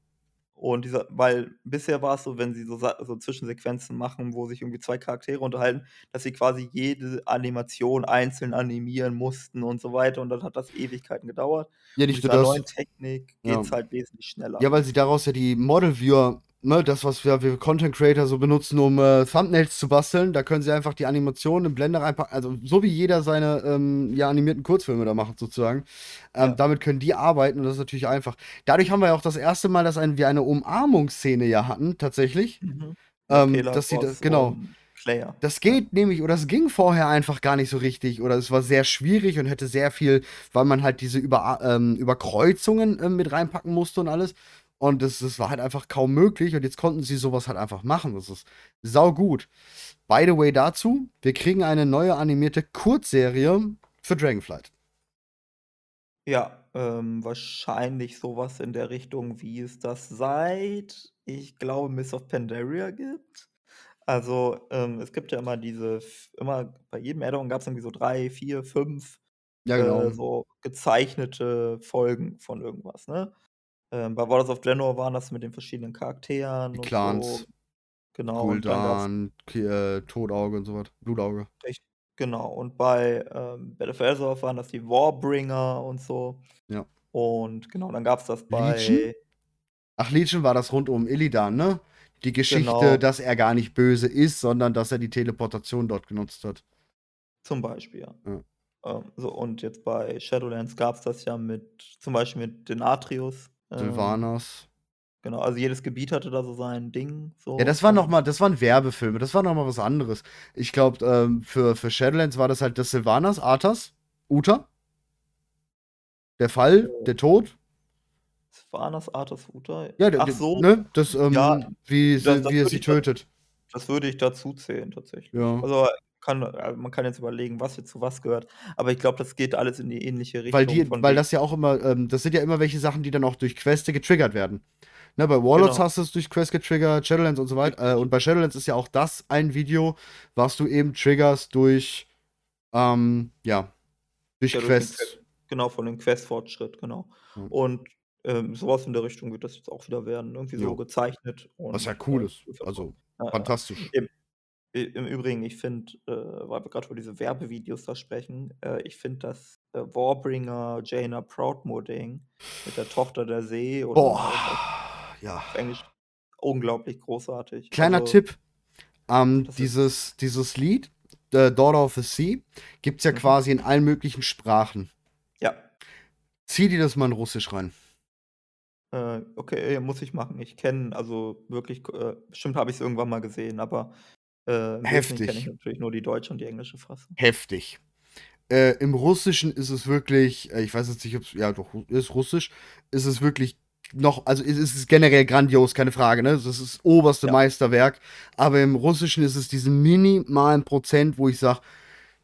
und dieser weil bisher war's so, wenn sie so so Zwischensequenzen machen, wo sich irgendwie 2 Charaktere unterhalten, dass sie quasi jede Animation einzeln animieren mussten und so weiter und dann hat das Ewigkeiten gedauert. Ja, Mit nicht nur dieser das. neuen Technik Ja. geht's halt wesentlich schneller. Ja, weil sie daraus ja die Model Viewer ne, das, was wir wir Content Creator so benutzen, um, äh, Thumbnails zu basteln, da können sie einfach die Animation in Blender reinpacken also, so wie jeder seine, ähm, ja, animierten Kurzfilme da macht sozusagen. Ähm, Ja. damit können die arbeiten und das ist natürlich einfach. Dadurch haben wir ja auch das 1. Mal, dass ein wir eine Umarmungsszene ja hatten tatsächlich. Mhm. Ähm, dass sie da Pelagos genau. Claire. Das geht nämlich oder es ging vorher einfach gar nicht so richtig oder es war sehr schwierig und hätte sehr viel weil man halt diese Übera ähm, Überkreuzungen, ähm, mit reinpacken musste und alles. Und das das war halt einfach kaum möglich und jetzt konnten sie so was halt einfach machen. Das ist saugut. By the way dazu, wir kriegen eine neue animierte Kurzserie für Dragonflight. Ja, ähm, wahrscheinlich so was in der Richtung, wie es das seit, ich glaube, Mists of Pandaria gibt. Also, ähm, es gibt ja immer diese immer bei jedem Add-on gab's irgendwie so 3, 4, 5, Ja, äh, genau. so gezeichnete Folgen von irgendwas, ne? Ähm, bei Warlords of Draenor waren das mit den verschiedenen Charakteren Die und so. Clans, Genau, und dann gab's Gul'dan, äh, Todauge und so was, Blutauge. Richt genau. Und bei, ähm, Battle for Azeroth waren das die Warbringer und so. Ja. Und genau, dann gab's das Legion? bei Ach, Legion war das rund um Illidan, ne? Die Geschichte, Genau. dass er gar nicht böse ist, sondern dass er die Teleportation dort genutzt hat. Zum Beispiel, ja. Ja. Ähm, so und jetzt bei Shadowlands gab's das ja mit zum Beispiel mit Denatrius. Ähm, Sylvanas. genau, also jedes Gebiet hatte da so sein Ding so Ja, das war noch und mal das waren Werbefilme, das war noch mal was anderes. Ich glaube, ähm, für für Shadowlands war das halt das Sylvanas, Arthas, Uta. Der Fall, Äh der Tod. Sylvanas, Arthas, Uta? Ja, Ach so. ne, das, Ja, ähm, wie das das wie er sie ich da tötet. das würde ich dazu zählen tatsächlich. Ja. Also, kann äh, man kann jetzt überlegen, was jetzt zu was gehört, aber ich glaube, das geht alles in die ähnliche Weil Richtung die von weil das ja auch immer ähm, das sind ja immer welche Sachen, die dann auch durch Queste getriggert werden. Ne, bei Warlords Genau. hast du's durch Quest getriggert, Shadowlands und so weit äh, und bei Shadowlands ist ja auch das ein Video, was du eben triggerst durch, ähm, ja, durch Ja, durch Quests. Quest genau, von dem Quest-Fortschritt, genau. Ja. Und, ähm, so was in der Richtung wird das jetzt auch wieder werden, irgendwie so Jo. gezeichnet Was ja und, cool äh, ist. Also, ja. fantastisch. Eben. Im Übrigen, ich finde, äh, weil wir grad über diese Werbevideos da sprechen, äh, ich finde das, äh, Warbringer Jaina Proudmoore-Ding mit der Tochter der See oder Boah, auf ja. auf Englisch unglaublich großartig. Kleiner Also, Tipp, ähm, dieses dieses Lied, äh, „Daughter of the Sea“, gibt's ja Mhm. quasi in allen möglichen Sprachen. Ja. Zieh dir das mal in Russisch rein. Äh, okay, muss ich machen. Ich kenne also wirklich äh, bestimmt habe ich's irgendwann mal gesehen, aber, äh, Wesentlichen kenne ich Heftig. natürlich nur die deutsche und die englische Fassung. Heftig. Äh, im Russischen ist es wirklich äh, ich weiß jetzt nicht, ob's ja doch, ist Russisch, ist es wirklich noch also, es ist generell grandios, keine Frage, ne? Das ist das oberste Ja. Meisterwerk, aber im Russischen ist es diesen minimalen Prozent, wo ich sage,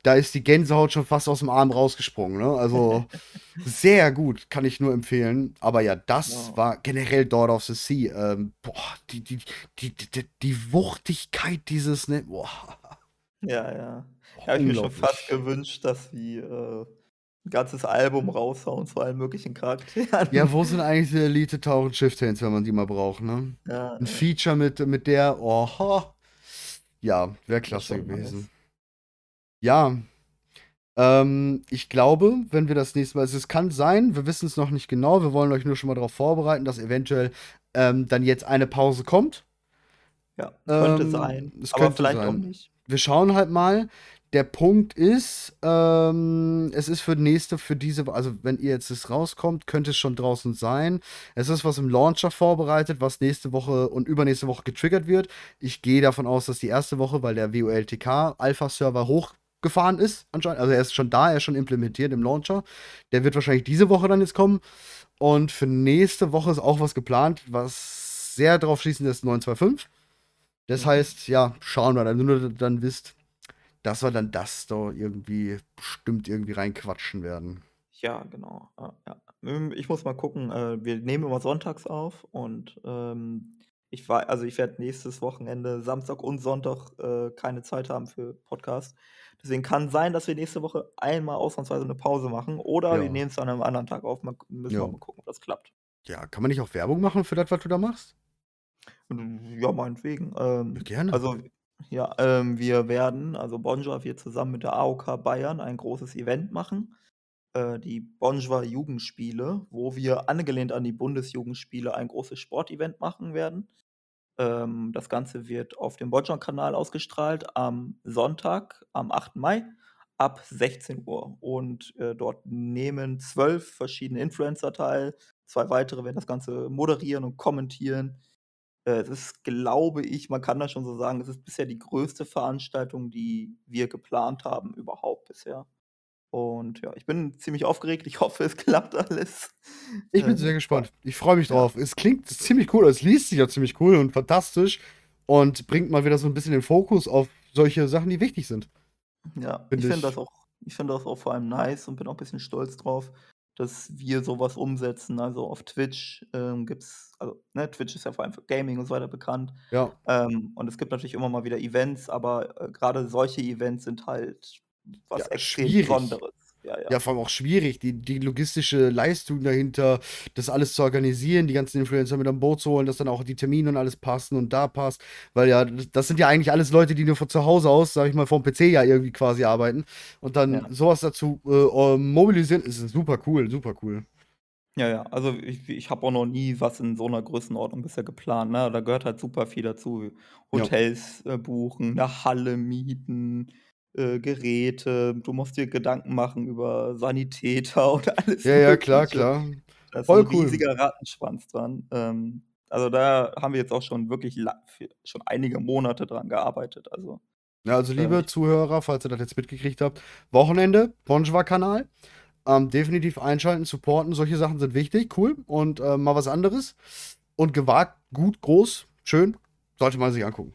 da ist die Gänsehaut schon fast aus'm Arm rausgesprungen, ne? Also, sehr gut, kann ich nur empfehlen. Aber ja, das Wow. war generell „Daughter of the Sea“, ähm, boah, die die die d d die Wuchtigkeit dieses, ne boah. Ja, ja. Da habe ich mir schon fast gewünscht, dass sie, äh, 'n ganzes Album raushauen zu allen möglichen Charakteren. Ja, wo sind eigentlich die Elite Tauren Chieftains, wenn man die mal braucht, ne? Ja, 'N ja. Feature mit mit der, oha. Ja, wäre klasse gewesen. nice. Ja, ähm, ich glaube, wenn wir das nächste Mal also, es kann sein, wir wissen's noch nicht genau, wir wollen euch nur schon mal darauf vorbereiten, dass eventuell, ähm, dann jetzt eine Pause kommt. Ja, könnte Ähm, sein, es aber könnte vielleicht auch sein. nicht. Wir schauen halt mal. Der Punkt ist, ähm, es ist für nächste für diese also, wenn ihr jetzt das rauskommt, könnte es schon draußen sein. Es ist was im Launcher vorbereitet, was nächste Woche und übernächste Woche getriggert wird. Ich gehe davon aus, dass die erste Woche, weil der WoLTK Alpha-Server hochgefahren ist anscheinend also, er ist schon da, er ist schon implementiert im Launcher. Der wird wahrscheinlich diese Woche dann jetzt kommen. Und für nächste Woche ist auch was geplant, was sehr drauf schließend ist 925. Das Mhm. heißt, ja, schauen wir dann, nur dass ihr dann wisst, dass wir dann das da irgendwie bestimmt irgendwie reinquatschen werden. Ja, genau. Ja, ja. Ähm, ich muss mal gucken, äh, wir nehmen immer sonntags auf und, ähm, ich wei also, ich werde nächstes Wochenende, Samstag und Sonntag, äh, keine Zeit haben für Podcast. Deswegen kann sein, dass wir nächste Woche einmal ausnahmsweise 'ne Pause machen oder wir Ja. nehmen's an 'nem anderen Tag auf. Mal müssen wir Ja. mal gucken, ob das klappt. Ja, kann man nicht auch Werbung machen für das, was du da machst? Ja, meinetwegen. Ja, Ähm, gerne. also, ja, ähm, wir werden also, Bonjour wird zusammen mit der AOK Bayern ein großes Event machen, äh, die Bonjour Jugendspiele, wo wir angelehnt an die Bundesjugendspiele ein großes Sportevent machen werden. Ähm, das Ganze wird auf dem Bonjour-Kanal ausgestrahlt am Sonntag, am 8. Mai ab 16:00 und, äh, dort nehmen 12 verschiedene Influencer teil. 2 weitere werden das Ganze moderieren und kommentieren. Äh, es ist, glaube ich man kann das schon so sagen, es ist bisher die größte Veranstaltung, die wir geplant haben überhaupt bisher. Und ja, ich bin ziemlich aufgeregt. Ich hoffe, es klappt alles. Ich bin sehr ja. gespannt. Ich freue mich Ja. drauf. Es klingt ziemlich cool, es liest sich auch ziemlich cool und fantastisch und bringt mal wieder so 'n bisschen den Fokus auf solche Sachen, die wichtig sind. Ja, ich Finde das auch ich finde das auch vor allem nice und bin auch bisschen stolz drauf, dass wir so was umsetzen. Also, auf Twitch, ähm, gibt's also, ne, Twitch ist ja vor allem für Gaming und so weiter bekannt. Ja. Ähm, und es gibt natürlich immer mal wieder Events, aber, äh, grade solche Events sind halt was Ja, extrem schwierig. Besonderes. Ja, ja. Ja, vor allem auch schwierig, die die logistische Leistung dahinter, das alles zu organisieren, die ganzen Influencer mit an Boot zu holen, dass dann auch die Termine und alles passen und da passt. Weil ja, das sind ja eigentlich alles Leute, die nur von zu Hause aus, sage ich mal, vorm PC ja irgendwie quasi arbeiten. Und dann Ja. so was dazu, äh, ähm, mobilisieren, ist super cool, super cool. Ja, ja, also, ich ich habe auch noch nie was in so 'ner Größenordnung bisher geplant, ne? Da gehört halt super viel dazu. Hotels, äh, buchen, 'ne Halle mieten, äh, Geräte. Du musst dir Gedanken machen über Sanitäter und alles Ja, ja, klar, klar. Da ist Voll cool. riesiger Rattenschwanz dran. Ähm, also, da haben wir jetzt auch schon wirklich schon einige Monate dran gearbeitet, also, Ja, also, äh, liebe ich Zuhörer, falls ihr das jetzt mitgekriegt habt, Wochenende, Bonjour-Kanal, ähm, definitiv einschalten, supporten, solche Sachen sind wichtig, cool und, äh, mal was anderes und gewagt, gut, groß, schön, sollte man sich angucken.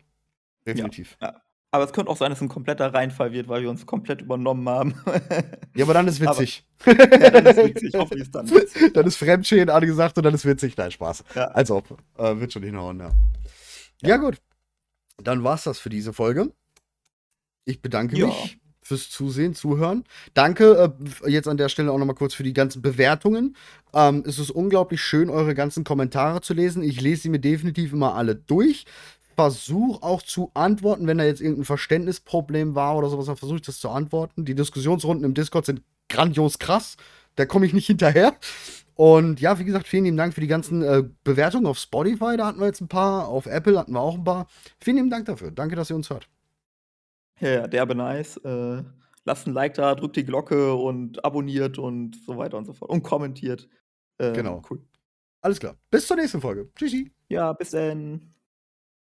Ja, Definitiv. ja. Aber es könnte auch sein, dass 'n kompletter Reinfall wird, weil wir uns komplett übernommen haben. Ja, aber dann ist Aber witzig. ja, dann ist witzig. Hoffentlich ist dann witzig, Dann ist Fremdschämen angesagt und dann ist witzig. Nein, Spaß. Ja. Als ob. Äh, wird schon hinhauen, ja. Ja. Ja, gut. Dann war's das für diese Folge. Ich bedanke Ja. mich fürs Zusehen, Zuhören. Danke, äh, jetzt an der Stelle auch noch mal kurz für die ganzen Bewertungen. Ähm, es ist unglaublich schön, eure ganzen Kommentare zu lesen. Ich lese sie mir definitiv immer alle durch. Versuche auch zu antworten, wenn da jetzt irgendein Verständnisproblem war oder sowas, dann versuche ich das zu antworten. Die Diskussionsrunden im Discord sind grandios krass. Da komme ich nicht hinterher. Und ja, wie gesagt, vielen lieben Dank für die ganzen äh, Bewertungen auf Spotify. Da hatten wir jetzt ein paar. Auf Apple hatten wir auch ein paar. Vielen lieben Dank dafür. Danke, dass ihr uns hört. Ja, derbe nice. Äh, lasst ein Like da, drückt die Glocke und abonniert und so weiter und so fort. Und kommentiert. Ähm, genau. Cool. Alles klar. Bis zur nächsten Folge. Tschüssi. Ja, bis dann.